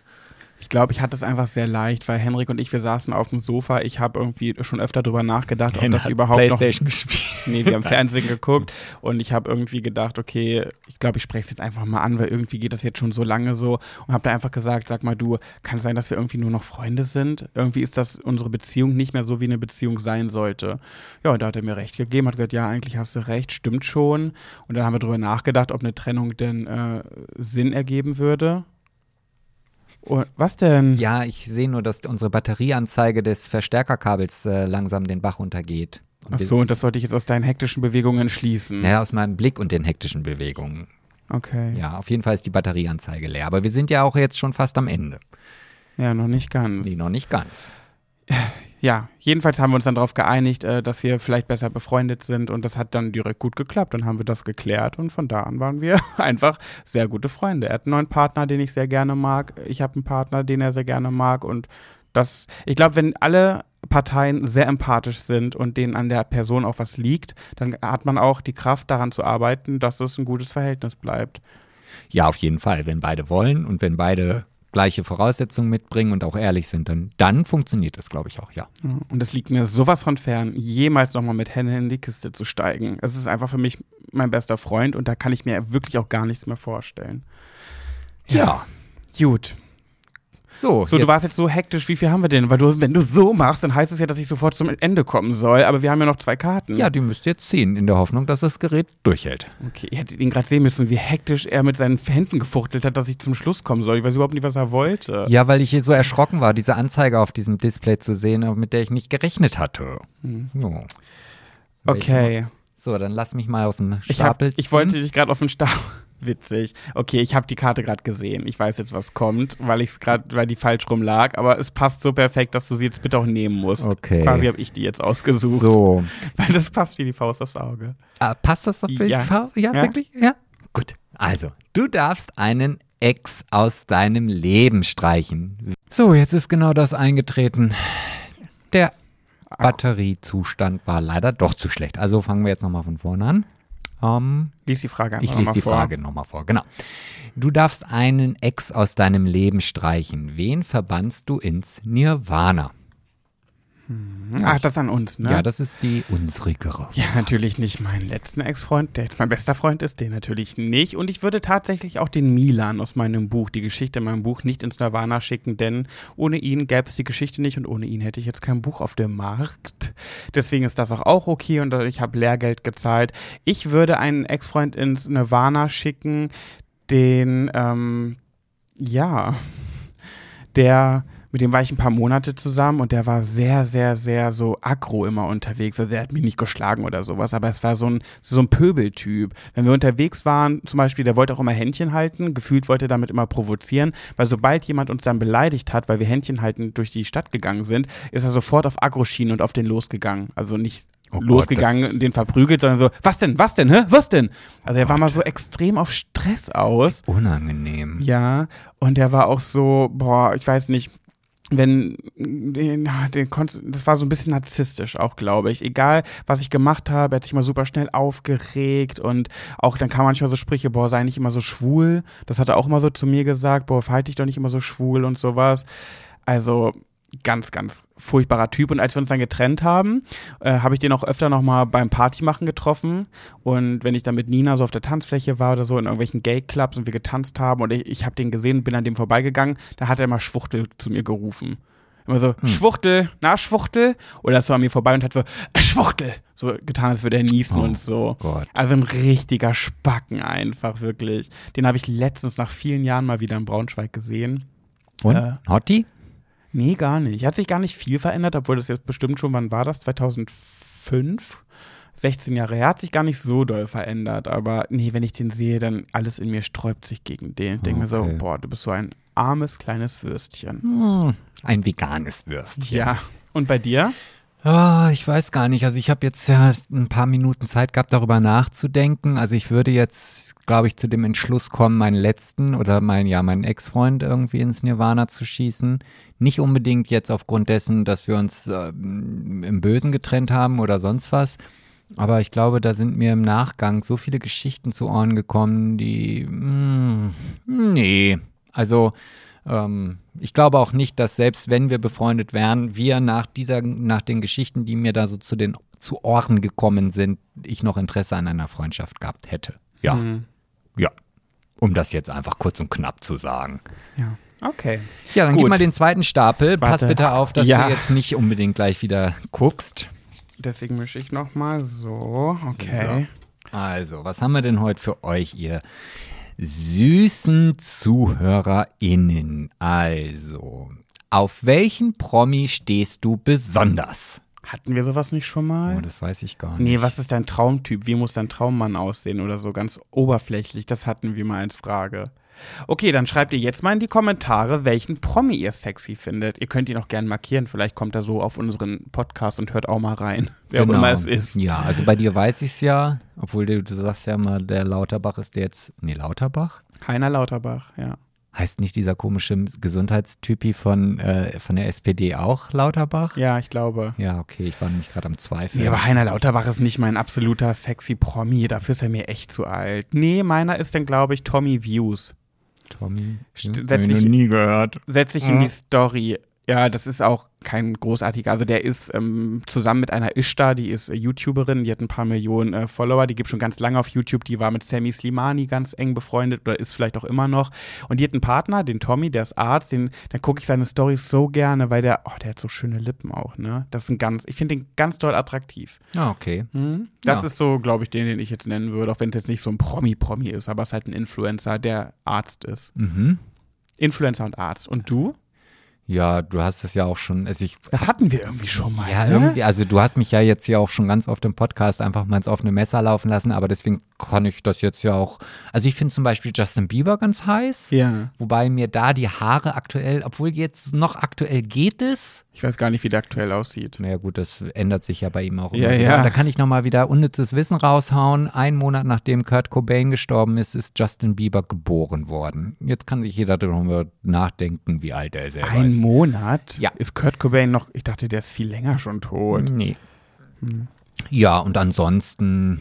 Ich glaube, ich hatte es einfach sehr leicht, weil Henrik und ich, wir saßen auf dem Sofa. Ich habe irgendwie schon öfter drüber nachgedacht, ob das überhaupt noch gespielt. Nee, wir haben Fernsehen geguckt und ich habe irgendwie gedacht, okay, ich glaube, ich spreche es jetzt einfach mal an, weil irgendwie geht das jetzt schon so lange so und habe da einfach gesagt, sag mal du, kann es sein, dass wir irgendwie nur noch Freunde sind? Irgendwie ist das unsere Beziehung nicht mehr so, wie eine Beziehung sein sollte. Ja, und da hat er mir recht gegeben, hat gesagt, ja, eigentlich hast du recht, stimmt schon. Und dann haben wir drüber nachgedacht, ob eine Trennung denn äh, Sinn ergeben würde. Und, was denn? Ja, ich sehe nur, dass unsere Batterieanzeige des Verstärkerkabels äh, langsam den Bach runtergeht. Und Ach so, und das sollte ich jetzt aus deinen hektischen Bewegungen schließen. Naja, aus meinem Blick und den hektischen Bewegungen. Okay. Ja, auf jeden Fall ist die Batterieanzeige leer. Aber wir sind ja auch jetzt schon fast am Ende. Ja, noch nicht ganz. Nee, noch nicht ganz. Ja, jedenfalls haben wir uns dann darauf geeinigt, äh, dass wir vielleicht besser befreundet sind und das hat dann direkt gut geklappt. Dann haben wir das geklärt und von da an waren wir einfach sehr gute Freunde. Er hat einen neuen Partner, den ich sehr gerne mag. Ich habe einen Partner, den er sehr gerne mag und das, ich glaube, wenn alle Parteien sehr empathisch sind und denen an der Person auch was liegt, dann hat man auch die Kraft daran zu arbeiten, dass es ein gutes Verhältnis bleibt. Ja, auf jeden Fall. Wenn beide wollen und wenn beide gleiche Voraussetzungen mitbringen und auch ehrlich sind, dann, dann funktioniert das, glaube ich, auch, ja. Ja, Und es liegt mir sowas von fern, jemals nochmal mit Henne in die Kiste zu steigen. Es ist einfach für mich mein bester Freund und da kann ich mir wirklich auch gar nichts mehr vorstellen. Ja. Gut. So, So, du warst jetzt so hektisch, wie viel haben wir denn? Weil du, wenn du so machst, dann heißt es ja, dass ich sofort zum Ende kommen soll, aber wir haben ja noch zwei Karten. Ja, die müsst ihr jetzt ziehen, in der Hoffnung, dass das Gerät durchhält. Okay, ihr hättet ihn gerade sehen müssen, wie hektisch er mit seinen Händen gefuchtelt hat, dass ich zum Schluss kommen soll. Ich weiß überhaupt nicht, was er wollte. Ja, weil ich hier so erschrocken war, diese Anzeige auf diesem Display zu sehen, mit der ich nicht gerechnet hatte. Hm. So. Okay. So, dann lass mich mal aus dem Ich, hab, Stapel ich ziehen. wollte dich gerade auf den Stapel. Witzig. Okay, ich habe die Karte gerade gesehen. Ich weiß jetzt, was kommt, weil ich es gerade, weil die falsch rum lag. Aber es passt so perfekt, dass du sie jetzt bitte auch nehmen musst. Okay. Quasi habe ich die jetzt ausgesucht. So. Weil das passt wie die Faust aufs Auge. Ah, passt das doch für Ja. die Frau? Ja, Ja. wirklich? Ja. Gut. Also, du darfst einen Ex aus deinem Leben streichen. So, jetzt ist genau das eingetreten. Der Batteriezustand war leider doch zu schlecht. Also fangen wir jetzt nochmal von vorne an. Ähm, Lies die Frage einfach ich lese die vor. Frage nochmal vor. Genau. Du darfst einen Ex aus deinem Leben streichen. Wen verbannst du ins Nirvana? Ach, das an uns, ne? Ja, das ist die unsrigere. Ja, natürlich nicht meinen letzten Ex-Freund, der jetzt mein bester Freund ist, den natürlich nicht. Und ich würde tatsächlich auch den Milan aus meinem Buch, die Geschichte in meinem Buch, nicht ins Nirvana schicken, denn ohne ihn gäbe es die Geschichte nicht und ohne ihn hätte ich jetzt kein Buch auf dem Markt. Deswegen ist das auch, auch okay und ich habe Lehrgeld gezahlt. Ich würde einen Ex-Freund ins Nirvana schicken, den, ähm, ja, der mit dem war ich ein paar Monate zusammen und der war sehr, sehr, sehr so aggro immer unterwegs. Also er hat mich nicht geschlagen oder sowas, aber es war so ein, so ein Pöbeltyp. Wenn wir unterwegs waren, zum Beispiel, der wollte auch immer Händchen halten, gefühlt wollte er damit immer provozieren, weil sobald jemand uns dann beleidigt hat, weil wir Händchen halten durch die Stadt gegangen sind, ist er sofort auf Agro-Schienen und auf den losgegangen. Also nicht Oh Gott, losgegangen, das- den verprügelt, sondern so, was denn, was denn, hä, was denn? Also er war mal so extrem auf Stress aus. Unangenehm. Ja, und der war auch so, boah, ich weiß nicht, wenn den, den das war so ein bisschen narzisstisch auch, glaube ich. Egal, was ich gemacht habe, er hat sich immer super schnell aufgeregt und auch dann kam manchmal so Sprüche, boah, sei nicht immer so schwul. Das hat er auch immer so zu mir gesagt, boah, verhalte dich doch nicht immer so schwul und sowas. Also ganz, ganz furchtbarer Typ. Und als wir uns dann getrennt haben, äh, habe ich den auch öfter nochmal beim Partymachen getroffen. Und wenn ich dann mit Nina so auf der Tanzfläche war oder so in irgendwelchen Gay-Clubs und wir getanzt haben und ich, ich habe den gesehen, bin an dem vorbeigegangen, da hat er immer Schwuchtel zu mir gerufen. Immer so, Schwuchtel, na Schwuchtel? Oder so an mir vorbei und hat so, "Äh, Schwuchtel! So getan, als würde er niesen Oh und so. Gott. Also ein richtiger Spacken einfach, wirklich. Den habe ich letztens nach vielen Jahren mal wieder in Braunschweig gesehen. Und? Äh, Hotti? Nee, gar nicht. Hat sich gar nicht viel verändert, obwohl das jetzt bestimmt schon, wann war das? 2005? 16 Jahre her, hat sich gar nicht so doll verändert. Aber nee, wenn ich den sehe, dann alles in mir sträubt sich gegen den. Ich denke mir so, Okay. boah, du bist so ein armes kleines Würstchen. Hm, ein veganes Würstchen. Ja. Und bei dir? Ah, ich weiß gar nicht. Also ich habe jetzt ja ein paar Minuten Zeit gehabt, darüber nachzudenken. Also ich würde jetzt, glaube ich, zu dem Entschluss kommen, meinen letzten oder meinen, ja, meinen Ex-Freund irgendwie ins Nirvana zu schießen. Nicht unbedingt jetzt aufgrund dessen, dass wir uns ähm, im Bösen getrennt haben oder sonst was. Aber ich glaube, da sind mir im Nachgang so viele Geschichten zu Ohren gekommen, die, mm, nee, also ähm, ich glaube auch nicht, dass selbst wenn wir befreundet wären, wir nach dieser, nach den Geschichten, die mir da so zu den zu Ohren gekommen sind, ich noch Interesse an einer Freundschaft gehabt hätte. Ja, Hm, ja. Um das jetzt einfach kurz und knapp zu sagen. ja. Okay. Ja, dann Gut. gib mal den zweiten Stapel. Pass Warte. bitte auf, dass Ja. du jetzt nicht unbedingt gleich wieder guckst. Deswegen mische ich nochmal so. Okay. Also, was haben wir denn heute für euch, ihr süßen ZuhörerInnen? Also, auf welchen Promi stehst du besonders? Hatten wir sowas nicht schon mal? Oh, das weiß ich gar nicht. Nee, was ist dein Traumtyp? Wie muss dein Traummann aussehen oder so? Ganz oberflächlich, das hatten wir mal als Frage. Okay, dann schreibt ihr jetzt mal in die Kommentare, welchen Promi ihr sexy findet. Ihr könnt ihn auch gerne markieren, vielleicht kommt er so auf unseren Podcast und hört auch mal rein, wer auch immer es ist. Ja, also bei dir weiß ich es ja, obwohl du, du sagst ja mal, der Lauterbach ist der jetzt. Nee, Lauterbach? Heiner Lauterbach, ja. Heißt nicht dieser komische Gesundheitstypi von, äh, von der SPD auch Lauterbach? Ja, ich glaube. Ja, okay, ich war nämlich gerade am Zweifeln. Nee, aber Heiner Lauterbach ist nicht mein absoluter sexy Promi, dafür ist er mir echt zu alt. Nee, meiner ist dann, glaube ich, Tommy Views. Tommy. St- Hm, setz ich noch nie gehört. setze ich in die Story. Ja, das ist auch kein großartiger. Also der ist ähm, zusammen mit einer Ishtar, die ist äh, YouTuberin, die hat ein paar Millionen äh, Follower, die gibt schon ganz lange auf YouTube, die war mit Sammy Slimani ganz eng befreundet oder ist vielleicht auch immer noch. Und die hat einen Partner, den Tommy, der ist Arzt, den, dann gucke ich seine Stories so gerne, weil der, oh, der hat so schöne Lippen auch, ne? Das ist ein ganz, ich finde den ganz doll attraktiv. Ah, okay. Mhm. Das Ja. ist so, glaube ich, den, den ich jetzt nennen würde, auch wenn es jetzt nicht so ein Promi-Promi ist, aber es ist halt ein Influencer, der Arzt ist. Mhm. Influencer und Arzt. Und du? Ja, du hast es ja auch schon, also ich Das hatten wir irgendwie schon mal. Ja, ne? irgendwie, also du hast mich ja jetzt ja auch schon ganz oft im Podcast einfach mal ins offene Messer laufen lassen, aber deswegen kann ich das jetzt ja auch. Also ich finde zum Beispiel Justin Bieber ganz heiß, Ja. wobei mir da die Haare aktuell, obwohl jetzt noch aktuell geht es. Ich weiß gar nicht, wie der aktuell aussieht. Naja gut, das ändert sich ja bei ihm auch Ja, immer. wieder. ja. Da kann ich nochmal wieder unnützes Wissen raushauen. Ein Monat nachdem Kurt Cobain gestorben ist, ist Justin Bieber geboren worden. Jetzt kann sich jeder darüber nachdenken, wie alt er selber Ein ist. Monat? Ja. Ist Kurt Cobain noch, ich dachte, der ist viel länger schon tot. Nee. Ja, und ansonsten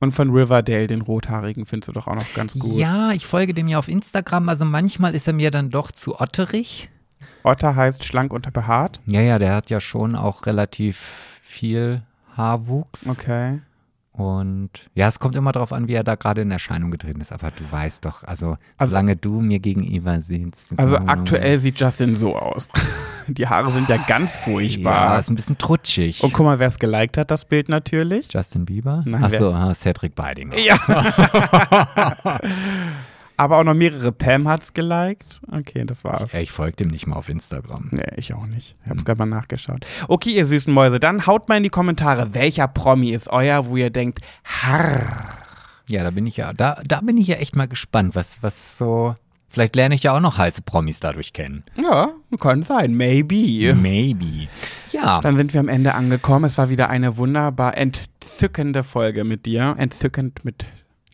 Und von Riverdale, den Rothaarigen, findest du doch auch noch ganz gut. Ja, ich folge dem ja auf Instagram. Also manchmal ist er mir dann doch zu otterig. Otter heißt schlank und behaart. Ja, ja, der hat ja schon auch relativ viel Haarwuchs. Okay. Und ja, es kommt immer darauf an, wie er da gerade in Erscheinung getreten ist. Aber du weißt doch, also, Also- solange du mir gegenüber sitzt. Also so- aktuell sieht Justin so aus. Die Haare sind ja ganz Ja, furchtbar. ist ein bisschen trutschig. Und guck mal, wer es geliked hat, das Bild natürlich. Justin Bieber? Nein, Achso, ah, Cedric Beidinger. Ja. Aber auch noch mehrere. Pam hat's geliked. Okay, das war's. Ja, ich folge dem nicht mal auf Instagram. Nee, ich auch nicht. Ich hab's gerade mal nachgeschaut. Okay, ihr süßen Mäuse, dann haut mal in die Kommentare, welcher Promi ist euer, wo ihr denkt, harr. Ja, da bin ich ja, da, da bin ich ja echt mal gespannt, was, was so. Vielleicht lerne ich ja auch noch heiße Promis dadurch kennen. Ja, kann sein. Maybe. Maybe. Ja. Dann sind wir am Ende angekommen. Es war wieder eine wunderbar entzückende Folge mit dir. Entzückend mit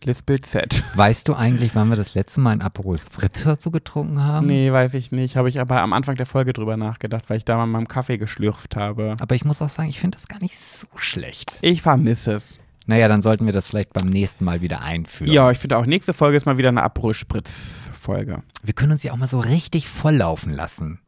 Lispelt Z. Weißt du eigentlich, wann wir das letzte Mal ein Aperol Spritz dazu getrunken haben? Nee, weiß ich nicht. Habe ich aber am Anfang der Folge drüber nachgedacht, weil ich da mal meinem Kaffee geschlürft habe. Aber ich muss auch sagen, ich finde das gar nicht so schlecht. Ich vermisse es. Naja, dann sollten wir das vielleicht beim nächsten Mal wieder einführen. Ja, ich finde auch, nächste Folge ist mal wieder eine Aperol-Spritz-Folge. Wir können uns ja auch mal so richtig volllaufen lassen.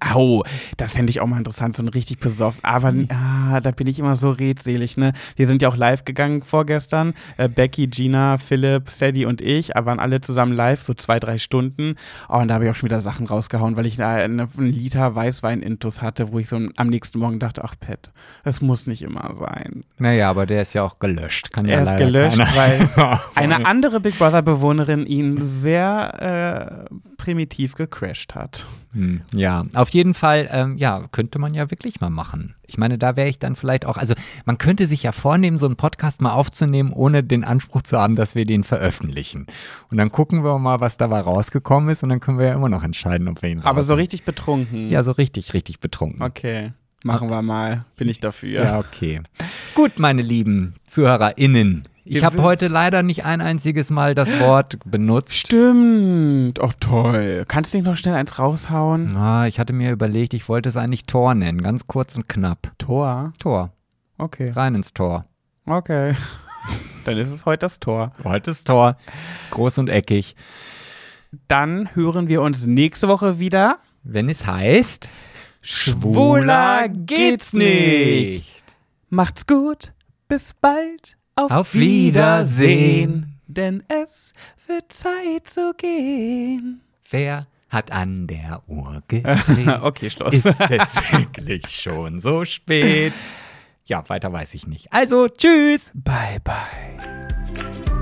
Au, das fände ich auch mal interessant, so ein richtig besoffen. Aber ah, da bin ich immer so redselig, ne? Wir sind ja auch live gegangen vorgestern. Äh, Becky, Gina, Philipp, Sadie und ich äh, waren alle zusammen live, so zwei, drei Stunden. Oh, und da habe ich auch schon wieder Sachen rausgehauen, weil ich da eine, einen Liter Weißwein-Intus hatte, wo ich so am nächsten Morgen dachte, ach Pet, das muss nicht immer sein. Naja, aber der ist ja auch gelöscht. Kann ja Er ist leider gelöscht, keiner- weil eine andere Big Brother-Bewohnerin ihn sehr äh, primitiv gecrashed hat. Hm, Ja, auf jeden Fall, ähm, ja, könnte man ja wirklich mal machen. Ich meine, da wäre ich dann vielleicht auch, also man könnte sich ja vornehmen, so einen Podcast mal aufzunehmen, ohne den Anspruch zu haben, dass wir den veröffentlichen. Und dann gucken wir mal, was dabei rausgekommen ist und dann können wir ja immer noch entscheiden, ob wir ihn Aber so richtig betrunken. Ja, so richtig, richtig betrunken. Okay, machen wir mal. Bin ich dafür. Ja, okay. Gut, meine lieben ZuhörerInnen. Ich habe heute leider nicht ein einziges Mal das Wort benutzt. Stimmt. Oh, toll. Kannst du nicht noch schnell eins raushauen? Ah, ich hatte mir überlegt, ich wollte es eigentlich Tor nennen, ganz kurz und knapp. Tor. Tor, Okay. rein ins Tor. Okay. Dann ist es heute das Tor. Heute ist Tor, groß und eckig. Dann hören wir uns nächste Woche wieder. Wenn es heißt, Schwuler geht's nicht. Macht's gut. Bis bald. Auf, Auf Wiedersehen. Denn es wird Zeit zu gehen. wer hat an der Uhr gedreht? okay, Schluss. ist es wirklich schon so spät? Ja, weiter weiß ich nicht. Also, tschüss. Bye, bye.